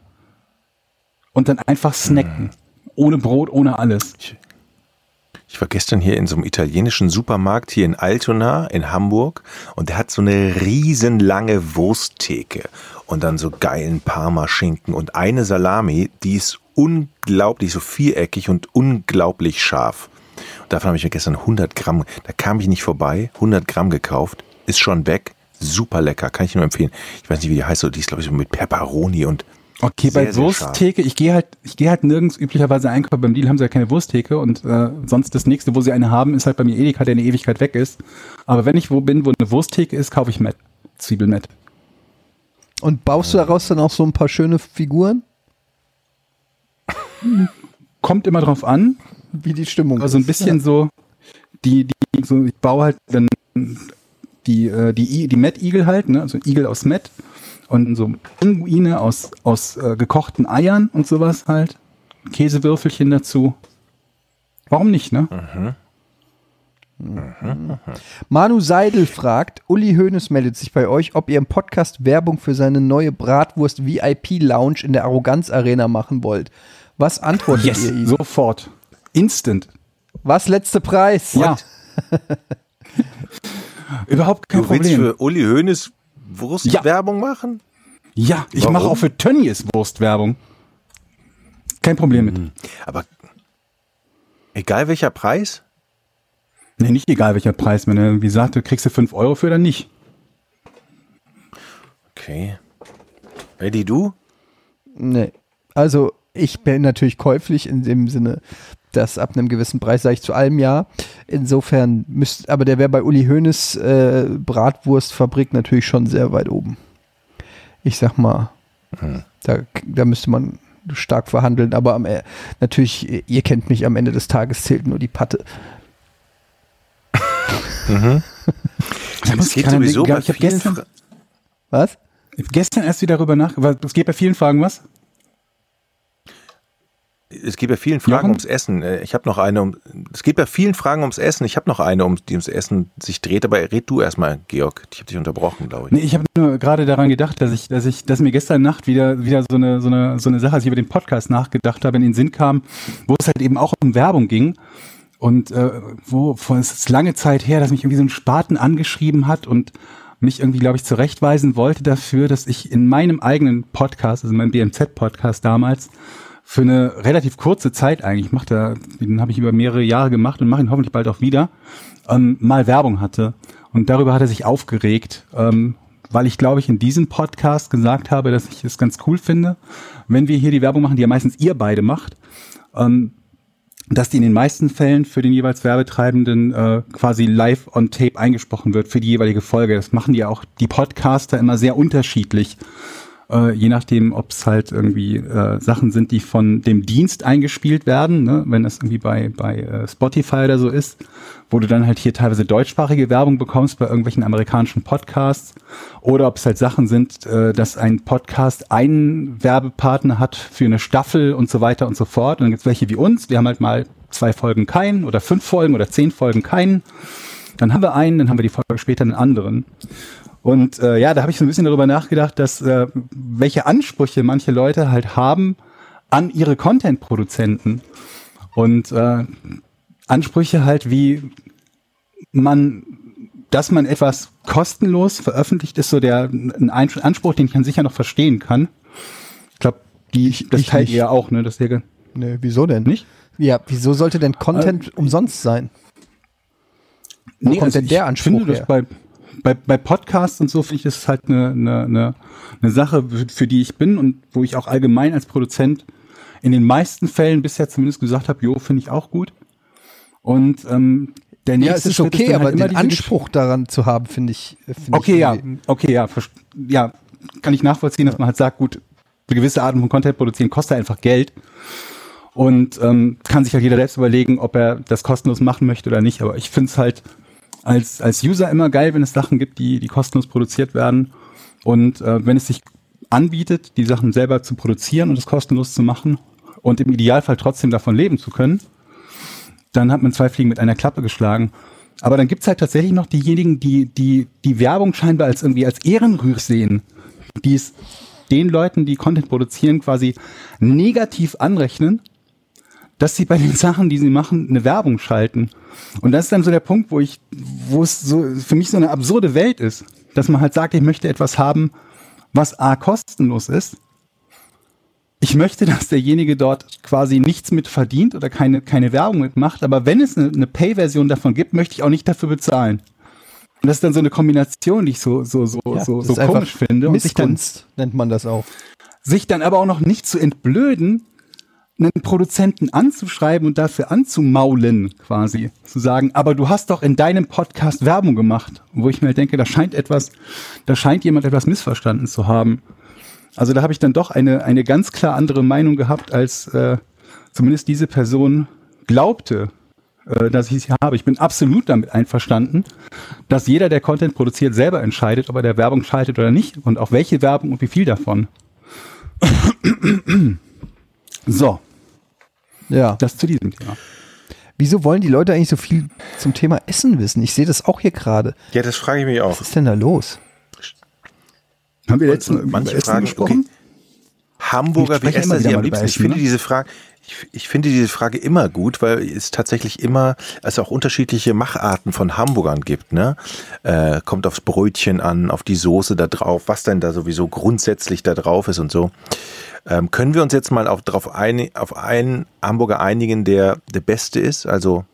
Und dann einfach snacken. Ohne Brot, ohne alles. Ich war gestern hier in so einem italienischen Supermarkt hier in Altona in Hamburg und der hat so eine riesenlange Wursttheke und dann so geilen Parmaschinken und eine Salami, die ist unglaublich so viereckig und unglaublich scharf. Und davon habe ich mir gestern 100 Gramm, da kam ich nicht vorbei, 100 Gramm gekauft, ist schon weg, super lecker, kann ich nur empfehlen. Ich weiß nicht, wie die heißt, so, die ist glaube ich so mit Pepperoni und Okay, Sehr, bei sehr Wursttheke, ich gehe halt, ich gehe halt nirgends üblicherweise einkaufen. Beim Deal haben sie ja keine Wursttheke und äh, sonst das nächste, wo sie eine haben, ist halt bei mir Edeka, der eine Ewigkeit weg ist. Aber wenn ich wo bin, wo eine Wursttheke ist, kaufe ich Met. Zwiebelmet. Und baust du daraus dann auch so ein paar schöne Figuren? Kommt immer drauf an, Wie die Stimmung also ein ist. bisschen so, die, die, so, ich baue halt dann die, äh, die, die Met-Igel halt, ne, also Igel aus Met und so Pinguine aus, aus äh, gekochten Eiern und sowas halt. Käsewürfelchen dazu. Warum nicht, ne? Manu Seidel fragt, Uli Hoeneß meldet sich bei euch, ob ihr im Podcast Werbung für seine neue Bratwurst VIP Lounge in der Arroganz Arena machen wollt. Was antwortet Yes, ihr ihm? sofort. Instant. Was letzte Preis? Ja. (laughs) Überhaupt kein du willst Problem. für Uli Hoeneß Wurstwerbung machen? ja, ich Warum? mache auch für Tönnies Wurstwerbung. Kein Problem mit. Aber egal welcher Preis? Nee, nicht egal welcher Preis. Wenn er irgendwie sagt, du kriegst du 5 Euro für, dann nicht. Okay. Eddie, du? Nee. Also, ich bin natürlich käuflich in dem Sinne, dass ab einem gewissen Preis sage ich zu allem ja. Insofern müsste, aber der wäre bei Uli Hoeneß äh, Bratwurstfabrik natürlich schon sehr weit oben. Ich sag mal, da, da müsste man stark verhandeln, aber am, E- natürlich, ihr kennt mich, am Ende des Tages zählt nur die Patte. muss Es geht sowieso denken. bei Ich hab vielen gestern- Fra- Was? Ich hab gestern erst wieder darüber nach. Es geht bei vielen Fragen was? Es geht bei vielen Fragen Jochen? ums Essen. Äh, Ich habe noch eine. Um, es geht bei vielen Fragen ums Essen. Ich habe noch eine, um die ums Essen sich dreht. Aber red du erstmal, Georg. Ich habe dich unterbrochen, glaube ich. Nee, ich habe nur gerade daran gedacht, dass ich, dass ich, dass mir gestern Nacht wieder, wieder so eine, so eine, so eine Sache, als ich über den Podcast nachgedacht habe, in den Sinn kam, wo es halt eben auch um Werbung ging. Und äh, wo vor es ist lange Zeit her, dass mich irgendwie so ein Spaten angeschrieben hat und mich irgendwie, glaube ich, zurechtweisen wollte dafür, dass ich in meinem eigenen Podcast, also meinem BMZ-Podcast damals, für eine relativ kurze Zeit eigentlich, ich mach da, den habe ich über mehrere Jahre gemacht und mache ihn hoffentlich bald auch wieder, ähm, mal Werbung hatte. Und darüber hat er sich aufgeregt, ähm, weil ich, glaube ich, in diesem Podcast gesagt habe, dass ich es ganz cool finde, wenn wir hier die Werbung machen, die ja meistens ihr beide macht, ähm, dass die in den meisten Fällen für den jeweils Werbetreibenden äh, quasi live on tape eingesprochen wird für die jeweilige Folge. Das machen ja auch die Podcaster immer sehr unterschiedlich. Äh, je nachdem, ob es halt irgendwie äh, Sachen sind, die von dem Dienst eingespielt werden, ne? wenn das irgendwie bei, bei äh, Spotify oder so ist, wo du dann halt hier teilweise deutschsprachige Werbung bekommst bei irgendwelchen amerikanischen Podcasts, oder ob es halt Sachen sind, äh, dass ein Podcast einen Werbepartner hat für eine Staffel und so weiter und so fort. Und dann gibt's welche wie uns, wir haben halt mal zwei Folgen keinen oder fünf Folgen oder zehn Folgen keinen. Dann haben wir einen, dann haben wir die Folge später einen anderen. Und äh, ja, da habe ich so ein bisschen darüber nachgedacht, dass äh, welche Ansprüche manche Leute halt haben an ihre Content-Produzenten. Und äh, Ansprüche halt wie man, dass man etwas kostenlos veröffentlicht, ist so der ein Anspruch, den ich dann sicher noch verstehen kann. Ich glaube, die, das ich teilt ihr ja auch, ne? Das ihr Nee, wieso denn? nicht? Ja, wieso sollte denn Content umsonst sein? Wo kommt denn der Anspruch finde, her? Bei, bei, Podcasts und so finde ich, das ist halt eine, eine, eine, eine Sache, für- die ich bin und wo ich auch allgemein als Produzent in den meisten Fällen bisher zumindest gesagt habe, jo, finde ich auch gut. Und ähm, der nächste Ja, es ist Schritt okay, aber halt immer den Anspruch daran zu haben, finde ich. äh, find Okay, ich ja, okay, ja, ja, kann ich nachvollziehen, dass man halt sagt, gut, eine gewisse Art von Content produzieren kostet einfach Geld und ähm, kann sich halt jeder selbst überlegen, ob er das kostenlos machen möchte oder nicht. Aber ich finde es halt als, als User immer geil, wenn es Sachen gibt, die, die kostenlos produziert werden und äh, wenn es sich anbietet, die Sachen selber zu produzieren und es kostenlos zu machen und im Idealfall trotzdem davon leben zu können, dann hat man zwei Fliegen mit einer Klappe geschlagen. Aber dann gibt's halt tatsächlich noch diejenigen, die die, die Werbung scheinbar als irgendwie als Ehrenrühr sehen, die es den Leuten, die Content produzieren, quasi negativ anrechnen, dass sie bei den (laughs) Sachen, die sie machen, eine Werbung schalten. Und das ist dann so der Punkt, wo ich, wo es so für mich so eine absurde Welt ist, dass man halt sagt, ich möchte etwas haben, was A kostenlos ist. Ich möchte, dass derjenige dort quasi nichts mit verdient oder keine, keine Werbung mitmacht, aber wenn es eine, eine Pay-Version davon gibt, möchte ich auch nicht dafür bezahlen. Und das ist dann so eine Kombination, die ich so, so, so, Ja, so, so komisch finde. Und sich dann, Missgunst nennt man das auch. sich dann aber auch noch nicht zu entblöden, einen Produzenten anzuschreiben und dafür anzumaulen, quasi. Zu sagen, aber du hast doch in deinem Podcast Werbung gemacht. Wo ich mir halt denke, da scheint etwas, da scheint jemand etwas missverstanden zu haben. Also da habe ich dann doch eine, eine ganz klar andere Meinung gehabt, als äh, zumindest diese Person glaubte, äh, dass ich sie habe. Ich bin absolut damit einverstanden, dass jeder, der Content produziert, selber entscheidet, ob er der Werbung schaltet oder nicht und auch welche Werbung und wie viel davon. (clears throat) So, Ja. das zu diesem Thema. Wieso wollen die Leute eigentlich so viel zum Thema Essen wissen? Ich sehe das auch hier gerade. Ja, das frage ich mich auch. Was ist denn da los? Haben wir letztens über manche Essen Fragen, gesprochen? Hamburger, Ich wie spreche essen immer Sie wieder am liebsten? Ich Essen, finde ne? diese Frage, ich, ich finde diese Frage immer gut, weil es tatsächlich immer, es auch unterschiedliche Macharten von Hamburgern gibt, ne? Äh, kommt aufs Brötchen an, auf die Soße da drauf, was denn da sowieso grundsätzlich da drauf ist und so. Ähm, können wir uns jetzt mal auf, drauf ein, auf einen Hamburger einigen, der der beste ist? Also,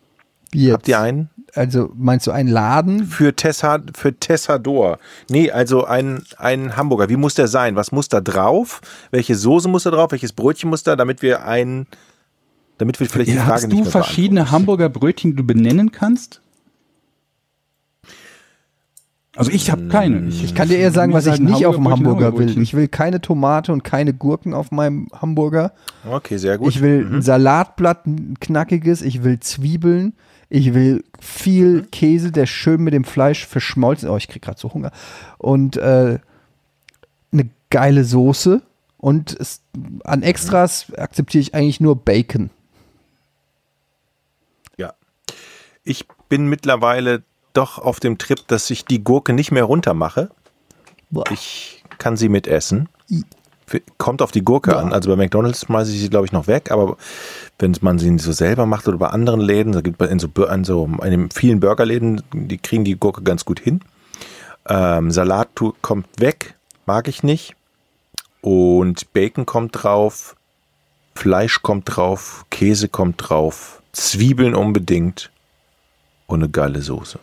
jetzt? habt ihr einen? Also meinst du einen Laden? Für Tessa, für Tessador. Nee, also ein, ein Hamburger. Wie muss der sein? Was muss da drauf? Welche Soße muss da drauf? Welches Brötchen muss da, damit wir ein, damit wir vielleicht die Frage Hast nicht du verschiedene Hamburger Brötchen, die du benennen kannst? Also ich habe keine. Ich kann dir eher sagen, was ich nicht auf dem Hamburger will. Ich will keine Tomate und keine Gurken auf meinem Hamburger. Okay, sehr gut. Ich will ein Salatblatt, ein knackiges. Ich will Zwiebeln. Ich will viel Käse, der schön mit dem Fleisch verschmolzen. Oh, ich krieg gerade so Hunger. Und äh, eine geile Soße. Und es, an Extras akzeptiere ich eigentlich nur Bacon. Ja. Ich bin mittlerweile doch auf dem Trip, dass ich die Gurke nicht mehr runter mache. Boah. Ich kann sie mitessen. Kommt auf die Gurke an. Also bei McDonalds schmeiße ich sie, glaube ich, noch weg, aber wenn man sie so selber macht oder bei anderen Läden, da gibt es in so, in so in vielen Burgerläden, die kriegen die Gurke ganz gut hin. Ähm, Salat kommt weg, mag ich nicht. Und Bacon kommt drauf, Fleisch kommt drauf, Käse kommt drauf, Zwiebeln unbedingt und eine geile Soße.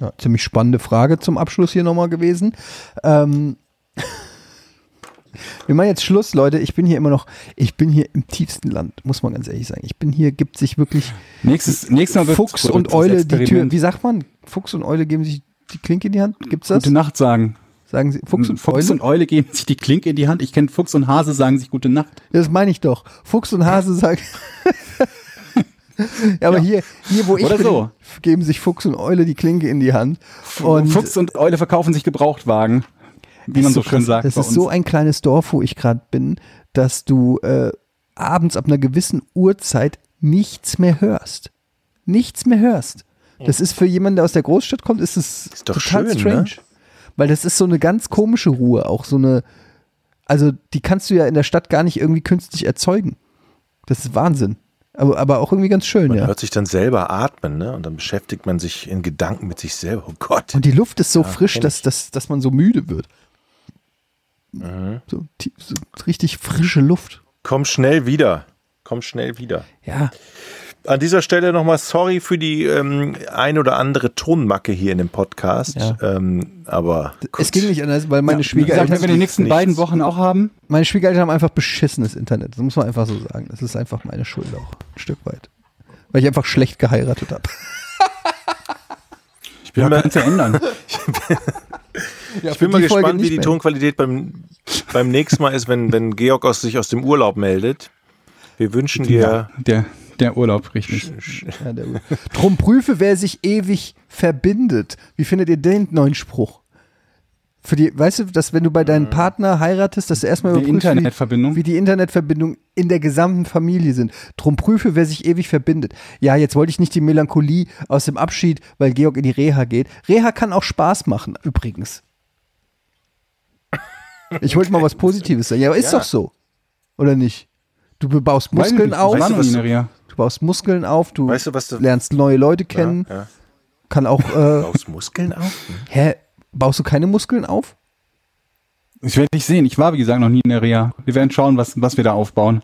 Ja. Ziemlich spannende Frage zum Abschluss hier nochmal gewesen. Ähm, (laughs) wir machen jetzt Schluss, Leute. Ich bin hier immer noch, ich bin hier im tiefsten Land, muss man ganz ehrlich sagen. Ich bin hier, gibt sich wirklich Nächstes, nächstes Mal wird Fuchs und Eule die Tür. Wie sagt man? Fuchs und Eule geben sich die Klinke in die Hand? Gibt's das? Gute Nacht sagen. Sagen sie Fuchs und Fuchs Eule? und Eule geben sich die Klinke in die Hand. Ich kenne Fuchs und Hase sagen sich Gute Nacht. das meine ich doch. Fuchs und Hase sagen. (laughs) ja, aber hier, hier, wo ich Oder bin, so. geben sich Fuchs und Eule die Klinke in die Hand. Und Fuchs und Eule verkaufen sich Gebrauchtwagen. Wie man so so schön krass. sagt. Das bei ist uns. so ein kleines Dorf, wo ich gerade bin, dass du äh, abends ab einer gewissen Uhrzeit nichts mehr hörst. Nichts mehr hörst. Das ist für jemanden, der aus der Großstadt kommt, ist es Ist doch total schön, strange. ne? Weil das ist so eine ganz komische Ruhe, auch so eine, also die kannst du ja in der Stadt gar nicht irgendwie künstlich erzeugen. Das ist Wahnsinn. Aber, aber auch irgendwie ganz schön, Man ja. hört sich dann selber atmen, ne? Und dann beschäftigt man sich in Gedanken mit sich selber. Oh Gott. Und die Luft ist so Ja, frisch, dass, dass, dass man so müde wird. Mhm. So, so richtig frische Luft. Komm schnell wieder. Komm schnell wieder. Ja. An dieser Stelle nochmal sorry für die ähm, ein oder andere Tonmacke hier in dem Podcast. Ja. Ähm, aber Es gut. ging nicht anders, weil meine gesagt, Schwiegereltern, wenn wir die nächsten nichts. beiden Wochen auch haben, meine Schwiegereltern haben einfach beschissenes Internet. Das muss man einfach so sagen. Das ist einfach meine Schuld auch. Ein Stück weit. Weil ich einfach schlecht geheiratet habe. Ich bin, ja, mal, ja ändern. (laughs) Ja, ich bin mal gespannt, wie die Tonqualität beim, beim nächsten Mal ist, wenn, wenn Georg aus, sich aus dem Urlaub meldet. Wir wünschen dir. Ja, der, der Urlaub, richtig. Ja, der- Drum prüfe, wer sich ewig verbindet. Wie findet ihr den neuen Spruch? Für die, weißt du, dass wenn du bei deinem Partner heiratest, dass du erstmal Die überprüfst, Internetverbindung. Wie, wie die Internetverbindung in der gesamten Familie sind. Drum prüfe, wer sich ewig verbindet. Ja, jetzt wollte ich nicht die Melancholie aus dem Abschied, weil Georg in die Reha geht. Reha kann auch Spaß machen, übrigens. Ich wollte mal was (laughs) Positives sagen. Ja, aber ist Ja. doch so. Oder nicht? Du baust Weiß ich Muskeln nicht, auf. ich war Weißt du, was. Du baust Muskeln auf, du, Weißt du, was du- lernst neue Leute kennen, Ja, ja. kann auch, äh, Aus Muskeln auf? hä, baust du keine Muskeln auf? Ich werde dich sehen. Ich war, wie gesagt, noch nie in der Reha. Wir werden schauen, was, was wir da aufbauen.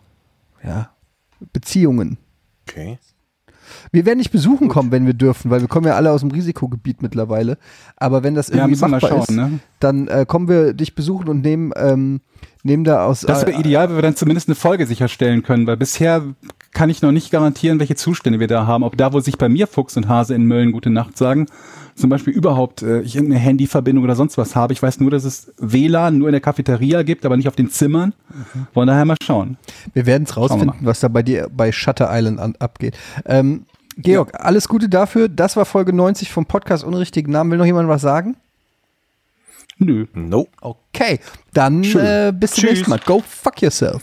Ja, Beziehungen. Okay. Wir werden nicht besuchen kommen, wenn wir dürfen, weil wir kommen ja alle aus dem Risikogebiet mittlerweile. Aber wenn das Ja, irgendwie mal machbar schauen, ist, ne? dann äh, kommen wir dich besuchen und nehmen, ähm, nehmen da aus. Das wäre äh, ideal, wenn wir dann zumindest eine Folge sicherstellen können, weil bisher kann ich noch nicht garantieren, welche Zustände wir da haben. Ob da, wo sich bei mir Fuchs und Hase in Mölln gute Nacht sagen, zum Beispiel überhaupt äh, ich irgendeine Handyverbindung oder sonst was habe. Ich weiß nur, dass es WLAN nur in der Cafeteria gibt, aber nicht auf den Zimmern. Von daher mal schauen. Wir werden es rausfinden, was da bei dir bei Shutter Island an, abgeht. Ähm, Georg, alles Gute dafür. Das war Folge 90 vom Podcast Unrichtigen Namen. Will noch jemand was sagen? Nö. No. Okay, dann äh, bis zum nächsten Mal. Go fuck yourself.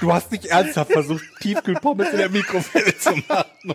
Du hast nicht ernsthaft versucht, Tiefkühlpommes in der Mikrowelle zu machen.